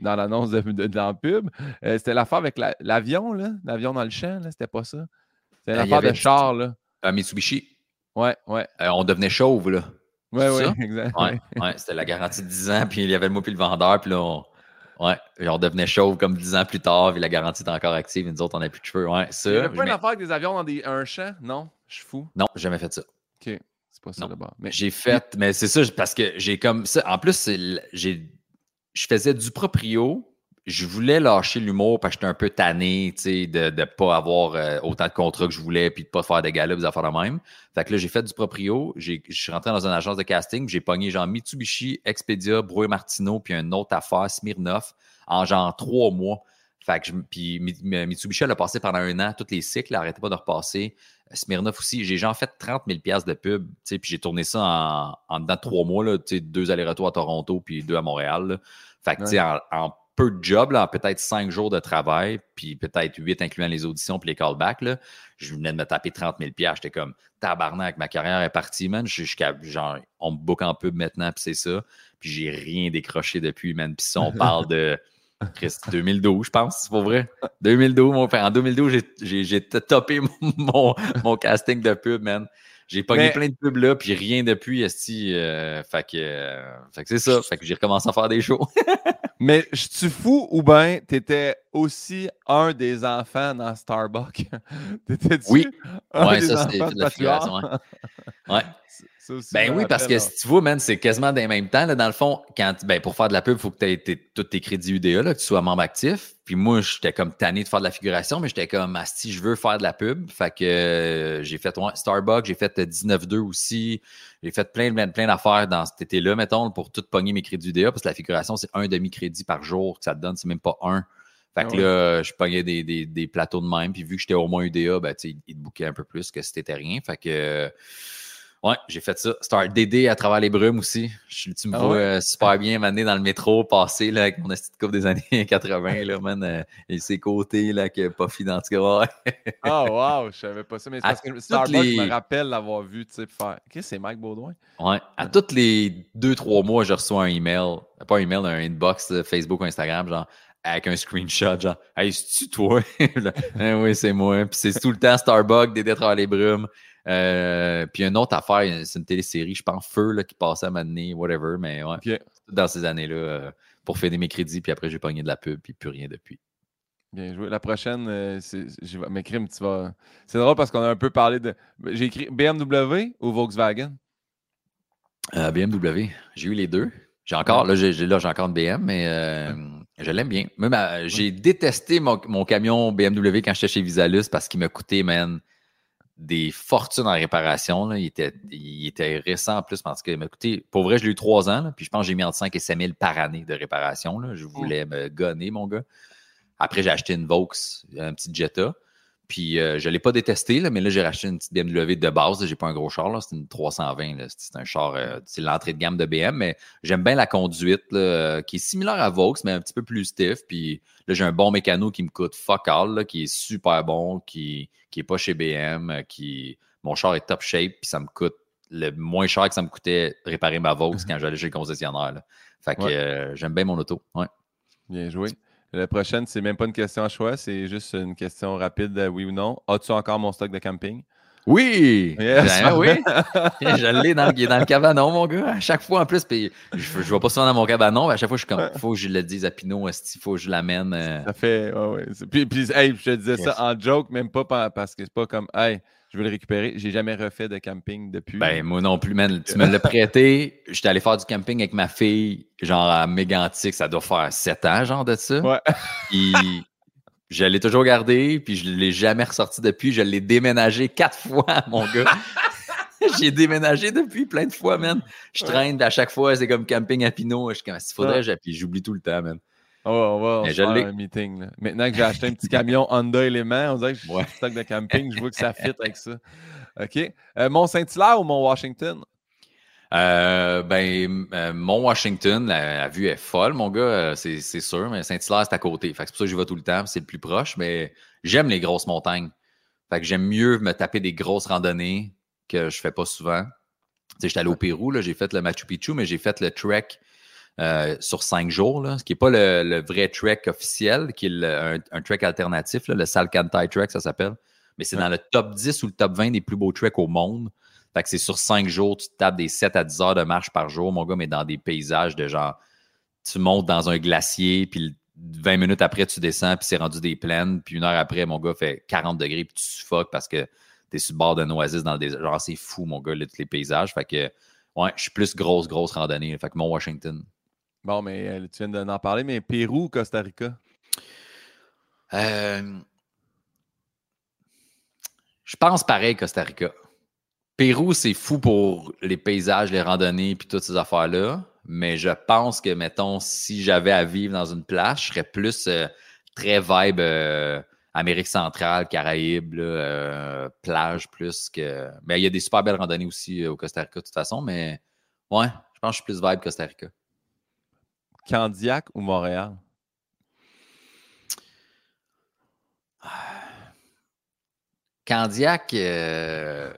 dans l'annonce de, de- la pub. Euh, c'était l'affaire avec la- l'avion, là, l'avion dans le champ, là, c'était pas ça. C'était Euh, l'affaire de char, là. un Mitsubishi. Ouais, ouais. Euh, on devenait chauve, là. Ouais, ouais, exact. Ouais, ouais, c'était la garantie de 10 ans, puis il y avait le mot puis le vendeur, puis là, on, ouais, on devenait chauve comme 10 ans plus tard, puis la garantie était encore active, et nous autres, on n'a plus de cheveux. Ouais, ça. Il pas une affaire avec des avions dans des, un champ? Non, je suis fou. Non, j'ai jamais fait ça. OK, c'est pas ça d'abord. Mais J'ai fait, mais c'est ça, parce que j'ai comme ça. En plus, j'ai, je faisais du proprio. Je voulais lâcher l'humour parce que j'étais un peu tanné, tu sais, de ne pas avoir euh, autant de contrats que je voulais puis de pas faire de galas, des affaires de même. Fait que là, j'ai fait du proprio. Je suis rentré dans une agence de casting. J'ai pogné genre Mitsubishi, Expedia, Brouet Martineau puis une autre affaire, Smirnoff, en genre trois mois. Fait que je, puis Mi- Mi- Mitsubishi, elle a passé pendant un an tous les cycles, elle arrêtait pas de repasser. Smirnoff aussi, j'ai genre fait 30 000 piastres de pub, tu sais, puis j'ai tourné ça en, en dedans de trois mois, là, tu sais, deux allers-retours à Toronto puis deux à Montréal. là. Fait que, tu sais, en, en peu de job, là, en peut-être cinq jours de travail, puis peut-être huit incluant les auditions puis les callbacks, là, je venais de me taper 30 000 piastres. J'étais comme, tabarnak, ma carrière est partie, man. Je, je, genre, on me book en pub maintenant, puis c'est ça. Puis j'ai rien décroché depuis, man. Puis si on parle de... Chris, 2012, je pense, c'est pas vrai. 2012, mon père. En 2012, j'ai- topé mon, mon, mon casting de pub, man. J'ai pogné Mais- plein de pubs là, puis rien depuis, esti. euh, fait que, euh, fait que c'est ça. Fait que j'ai recommencé à faire des shows. Mais je suis fou ou bien t'étais aussi un des enfants dans Starbucks? T'étais-tu Oui. un Ouais, des ça, enfants de la Patuard? figuration, ouais. Ouais. Ça aussi, je Ben oui, parce que si tu vois, man, c'est quasiment dans les mêmes temps. Là, dans le fond, quand, ben, pour faire de la pub, il faut que tu aies tous tes crédits UDA, là, que tu sois membre actif. Puis moi, j'étais comme tanné de faire de la figuration, mais j'étais comme, Asti, je veux faire de la pub. Fait que euh, j'ai fait ouais, Starbucks, j'ai fait euh, 19-2 aussi. J'ai fait plein, plein, plein d'affaires dans cet été-là, mettons, pour tout pogner mes crédits UDA, parce que la figuration, c'est un demi-crédit par jour que ça te donne, c'est même pas un. Fait Ah que ouais. là, je pognais des, des, des plateaux de même, puis vu que j'étais au moins UDA, ben, tu sais, ils te bouquaient un peu plus que si t'étais rien. Fait que, ouais, j'ai fait ça. Star DD à travers les brumes aussi. Je, tu me Ah vois ouais? euh, super bien m'amener dans le métro, passer là, avec mon esti de coupe des années 80, là, man, euh, et ses côtés, là, que Puffy dans tout cas. Ah, wow, je savais pas ça. Mais c'est À parce que Starbucks, les- me rappelle l'avoir vu, tu sais, faire. Ok, c'est Mike Baudouin. Ouais. À tous les deux, trois mois, je reçois un email, pas un email, un inbox de Facebook ou Instagram, genre, avec un screenshot, genre, Hey, c'est-tu toi? Ah oui, c'est moi. Puis c'est tout le temps Starbucks, des détroits les brumes. Euh, puis une autre affaire, c'est une télésérie, je pense, Feu, là, qui passait à m'amener, whatever, mais ouais. Dans ces années-là, euh, pour finir mes crédits, puis après, j'ai pogné de la pub, puis plus rien depuis. Bien joué. La prochaine, euh, c'est- je vais m'écrire, tu vas. C'est drôle parce qu'on a un peu parlé de. J'ai écrit BMW ou Volkswagen? Euh, BMW, j'ai eu les deux. J'ai encore, là, j'ai, j'ai- là, j'ai encore une BM, mais euh, je l'aime bien. Même, j'ai détesté mon, mon camion BMW quand j'étais chez Visalus parce qu'il m'a coûté, man, des fortunes en réparation. là. Il, était, il était récent en plus parce qu'il m'a coûté, pour vrai, je l'ai eu trois ans, là, puis je pense que j'ai mis entre 5 et 7 000 par année de réparation. là. Je voulais me gonner, mon gars. Après, j'ai acheté une Vaux, un petit Jetta. Puis euh, je ne l'ai pas détesté, là, mais là, j'ai racheté une petite BMW de base. J'ai pas un gros char, c'est une 320. là. C'est un char, euh, c'est l'entrée de gamme de BM, mais j'aime bien la conduite, là, euh, qui est similaire à Vaux, mais un petit peu plus stiff. Puis là, j'ai un bon mécano qui me coûte fuck all, là, qui est super bon, qui qui est pas chez BM, euh, qui mon char est top shape, puis ça me coûte le moins cher que ça me coûtait réparer ma Vaux quand j'allais chez le concessionnaire. Fait que Ouais. j'aime bien mon auto. Ouais. Bien joué. La prochaine, c'est même pas une question à choix, c'est juste une question rapide, euh, oui ou non. As-tu encore mon stock de camping? Oui! Yes, Ben oui! je l'ai dans, est dans le cabanon, mon gars. À chaque fois, en plus, puis je, je vais pas souvent dans mon cabanon, mais à chaque fois, je suis comme, faut que je le dise à Pinot, il faut que je l'amène. euh? Ça fait. Ouais, ouais. Puis, puis, hey, je te disais Yes. ça en joke, même pas pa- parce que c'est pas comme, hey, je veux le récupérer. J'ai jamais refait de camping depuis. Ben, moi non plus, man. Tu me l'as prêté. J'étais allé faire du camping avec ma fille, genre à Mégantic, ça doit faire sept ans, genre de ça. Ouais. Puis je l'ai toujours gardé, puis je l'ai jamais ressorti depuis. Je l'ai déménagé quatre fois, mon gars. J'ai déménagé depuis plein de fois, man. Je traîne, à chaque fois, c'est comme camping à Pinot. Je suis comme, s'il faudrait, j'oublie tout le temps, man. On va, on va on je faire un meeting. là. Maintenant que j'ai acheté un petit camion Honda Element, on dirait que je suis Ouais. stock de camping, je vois que ça fit avec ça. OK. Euh, Mont-Saint-Hilaire ou Mont-Washington? Euh, ben, euh, mon Washington, la, la vue est folle, mon gars, c'est sûr, mais Saint-Hilaire, c'est à côté. Fait que c'est pour ça que j'y vais tout le temps, c'est le plus proche, mais j'aime les grosses montagnes. Fait que j'aime mieux me taper des grosses randonnées que je fais pas souvent. Tu sais, j'étais allé au Pérou, là, j'ai fait le Machu Picchu, mais j'ai fait le trek euh, sur cinq jours, là, ce qui n'est pas le, le vrai trek officiel, qui est le- un, un trek alternatif, là, le Salcantay Trek, ça s'appelle. Mais c'est Ouais. dans le top 10 ou le top 20 des plus beaux treks au monde. Fait que c'est sur cinq jours, tu te tapes des 7 à 10 heures de marche par jour, mon gars, mais dans des paysages de genre, tu montes dans un glacier, puis le- 20 minutes après, tu descends, puis c'est rendu des plaines, puis une heure après, mon gars fait 40 degrés, puis tu suffoques parce que t'es sur le bord d'un oasis dans désert. Genre, c'est fou, mon gars, là, tous les paysages. Fait que, ouais, je suis plus grosse, grosse randonnée. Fait que mon Washington. Bon, mais euh, tu viens d'en parler, mais Pérou ou Costa Rica? Euh, je pense pareil, Costa Rica. Pérou, c'est fou pour les paysages, les randonnées, puis toutes ces affaires-là. Mais je pense que, mettons, si j'avais à vivre dans une place, je serais plus euh, très vibe Amérique centrale, Caraïbes, plage plus que. Mais il y a des super belles randonnées aussi au Costa Rica, de toute façon. Mais ouais, je pense que je suis plus vibe Costa Rica. Candiac ou Montréal? Candiac, euh,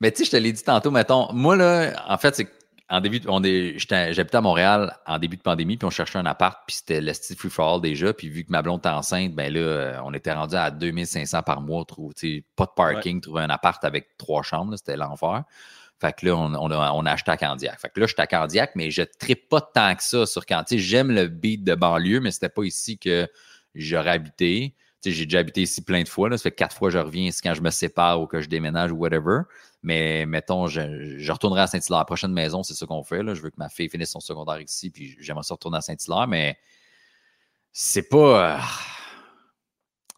mais tu sais, je te l'ai dit tantôt, mettons, moi là, en fait, c'est en début, on est, j'habitais à Montréal en début de pandémie, puis on cherchait un appart, puis c'était le style free for all déjà, puis vu que ma blonde était enceinte, ben là, on était rendu à 2500 par mois, pas de parking, trouver un appart avec trois chambres, c'était l'enfer. Fait que là, on, a, acheté à Candiac. Fait que là, je suis à Candiac, mais je ne pas tant que ça sur Candiac. J'aime le beat de banlieue, mais c'était pas ici que j'aurais habité. J'ai déjà habité ici plein de fois. Là. Ça fait quatre fois que je reviens c'est quand je me sépare ou que je déménage ou whatever. Mais mettons, je, retournerai à Saint-Hilaire. La prochaine maison, c'est ce qu'on fait. Là. Je veux que ma fille finisse son secondaire ici, puis j'aimerais ça retourner à Saint-Hilaire, mais c'est pas.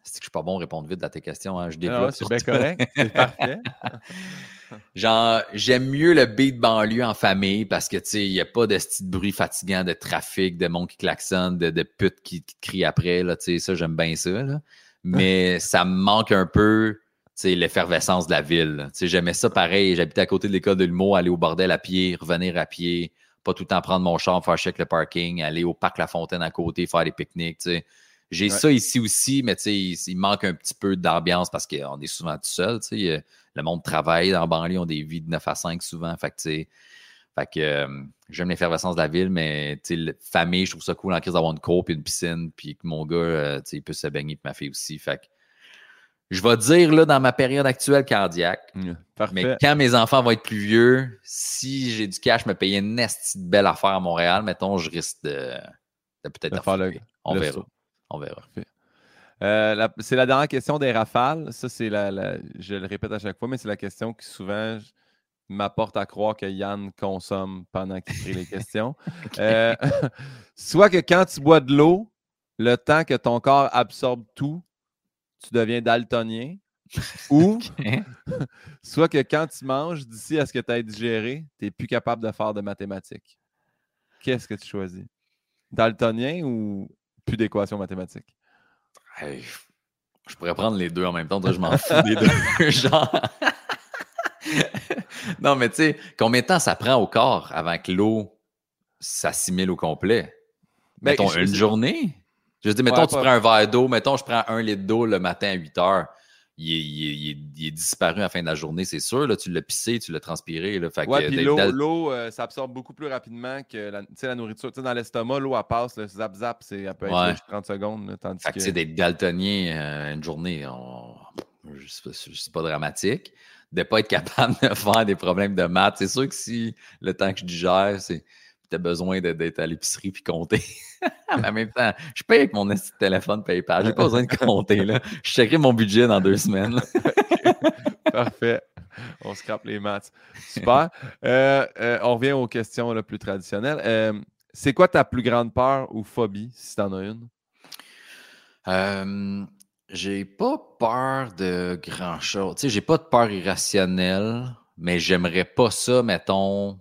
C'est que je suis pas bon à répondre vite à tes questions. Hein. Je développe. c'est bien correct. C'est parfait. Genre, j'aime mieux le beat banlieue en famille parce que, tu sais, il n'y a pas de petit bruit fatigant de trafic, de monde qui klaxonne, de, de putes qui, crient après, là, tu sais, ça, j'aime bien ça, là. Mais ça me manque un peu, tu sais, l'effervescence de la ville. Tu sais, j'aimais ça pareil. J'habitais à côté de l'école de l'humour, aller au bordel à pied, revenir à pied, pas tout le temps prendre mon char, faire check le parking, aller au parc La Fontaine à côté, faire des pique-niques, tu sais. J'ai ça ici aussi, mais tu sais, il, manque un petit peu d'ambiance parce qu'on est souvent tout seul, tu sais le monde travaille dans banlieue, ont des vies de 9 à 5 souvent. Fait que, fait que euh, j'aime l'effervescence de la ville, mais la famille, je trouve ça cool en crise d'avoir une cour et une piscine, puis que mon gars, euh, il peut se baigner, puis ma fille aussi. Fait que, je vais dire, là, dans ma période actuelle cardiaque, mmh, mais quand mes enfants vont être plus vieux, si j'ai du cash, me payer une nest belle affaire à Montréal, mettons, je risque de, peut-être faire le, On verra. On verra. Euh, c'est la dernière question des rafales. Ça, c'est la, Je le répète à chaque fois, mais c'est la question qui souvent m'apporte à croire que Yann consomme pendant qu'il écrit les questions. Euh, soit que quand tu bois de l'eau, le temps que ton corps absorbe tout, tu deviens daltonien. Ou soit que quand tu manges, d'ici à ce que tu aies digéré, tu n'es plus capable de faire de mathématiques. Qu'est-ce que tu choisis? Daltonien ou plus d'équations mathématiques? je pourrais prendre les deux en même temps. je m'en fous des deux. Genre. non, mais tu sais, combien de temps ça prend au corps avant que l'eau s'assimile au complet? Ben, mettons une journée? Je dis, mettons, tu prends un verre d'eau, mettons, je prends un litre d'eau le matin à 8 heures il est, disparu à la fin de la journée, c'est sûr. Là, tu l'as pissé, tu l'as transpiré. Là, puis l'eau, euh, ça absorbe beaucoup plus rapidement que la, la nourriture. dans l'estomac, l'eau, elle passe, le zap zap, c'est, elle peut être 30 secondes. tandis fait que, d'être daltonien euh, une journée, c'est pas dramatique. De ne pas être capable de faire des problèmes de maths, c'est sûr que si le temps que je digère, c'est tu as besoin d'être à l'épicerie puis compter. en même temps, je paye avec mon téléphone PayPal. J'ai pas besoin de compter. Là. Je checkerai mon budget dans deux semaines. Parfait. On scrape les maths. Super. Euh, euh, on revient aux questions là, plus traditionnelles. Euh, c'est quoi ta plus grande peur ou phobie, si tu en as une? j'ai pas peur de grand-chose. Tu sais, j'ai pas de peur irrationnelle, mais j'aimerais pas ça, mettons,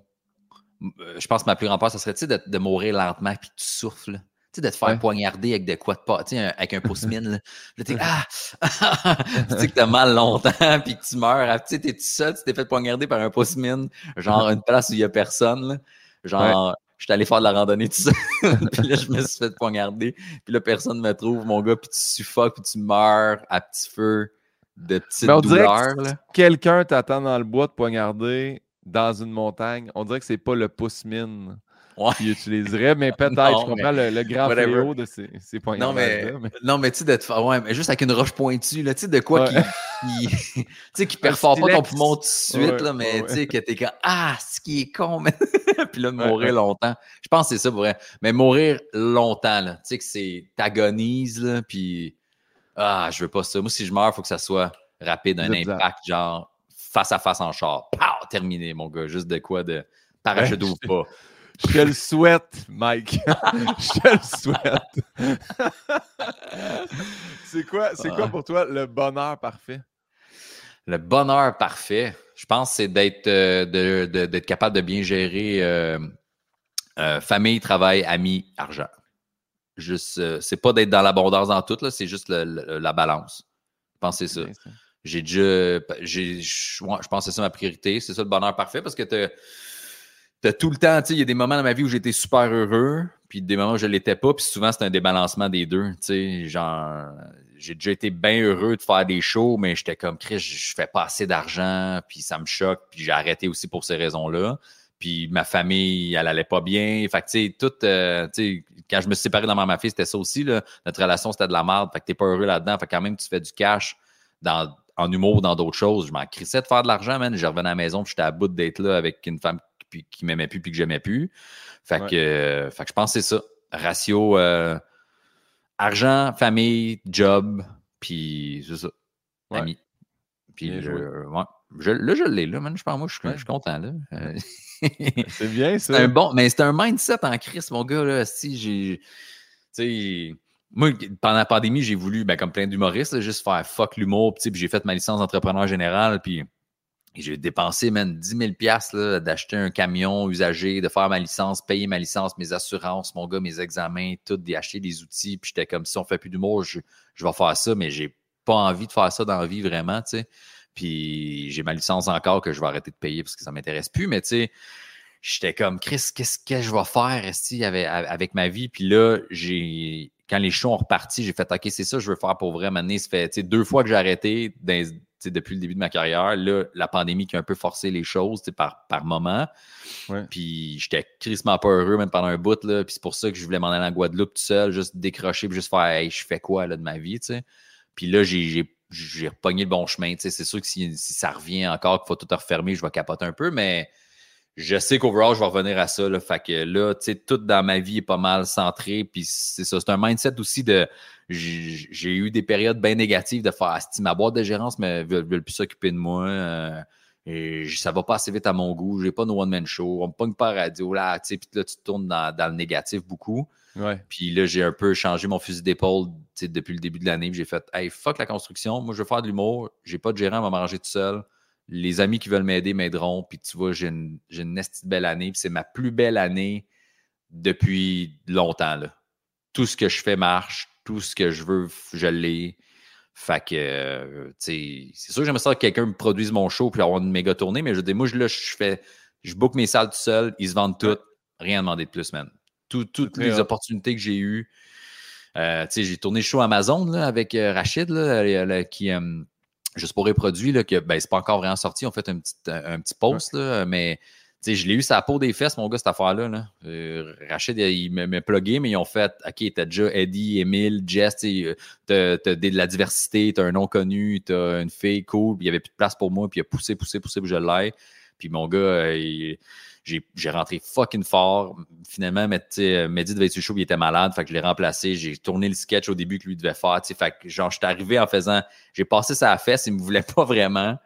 je pense que ma plus grande peur, ce serait de, de mourir lentement puis tu souffles. Tu sais, de te faire poignarder avec de quoi de pas, avec un pouce mine. Là, là tu ah! tu sais que t'as mal longtemps puis que tu meurs. Tu sais, t'es tout seul, tu t'es fait poignarder par un pouce mine, genre une place où il y a personne. Là. Genre, je suis allé faire de la randonnée tout seul. puis là, je me suis fait poignarder. Puis là, personne me trouve, mon gars, puis tu suffoques, puis tu meurs à petit feu de petites douleurs. Quelqu'un t'attend dans le bois de poignarder dans une montagne, on dirait que c'est pas le pouce-mine ouais. qu'il utiliserait, mais peut-être, je comprends le, grand fléau de ces, ces points Non, mais, non, mais tu sais, d'être ouais, mais juste avec une roche pointue, là, tu sais, de quoi qui, qui, tu sais, qui perfore pas ton poumon tout de suite, là, mais tu sais, que t'es comme, ah, ce qui est con, mais... puis là, de mourir longtemps. Je pense que c'est ça pour vrai. Mais mourir longtemps, là, tu sais, que c'est, t'agonises, là, puis, ah, je veux pas ça. Moi, si je meurs, il faut que ça soit rapide, un impact, genre, face à face en char. Pow! Terminé, mon gars. Juste de quoi de parachute ou pas. Je te le souhaite, Mike. je te le souhaite. c'est quoi, c'est quoi pour toi le bonheur parfait? Le bonheur parfait, je pense, c'est d'être euh, d'être capable de bien gérer euh, euh, famille, travail, amis, argent. Juste, c'est pas d'être dans l'abondance dans tout, c'est juste la balance. Je pense que c'est ça j'ai déjà. J'ai, je pense que c'est ça ma priorité. C'est ça le bonheur parfait parce que tu as tout le temps, tu sais, il y a des moments dans ma vie où j'étais super heureux, puis des moments où je ne l'étais pas, puis souvent c'est un débalancement des deux. Genre, j'ai déjà été bien heureux de faire des shows, mais j'étais comme Chris, je fais pas assez d'argent, puis ça me choque, puis j'ai arrêté aussi pour ces raisons-là. Puis ma famille, elle allait pas bien. Fait que, tu sais, tout, euh, tu sais, quand je me suis séparé dans ma fille, c'était ça aussi, là. Notre relation, c'était de la merde. Fait que t'es pas heureux là-dedans. Fait que quand même, tu fais du cash dans, en humour ou dans d'autres choses. Je m'en crissais de faire de l'argent, man. Je revenais à la maison, puis j'étais à bout d'être là avec une femme qui, qui m'aimait plus puis que j'aimais plus. Fait que, euh, fait que je pense que c'est ça. Ratio euh, argent, famille, job, puis c'est ça. Ouais. Ami. Puis Bien je- joué. ouais. Je- là, je l'ai, là, man. Je pense, moi, je suis, je suis content, là. Euh, C'est bien, c'est ça. un bon, mais c'est un mindset en crise, mon gars, là. Si j'ai. Tu sais. Moi, pendant la pandémie, j'ai voulu, ben, comme plein d'humoristes, juste faire fuck l'humour. Puis, j'ai fait ma licence d'entrepreneur général. Puis, j'ai dépensé, man, 10 000 piastres, là, d'acheter un camion usagé, de faire ma licence, payer ma licence, mes assurances, mon gars, mes examens, tout, d'acheter des outils. Puis, j'étais comme, si on fait plus d'humour, je, je vais faire ça, mais j'ai pas envie de faire ça dans la vie vraiment, tu sais. Puis, j'ai ma licence encore que je vais arrêter de payer parce que ça m'intéresse plus. Mais, tu sais, j'étais comme, Chris, qu'est-ce que je vais faire avec, avec ma vie? Puis là, j'ai quand les shows ont reparti, j'ai fait OK, c'est ça que je veux faire pour vrai. Maintenant, ça fait deux fois que j'ai arrêté dans- depuis le début de ma carrière. Là, la pandémie qui a un peu forcé les choses par, par moment. Ouais. Puis j'étais crissement pas heureux même pendant un bout. Là. Puis c'est pour ça que je voulais m'en aller en Guadeloupe tout seul, juste décrocher, puis juste faire Hey, je fais quoi là, de ma vie? Puis là, j'ai, j'ai, repogné le bon chemin. C'est sûr que si, si ça revient encore, qu'il faut tout refermer, je vais capoter un peu, mais je sais qu'overall, je vais revenir à ça. Là. Fait que là, tu sais, tout dans ma vie est pas mal centré. Puis c'est ça. C'est un mindset aussi de. J'ai eu des périodes bien négatives de faire si ma boîte de gérance ne veut, veut plus s'occuper de moi. euh, et ça va pas assez vite à mon goût. J'ai pas de one-man show. On me pogne pas radio. Là, tu sais, puis là, tu tournes dans, dans le négatif beaucoup. Ouais. Puis là, j'ai un peu changé mon fusil d'épaule depuis le début de l'année. Puis J'ai fait Hey, fuck la construction. Moi, je veux faire de l'humour. J'ai pas de gérant, on va m'arranger tout seul. Les amis qui veulent m'aider m'aideront. Puis tu vois, j'ai une, j'ai une belle année. Puis c'est ma plus belle année depuis longtemps. Là. Tout ce que je fais marche. Tout ce que je veux, je l'ai. Fait que, euh, tu sais, c'est sûr que j'aimerais ça que quelqu'un me produise mon show puis avoir une méga tournée, mais je dis, moi, je, là, je fais, je book mes salles tout seul, ils se vendent toutes, rien à demander de plus, man. Tout- toutes les opportunités que j'ai eues. Euh, tu sais, j'ai tourné le show Amazon là, avec euh, Rachid, là, euh, qui, euh, juste pour les produits, là, que ben, c'est pas encore vraiment sorti. On fait un petit, un petit post, là, mais je l'ai eu sa peau des fesses, mon gars, cette affaire-là. Là. Euh, Rachid, il m'a plugué, mais ils ont fait OK, t'as déjà Eddie, Emile, Jess, euh, t'as de la diversité, t'as un nom connu, t'as une fille cool, puis il y avait plus de place pour moi, puis il a poussé, poussé, poussé, puis je l'ai. Puis mon gars, euh, il- j'ai j'ai rentré fucking fort. Finalement, sais, Mehdi devait être show, il était malade, fait que je l'ai remplacé. J'ai tourné le sketch au début que lui devait faire. Fait que genre, j'étais arrivé en faisant, j'ai passé sa fesse, il me voulait pas vraiment.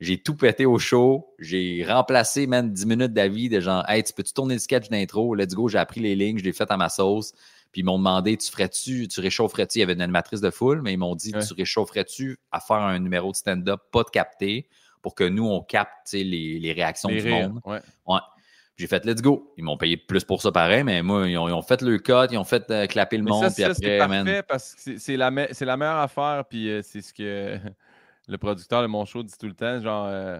J'ai tout pété au show. J'ai remplacé, man, 10 minutes d'avis de genre, hey, tu peux-tu tourner le sketch d'intro? Let's go, j'ai appris les lignes, je l'ai fait à ma sauce. Puis ils m'ont demandé, tu ferais-tu, tu réchaufferais-tu? Il y avait une animatrice de foule, mais ils m'ont dit, Ouais. tu réchaufferais-tu à faire un numéro de stand-up, pas de capter, pour que nous, on capte les, les réactions Les du rires, monde? ouais. J'ai fait let's go. Ils m'ont payé plus pour ça pareil, mais moi, ils ont, ils ont fait le cut, ils ont fait euh, clapper le Mais monde, ça, puis ça, c'est après, man. parfait parce que c'est- la, me- c'est la meilleure affaire. Puis euh, c'est ce que le producteur de mon show dit tout le temps, genre euh,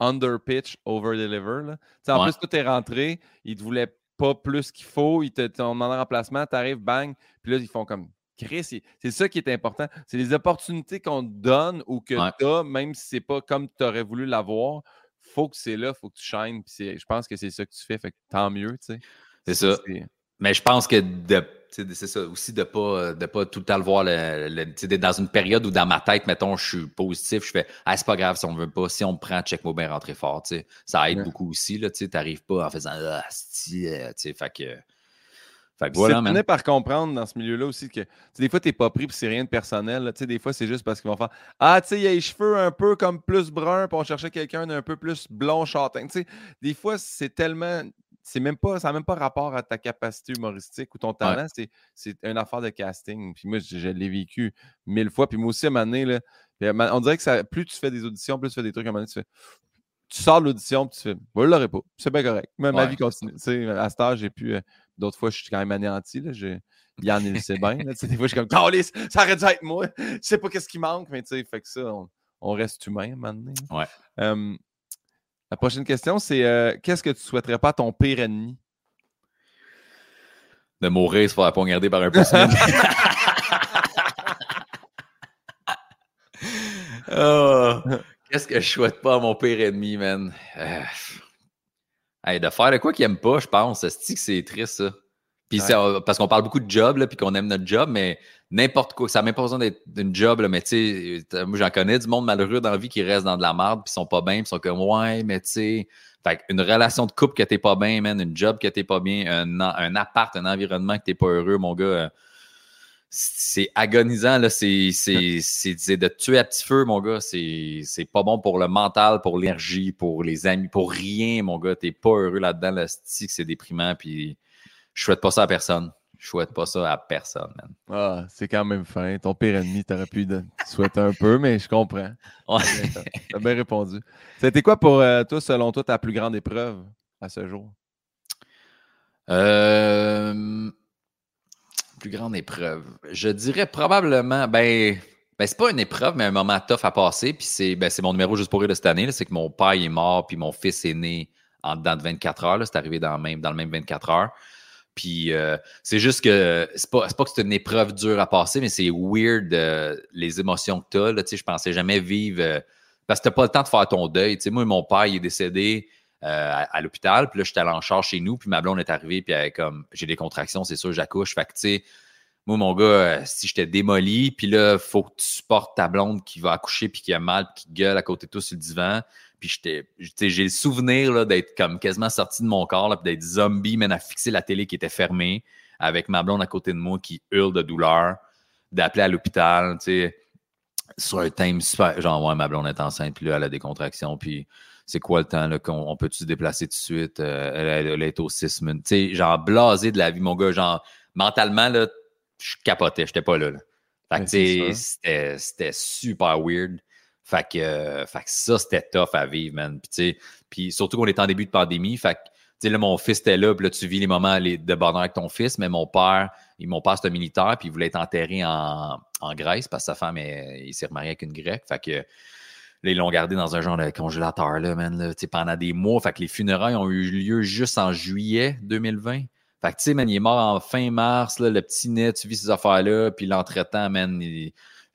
under pitch, over deliver. là. En Ouais. plus, tout est rentré. Ils te voulaient pas plus qu'il faut. Ils te t'ont demandé remplacement. Tu arrives, bang. Puis là, ils font comme Chris. C'est ça qui est important. C'est les opportunités qu'on te donne ou que Ouais. tu as, même si c'est pas comme tu aurais voulu l'avoir. Faut que c'est là, faut que tu shines. Puis c'est- je pense que c'est ça que tu fais. Fait que tant mieux, tu sais. C'est ça. Mais je pense que de, c'est ça aussi de pas de pas tout le temps le voir le, d'être dans une période où dans ma tête mettons je suis positif je fais ah c'est pas grave si on veut pas si on me prend check moi bien rentrer fort ça aide Ouais. beaucoup aussi là tu sais t'arrives pas en faisant ah euh, tu sais fait que fait que voilà man. par comprendre dans ce milieu-là aussi que des fois, tu n'es pas pris puis c'est rien de personnel. là. Tu sais, Des fois, c'est juste parce qu'ils vont faire Ah, tu sais, il a les cheveux un peu comme plus bruns, puis on cherchait quelqu'un d'un peu plus blond châtain. Tu sais, des fois, c'est tellement. C'est même pas, ça n'a même pas rapport à ta capacité humoristique ou ton talent, c'est, c'est une affaire de casting. Puis moi, je, je l'ai vécu mille fois. Puis moi aussi, à un moment donné, là, on dirait que ça, plus tu fais des auditions, plus tu fais des trucs, à un moment donné, tu fais. Tu sors de l'audition, puis tu fais, je ne l'aurai pas. C'est bien correct. Mais ma Ouais. vie continue. À cet âge, j'ai pu. euh, D'autres fois, je suis quand même anéanti. Là. Je- Yann, il le sait bien. là. Des fois, je suis comme, Calisse, ça aurait dû être moi. Je sais pas qu'est-ce qui manque, mais tu sais, fait que ça, on, on reste humain maintenant. Ouais. Euh, la prochaine question, c'est euh, qu'est-ce que tu souhaiterais pas à ton pire ennemi? de mourir se faire poignarder par un pouce-mine. Ah, Qu'est-ce que je souhaite pas à mon pire ennemi, man? Euh, Hey, de faire de quoi qu'ils n'aiment pas, je pense. C'est triste, ça. Puis parce qu'on parle beaucoup de job, là, puis qu'on aime notre job, mais n'importe quoi, ça n'a même pas besoin d'être une job, là, mais tu sais, moi j'en connais du monde malheureux dans la vie qui reste dans de la merde, puis sont pas bien, puis sont comme ouais, mais tu sais, fait une relation de couple que t'es pas bien, man, une job que t'es pas bien, un, un appart, un environnement que t'es pas heureux, mon gars, euh, c'est agonisant, là, c'est de tuer à petit feu, mon gars, c'est pas bon pour le mental, pour l'énergie, pour les amis, pour rien, mon gars, t'es pas heureux là-dedans, là, c'est déprimant, puis je souhaite pas ça à personne. Je souhaite pas ça à personne, man. Ah, c'est quand même fin. Ton pire ennemi, t'aurais pu souhaiter un peu, mais je comprends. Ouais. T'as bien répondu. C'était quoi pour euh, toi, selon toi, ta plus grande épreuve à ce jour? Euh, plus grande épreuve. Je dirais probablement, ben, ben c'est pas une épreuve, mais un moment tough à passer. Puis c'est ben, mon numéro juste pour rire de cette année. C'est que mon père est mort, puis mon fils est né en dedans de 24 heures. C'est arrivé dans, même, dans le même 24 heures. Puis euh, c'est juste que c'est pas, pas que c'est une épreuve dure à passer, mais c'est weird euh, les émotions que tu as. Je pensais jamais vivre euh, parce que tu n'as pas le temps de faire ton deuil. sais moi, mon père, il est décédé à, l'hôpital, puis là, j'étais allé en charge chez nous, puis ma blonde est arrivée, puis elle, comme j'ai des contractions, c'est sûr, j'accouche. Fait que tu sais, moi, mon gars, si j'étais démoli, puis là, faut que tu supportes ta blonde qui va accoucher, puis qui a mal, puis qui gueule à côté de toi sur le divan. Puis j'ai le souvenir d'être comme quasiment sorti de mon corps, puis d'être zombie, mais à fixer la télé qui était fermée, avec ma blonde à côté de moi qui hurle de douleur, d'appeler à l'hôpital, tu sais, sur un thème super. Genre, ouais, ma blonde est enceinte, puis là, elle a des contractions, puis c'est quoi le temps, là, qu'on on peut-tu se déplacer tout de suite? Euh, elle, est au six minutes. Tu sais, genre, blasé de la vie, mon gars, genre, mentalement, là, je capotais, j'étais pas là. là. Fait que, c'était super weird. Fait que, euh, fait que ça, c'était tough à vivre, man. Puis, puis surtout qu'on est en début de pandémie. Fait que, tu sais, là, mon fils était là, puis là, tu vis les moments de bonheur avec ton fils, mais mon père, mon père, c'était militaire, puis il voulait être enterré en, en Grèce parce que sa femme, il s'est remarié avec une grecque. Fait que, là, ils l'ont gardé dans un genre de congélateur, là, man, pendant des mois. Que les funérailles ont eu lieu juste en juillet 2020. Fait que, tu sais, man, il est mort en fin mars, le petit nez, tu vis ces affaires-là, puis l'entretemps, man,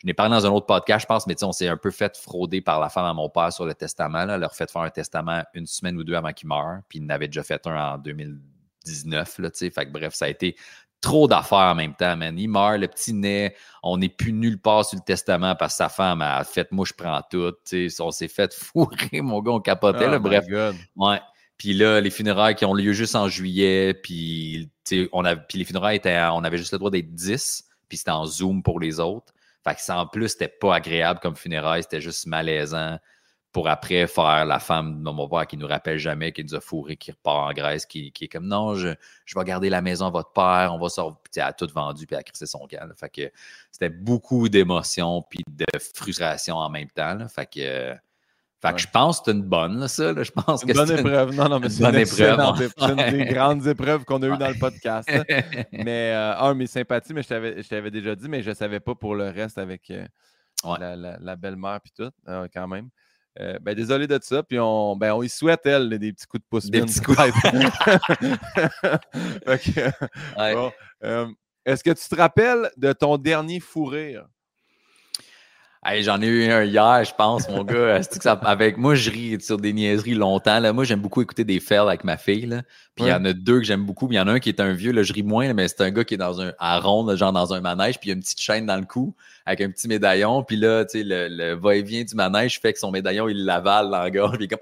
je n'ai parlé dans un autre podcast, je pense, mais on s'est un peu fait frauder par la femme à mon père sur le testament. Là. Elle leur fait faire un testament une semaine ou deux avant qu'il meure. Puis il n'avait déjà fait un en 2019. Là, fait que, bref, ça a été trop d'affaires en même temps, man. Il meurt, le petit nez, on n'est plus nulle part sur le testament parce que sa femme a fait moi je prends tout. On s'est fait fourrer, mon gars, on capotait. là, oh bref. Ouais. Puis là, les funérailles qui ont lieu juste en juillet, puis, on a, puis les funérailles étaient, on avait juste le droit d'être 10, puis c'était en Zoom pour les autres. Fait que ça, en plus, c'était pas agréable comme funérailles, c'était juste malaisant pour après faire la femme de mon père qui nous rappelle jamais, qui nous a fourré, qui repart en Grèce, qui, est comme non, je, je, vais garder la maison à votre père, on va sortir. Puis elle a tout vendu, puis elle a crissé son camp. Fait que c'était beaucoup d'émotions puis de frustration en même temps. Fait que fait que je pense que c'est une bonne, ça. Je pense une que bonne épreuve. non, non, mais c'est une, épreuve, une des grandes épreuves qu'on a eues dans le podcast. mais euh, un, mes sympathies, mais je t'avais déjà dit, mais je ne savais pas pour le reste avec euh, la, belle-mère et tout, euh, quand même. Ben, désolé de ça. Puis on, ben, on y souhaite, elle, des petits coups de pouce. Des petits coups Est-ce que tu te rappelles de ton dernier fou rire? J'en ai eu un hier, je pense, mon gars. avec moi, je ris sur des niaiseries longtemps. Là. Moi, j'aime beaucoup écouter des fails avec ma fille. Là. Puis il y en a deux que j'aime beaucoup. il y en a un qui est un vieux, là, je ris moins, mais c'est un gars qui est dans un à ronde, genre dans un manège, puis il y a une petite chaîne dans le cou avec un petit médaillon. Puis là, tu sais, le, va-et-vient du manège fait que son médaillon, il l'avale dans le gars. Puis comme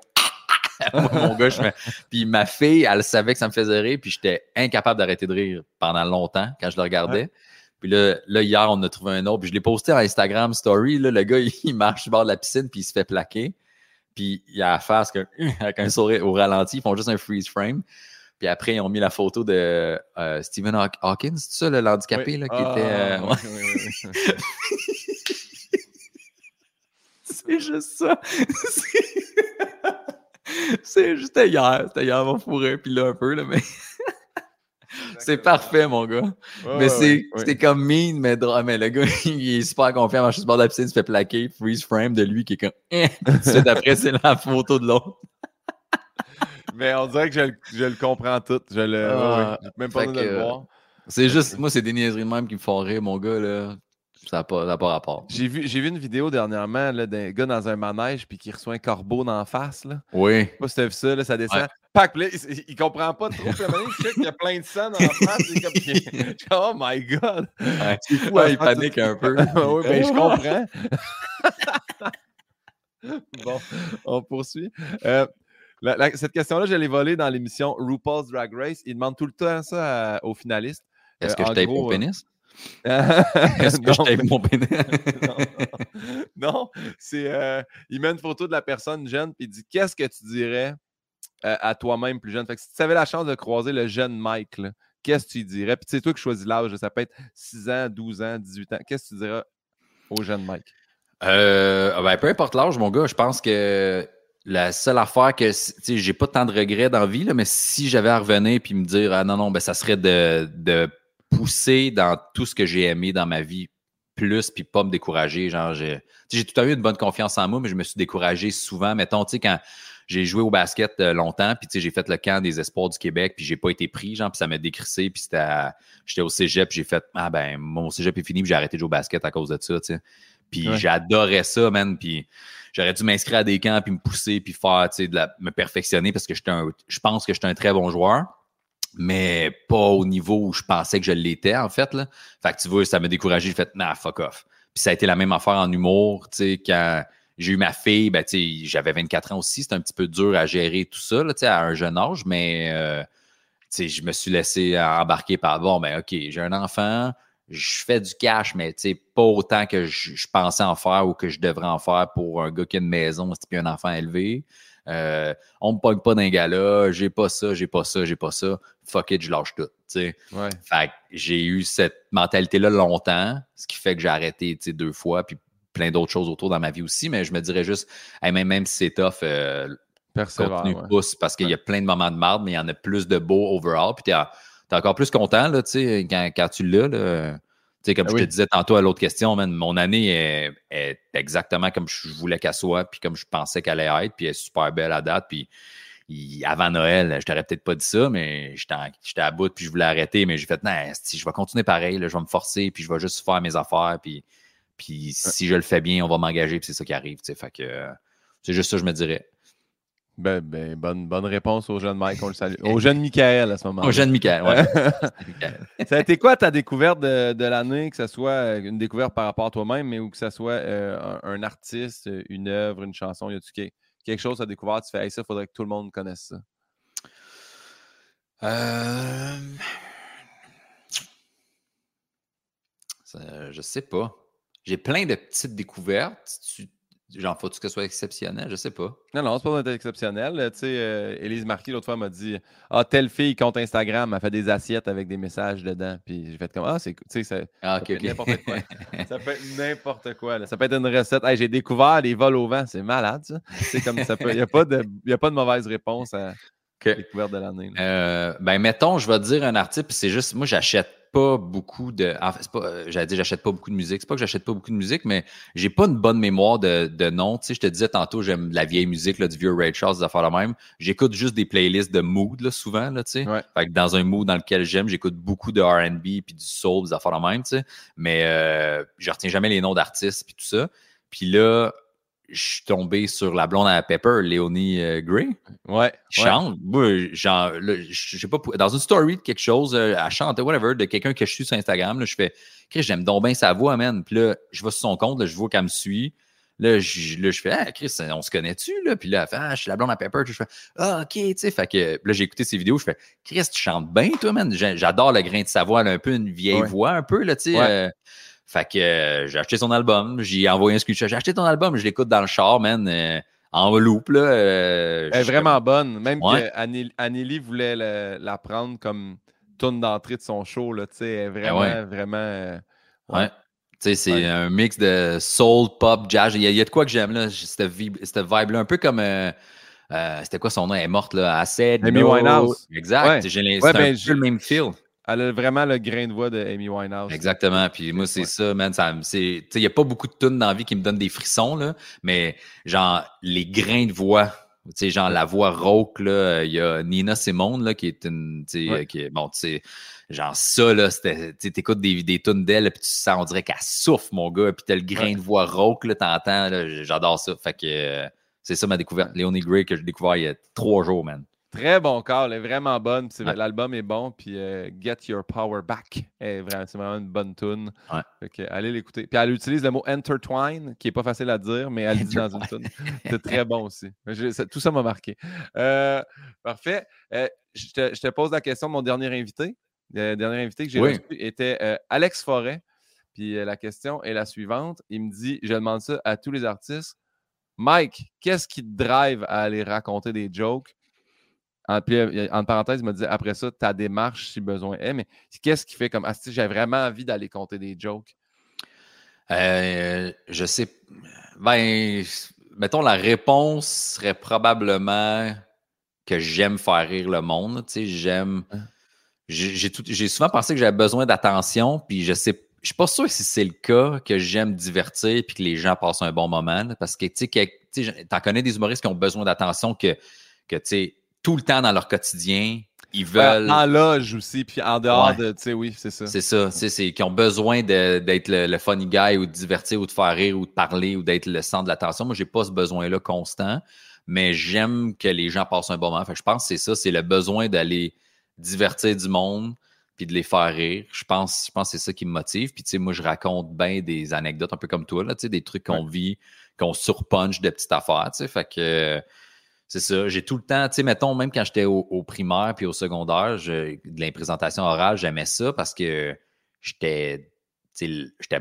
mon gars, je Puis ma fille, elle savait que ça me faisait rire, puis j'étais incapable d'arrêter de rire pendant longtemps quand je le regardais. Puis là, là, hier, on a trouvé un autre. Puis je l'ai posté en Instagram Story. Là, le gars, il marche sur bord de la piscine, puis il se fait plaquer. Puis il a la face que, avec un sourire au ralenti. Ils font juste un freeze frame. Puis après, ils ont mis la photo de euh, Stephen Hawkins, c'est ça, l'handicapé, là, qui ah, était. Euh, c'est juste ça. c'est juste hier. C'était hier, mon fourré, puis là, un peu, là, mais. C'est parfait, mon gars. mais c'est comme mean, mais. Mais le gars, il est super confiant. Marche sur le bord de la piscine, il se fait plaquer. Freeze frame de lui qui est comme. Eh. Tout de suite après, c'est la photo de l'autre. Mais on dirait que je, je, le comprends tout. Je le. Ah, même pas de le voir. C'est juste, moi, c'est des niaiseries de même qui me font rire, mon gars. Là. Ça n'a pas, pas, rapport. J'ai vu, vu une vidéo dernièrement d'un gars dans un manège puis qui reçoit un corbeau la face. Là. Oui. Je sais pas si tu as vu ça, là, ça descend. Pac, là, il, il, comprend pas trop. Puis il qu'il y a plein de sang dans la face. Il oh my God! C'est fou, hein, il panique un peu. oui, ben, je comprends. bon, on poursuit. Euh, cette question-là, je l'ai volée dans l'émission RuPaul's Drag Race. Il demande tout le temps ça aux finalistes. Est-ce que je tape mon pénis? Est-ce que je tape mon pénis? non, c'est. Euh, il met une photo de la personne jeune et il dit Qu'est-ce que tu dirais euh, à toi-même plus jeune? Fait que Si tu avais la chance de croiser le jeune Mike, qu'est-ce que tu dirais? Puis c'est toi qui choisis l'âge. Ça peut être 6 ans, 12 ans, 18 ans. Qu'est-ce que tu dirais au jeune Mike? Euh, ben, peu importe l'âge, mon gars, je pense que la seule affaire que, tu sais, j'ai pas tant de regrets dans la vie, là, mais si j'avais à revenir puis me dire, ah non, non, ben, ça serait de, de pousser dans tout ce que j'ai aimé dans ma vie plus puis pas me décourager. Genre, j'ai, j'ai tout à eu une bonne confiance en moi, mais je me suis découragé souvent. Mettons, tu sais, quand j'ai joué au basket euh, longtemps, puis tu sais, j'ai fait le camp des espoirs du Québec, puis j'ai pas été pris, genre, puis ça m'a décrissé, puis c'était j'étais au cégep, j'ai fait, ah ben, mon cégep est fini, puis j'ai arrêté de jouer au basket à cause de ça, tu sais. Puis j'adorais ça, man. Puis j'aurais dû m'inscrire à des camps, puis me pousser, puis faire, tu sais, me perfectionner parce que j'étais un, je pense que j'étais un très bon joueur, mais pas au niveau où je pensais que je l'étais, en fait. Là. Fait que tu vois, ça m'a découragé. J'ai fait, nah, fuck off. Puis ça a été la même affaire en humour, tu sais, quand j'ai eu ma fille, ben, tu sais, j'avais 24 ans aussi. C'était un petit peu dur à gérer tout ça, tu sais, à un jeune âge, mais, euh, tu sais, je me suis laissé embarquer par, bon, ben, OK, j'ai un enfant, je fais du cash, mais pas autant que je, pensais en faire ou que je devrais en faire pour un gars qui a une maison et un enfant élevé. Euh, on me pogne pas d'un gars-là, j'ai pas ça, j'ai pas ça, j'ai pas ça. Fuck it, je lâche tout. Fait j'ai eu cette mentalité-là longtemps, ce qui fait que j'ai arrêté deux fois, puis plein d'autres choses autour dans ma vie aussi, mais je me dirais juste, même, même si c'est tough, euh, continue pousse parce qu'il y a plein de moments de marde, mais il y en a plus de beaux overall. Puis t'es encore plus content là, quand, quand tu l'as. Là. comme ben je te disais tantôt à l'autre question, mon année est, exactement comme je voulais qu'elle soit, puis comme je pensais qu'elle allait être, puis elle est super belle à date. Puis avant Noël, je t'aurais peut-être pas dit ça, mais j'étais à bout, puis je voulais arrêter, mais j'ai fait, non, je vais continuer pareil, je vais me forcer, puis je vais juste faire mes affaires, puis, puis si je le fais bien, on va m'engager, puis c'est ça qui arrive. Fait que c'est juste ça, je me dirais. Ben, ben, bonne, bonne réponse au jeune Mike, on le salue. Au jeune Michael à ce moment-là. Au jeune Michael, ouais. ça a été quoi ta découverte de, l'année, que ce soit euh, une découverte par rapport à toi-même, mais ou que ce soit euh, un, artiste, une œuvre, une chanson, y a-tu quelque chose à découvrir, tu fais hey, ça, il faudrait que tout le monde connaisse ça? Euh... ça je sais pas. J'ai plein de petites découvertes. Tu, Genre, faut-tu que ce soit exceptionnel? Je sais pas. Non, non, c'est pas exceptionnel. Tu sais, euh, Élise Marquis, l'autre fois, m'a dit Ah, telle fille compte Instagram, a fait des assiettes avec des messages dedans. Puis j'ai fait comme Ah, c'est. Tu sais, ah, ça, peut être n'importe quoi. ça peut être n'importe quoi. Ça peut être une recette. Hey, j'ai découvert les vols au vent. C'est malade, ça. C'est comme ça peut. Il n'y a, pas de... a pas de mauvaise réponse à la découverte de l'année. Euh, ben, mettons, je vais te dire un article, c'est juste, moi, j'achète pas beaucoup de. En fait, pas, euh, j'allais dire, j'achète pas beaucoup de musique. C'est pas que j'achète pas beaucoup de musique, mais j'ai pas une bonne mémoire de, de noms. Tu sais, je te disais tantôt, j'aime la vieille musique, là, du vieux Ray Charles, des affaires la même. J'écoute juste des playlists de mood, là, souvent, là, tu sais. Fait que dans un mood dans lequel j'aime, j'écoute beaucoup de RB puis du soul, des affaires la même, tu sais. Mais euh, je retiens jamais les noms d'artistes puis tout ça. Puis là, je suis tombé sur la blonde à Pepper, Léonie euh, Gray. Ouais. chante. Moi, genre, je sais pas, dans une story de quelque chose, euh, elle chante, whatever, de quelqu'un que je suis sur Instagram, là, je fais, Chris, j'aime donc bien sa voix, man. Puis là, je vais sur son compte, là, je vois qu'elle me suit. Là, je, là, je fais, ah, Chris, on se connaît-tu, là? Puis là, elle fait, ah, je suis la blonde à Pepper. Je fais, ah, ok, tu sais. Fait que, là, j'ai écouté ses vidéos, je fais, Chris, tu chantes bien, toi, man. J'adore le grain de sa voix, elle a un peu une vieille voix, un peu, là, tu sais. Euh, fait que euh, j'ai acheté son album, j'ai envoyé un screenshot. J'ai acheté ton album, je l'écoute dans le char, man, euh, en loop. Là, euh, Elle est vraiment bonne. Même que voulait la prendre comme tune d'entrée de son show. Là, est ben vraiment, vraiment. ouais. Tu sais, c'est un mix de soul, pop, jazz. Il y a, de quoi que j'aime, là, cette, vibe-là. Un peu comme. C'était quoi son nom? Elle est morte, là. Assez. Amy Winehouse. Exact. J'ai ouais, un ben, peu le même feel. Elle a vraiment le grain de voix de Amy Winehouse. Exactement. Puis moi, c'est ça, man. Il n'y a pas beaucoup de tunes dans la vie qui me donnent des frissons, là, mais genre, les grains de voix Tu sais, genre la voix rauque, là, il y a Nina Simone, là, qui est une, tu sais, qui est, bon, tu sais, genre ça, là, tu écoutes des, des tunes d'elle, puis tu sens, on dirait qu'elle souffle, mon gars, puis t'as le grain de voix rauque, là, t'entends, là, j'adore ça. Fait que euh, c'est ça ma découverte. Léonie Gray que j'ai découvert il y a trois jours, man. Très bon corps, elle est vraiment bonne. L'album est bon. Puis euh, Get Your Power Back. C'est vraiment, une bonne tune. allez l'écouter. Puis elle utilise le mot intertwine, qui n'est pas facile à dire, mais elle le dit dans une tune. C'est très bon aussi. tout ça m'a marqué. Euh, parfait. Euh, je, te, pose la question de mon dernier invité. Le dernier invité que j'ai reçu était Alex Forêt. Puis la question est la suivante. Il me dit, je demande ça à tous les artistes. Mike, qu'est-ce qui te drive à aller raconter des jokes? En, puis, en parenthèse, il m'a dit après ça, ta démarche si besoin est. Mais qu'est-ce qui fait comme ah, j'ai vraiment envie d'aller compter des jokes? Euh, je sais. Ben, mettons, la réponse serait probablement que j'aime faire rire le monde. Tu sais, j'aime. Hein? J'ai souvent pensé que j'avais besoin d'attention, puis je sais je suis pas sûr si c'est le cas que j'aime divertir puis que les gens passent un bon moment. parce que tu sais, en connais des humoristes qui ont besoin d'attention que, que tu sais, tout le temps dans leur quotidien, ils veulent. en loge aussi, puis en dehors de. Tu sais, oui, c'est ça. C'est ça. C'est qui ont besoin d'être le, funny guy ou de divertir ou de faire rire ou de parler ou d'être le centre de l'attention. Moi, j'ai pas ce besoin-là constant, mais j'aime que les gens passent un bon moment. Fait je pense que c'est ça, c'est le besoin d'aller divertir du monde puis de les faire rire. Je pense, je pense que c'est ça qui me motive. Puis, tu sais, moi, je raconte bien des anecdotes un peu comme toi, là, tu sais, des trucs qu'on vit, qu'on surpunch de petites affaires, tu sais. Fait que c'est ça. J'ai tout le temps, tu sais, mettons, même quand j'étais au, primaire puis au secondaire, de l'imprésentation orale, j'aimais ça parce que j'étais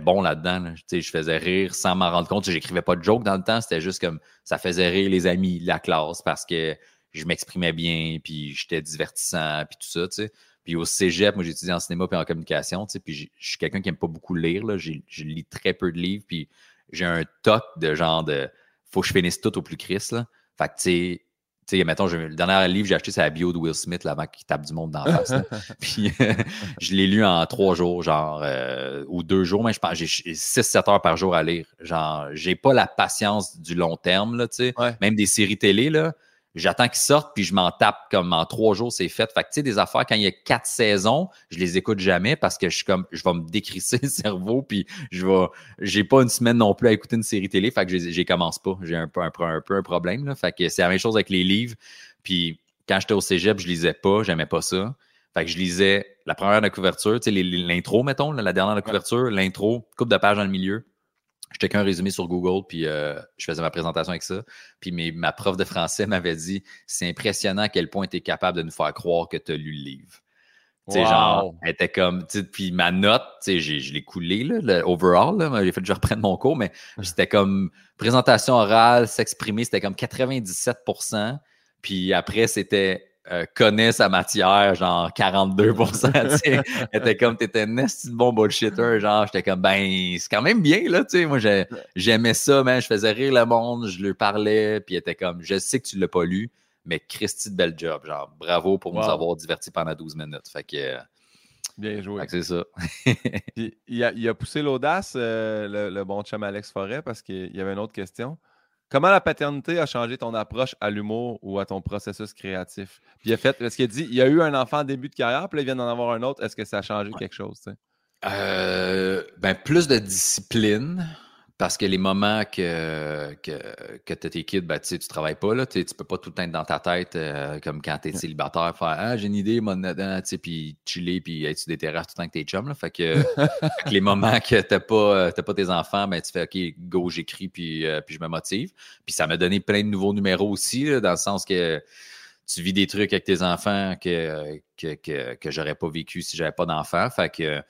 bon là-dedans. sais, Je faisais rire sans m'en rendre compte. J'écrivais pas de joke dans le temps. C'était juste comme ça faisait rire les amis, la classe, parce que je m'exprimais bien, puis j'étais divertissant, puis tout ça. sais. Puis au cégep, moi, étudié en cinéma puis en communication. Puis je suis quelqu'un qui aime pas beaucoup lire. Là. Je lis très peu de livres. Puis j'ai un toc de genre de faut que je finisse tout au plus Christ. Là. Fait que, tu sais, mettons, le dernier livre que j'ai acheté, c'est la bio de Will Smith avant qu'il tape du monde dans la face. Puis je l'ai lu en trois jours, genre, euh, ou deux jours, mais je pense j'ai 6-7 heures par jour à lire. Genre, j'ai pas la patience du long terme, là, tu sais. Même des séries télé, là j'attends qu'ils sortent, puis je m'en tape comme en trois jours, c'est fait. Fait que, tu sais, des affaires, quand il y a quatre saisons, je les écoute jamais parce que je suis comme, je vais me décrisser le cerveau, puis je vais, j'ai pas une semaine non plus à écouter une série télé, fait que j'ai commence pas. J'ai un peu un, peu un problème, là. Fait que c'est la même chose avec les livres. Puis quand j'étais au cégep, je lisais pas, j'aimais pas ça. Fait que je lisais la première de couverture, tu sais, l'intro, mettons, la dernière de couverture, l'intro, coupe de page dans le milieu je checkais un résumé sur Google, puis euh, je faisais ma présentation avec ça. Puis ma prof de français m'avait dit C'est impressionnant à quel point tu es capable de nous faire croire que tu as lu le livre. Tu sais, genre, elle était comme, puis ma note, je l'ai coulé, là, le overall, j'ai fait que je reprenne mon cours, mais c'était comme présentation orale, s'exprimer, c'était comme 97% Puis après, c'était euh, connaît sa matière, genre 42 tu était comme, t'étais un de bon bullshitter, genre, j'étais comme, ben, c'est quand même bien, là, tu sais, moi, j'aimais ça, mais je faisais rire le monde, je lui parlais, puis il était comme, je sais que tu l'as pas lu, mais Christy, de bel job, genre, bravo pour nous avoir divertis pendant 12 minutes, fait que... Bien joué. C'est ça. il, a, poussé l'audace, euh, le, le, bon chum Alex Forêt, parce qu'il y avait une autre question. Comment la paternité a changé ton approche à l'humour ou à ton processus créatif? Puis il a fait, parce qu'il a dit, il y a eu un enfant en début de carrière, puis là, il vient d'en avoir un autre. Est-ce que ça a changé quelque chose? Euh, ben, plus de discipline. Parce que les moments que, que, que tu tes kids, ben, tu ne travailles pas, là, tu ne peux pas tout le temps être dans ta tête, euh, comme quand tu es célibataire, faire Ah, j'ai une idée, mon puis chiller, puis être sur des terrasses tout le temps que tu es chum. Là. Fait, que, les moments que tu n'as pas, pas tes enfants, ben, tu fais OK, go, j'écris, puis, euh, puis je me motive. Puis ça m'a donné plein de nouveaux numéros aussi, dans le sens que tu vis des trucs avec tes enfants que, que, que, que j'aurais pas vécu si j'avais pas d'enfants. Fait que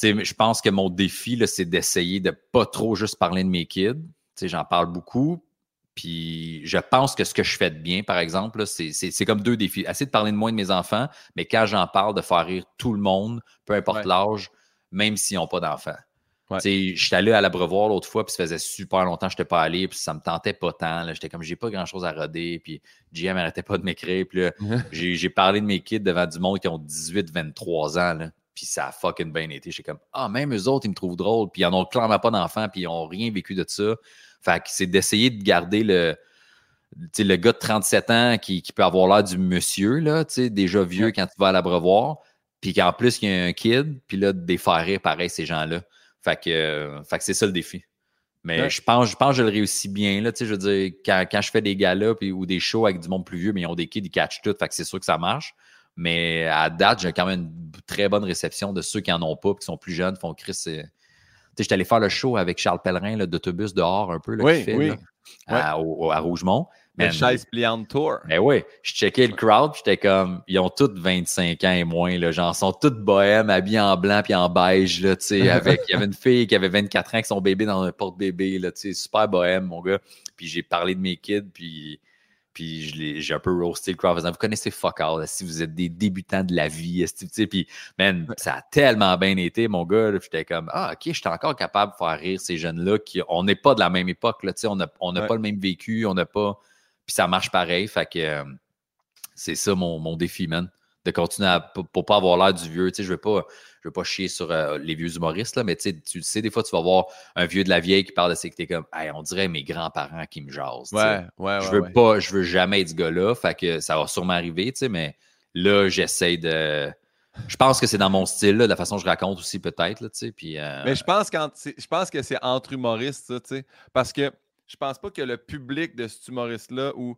je pense que mon défi, c'est d'essayer de pas trop juste parler de mes kids. J'en parle beaucoup. Puis je pense que ce que je fais de bien, par exemple, c'est comme deux défis. Essayer de parler de moins de mes enfants, mais quand j'en parle, de faire rire tout le monde, peu importe l'âge, même s'ils n'ont pas d'enfants. Je suis allé à l'abreuvoir l'autre fois, puis ça faisait super longtemps que je n'étais pas allé, puis ça me tentait pas tant. J'étais comme, j'ai pas grand chose à roder, puis GM n'arrêtait pas de m'écrire. Puis j'ai parlé de mes kids devant du monde qui ont 18, 23 ans. Là. Puis ça a fucking bien été. J'étais comme, ah, même eux autres, ils me trouvent drôle. Puis ils n'en ont clairement pas d'enfants, puis ils n'ont rien vécu de ça. Fait que c'est d'essayer de garder le, le gars de 37 ans qui, peut avoir l'air du monsieur, là, déjà vieux quand tu vas à l'abreuvoir, puis qu'en plus, il y a un kid, puis là, rire pareil, ces gens-là. Fait que, fait que c'est ça le défi. Mais je pense, je pense que je le réussis bien. Là, je veux dire, quand, je fais des galas ou des shows avec du monde plus vieux, mais ils ont des kids, ils catchent tout, fait que c'est sûr que ça marche. Mais à date, j'ai quand même une très bonne réception de ceux qui n'en ont pas, qui sont plus jeunes, font Chris. J'étais allé faire le show avec Charles Pellerin d'autobus dehors un peu, là, oui, oui. à, Rougemont. Le chaise pliante tour. Mais oui, je checkais le crowd, j'étais comme, ils ont tous 25 ans et moins, là, genre, sont tous bohèmes, habillés en blanc puis en beige, là, tu sais, avec, il y avait une fille qui avait 24 ans avec son bébé dans un porte-bébé, là, tu sais, super bohème, mon gars. Puis j'ai parlé de mes kids, puis, puis j'ai un peu roasté le crowd, vous connaissez fuck all, si vous êtes des débutants de la vie, tu sais, puis, man, ça a tellement bien été, mon gars, j'étais comme, ah, ok, j'étais encore capable de faire rire ces jeunes-là, qui, on n'est pas de la même époque, là, tu sais, on n'a on a pas le même vécu, on n'a pas puis ça marche pareil. Fait que euh, c'est ça mon, défi, man. De continuer à, pour, pas avoir l'air du vieux. Tu sais, je veux pas, je veux pas chier sur euh, les vieux humoristes, là, mais tu sais, des fois, tu vas voir un vieux de la vieille qui parle de ça, que t'es comme, on dirait mes grands-parents qui me jasent. Ouais, ouais, Je veux pas, je veux jamais être ce gars-là. Fait que ça va sûrement arriver, tu sais, mais là, j'essaie de. Je pense que c'est dans mon style, de la façon dont je raconte aussi, peut-être. Là, puis, euh, Mais je pense, je pense que c'est entre humoristes, ça, tu sais. Parce que je pense pas que le public de cet humoriste-là ou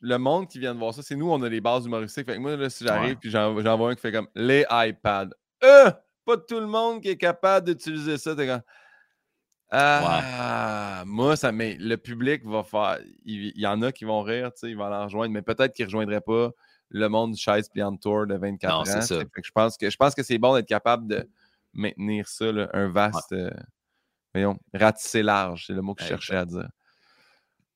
le monde qui vient de voir ça, c'est nous, on a les bases humoristiques. Fait que moi, là, si j'arrive puis j'en vois un qui fait comme les iPads. Euh! Pas tout le monde qui est capable d'utiliser ça. T'es comme. Ah, moi, ça, mais le public va faire. Il, y en a qui vont rire, tu sais, ils vont la rejoindre, mais peut-être qu'ils ne rejoindraient pas le monde du chaise pliant tour de 24 ans. Ça. je pense que je pense que c'est bon d'être capable de maintenir ça, un vaste. Euh, voyons, ratisser large, c'est le mot que je cherchais à dire.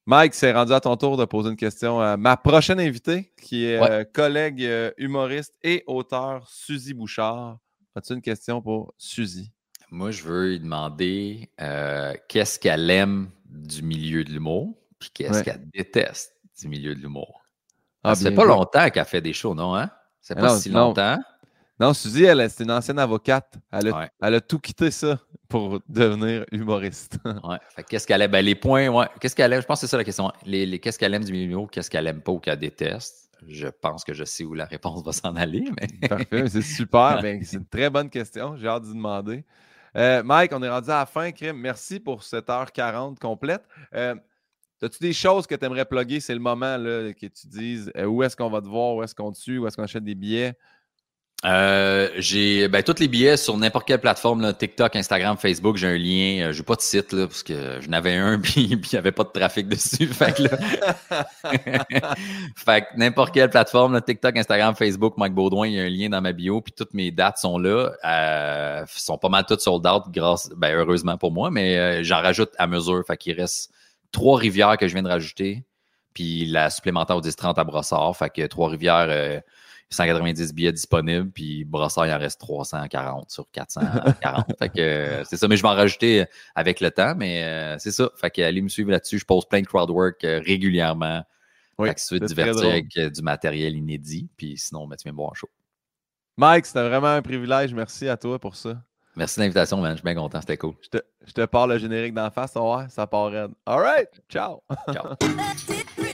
Mike, c'est rendu à ton tour de poser une question à ma prochaine invitée, qui est euh, collègue euh, humoriste et auteur Suzy Bouchard. As-tu une question pour Suzy? Moi, je veux lui demander euh, qu'est-ce qu'elle aime du milieu de l'humour, puis qu'est-ce qu'elle déteste du milieu de l'humour? Ah, ça fait pas longtemps qu'elle fait des shows, non? Hein? C'est pas si longtemps. Non, Suzy, elle, c'est une ancienne avocate. Elle a, tout quitté ça pour devenir humoriste. ouais. qu'est-ce qu'elle aime? Ben, les points, ouais. Qu'est-ce qu'elle aime? Je pense que c'est ça la question. Les, qu'est-ce qu'elle aime du milieu qu'est-ce qu'elle aime pas ou qu'elle déteste? Je pense que je sais où la réponse va s'en aller. Mais... Parfait, c'est super. Ben, c'est une très bonne question. J'ai hâte d'y demander. Euh, Mike, on est rendu à la fin. Crime. Merci pour cette heure 40 complète. Euh, As-tu des choses que tu aimerais plugger? C'est le moment là, que tu dises euh, où est-ce qu'on va te voir, où est-ce qu'on te suit, où est-ce qu'on achète des billets? Euh, j'ai ben, tous les billets sur n'importe quelle plateforme, TikTok, Instagram, Facebook, j'ai un lien. Euh, j'ai pas de site là, parce que je n'avais un puis il n'y avait pas de trafic dessus. fait que, fait n'importe quelle plateforme, TikTok, Instagram, Facebook, Mike Baudouin, il y a un lien dans ma bio, puis toutes mes dates sont là. Euh, sont pas mal toutes sold out, grâce, ben, heureusement pour moi, mais euh, j'en rajoute à mesure. Fait qu'il reste trois rivières que je viens de rajouter, puis la supplémentaire au 10-30 à Brossard. Fait que trois rivières 190 billets disponibles, puis Brossard, il en reste 340 sur 440. fait que c'est ça, mais je vais en rajouter avec le temps, mais euh, c'est ça. Fait que allez me suivre là-dessus. Je pose plein de crowdwork euh, régulièrement. Oui, fait que tu veux divertir avec euh, du matériel inédit, puis sinon, ben, tu viens me voir un show. Mike, c'était vraiment un privilège. Merci à toi pour ça. Merci de l'invitation, man. Je suis bien content. C'était cool. Je te, je te parle le générique d'en face. Ouais, ça part raide. All right. Ciao. Ciao.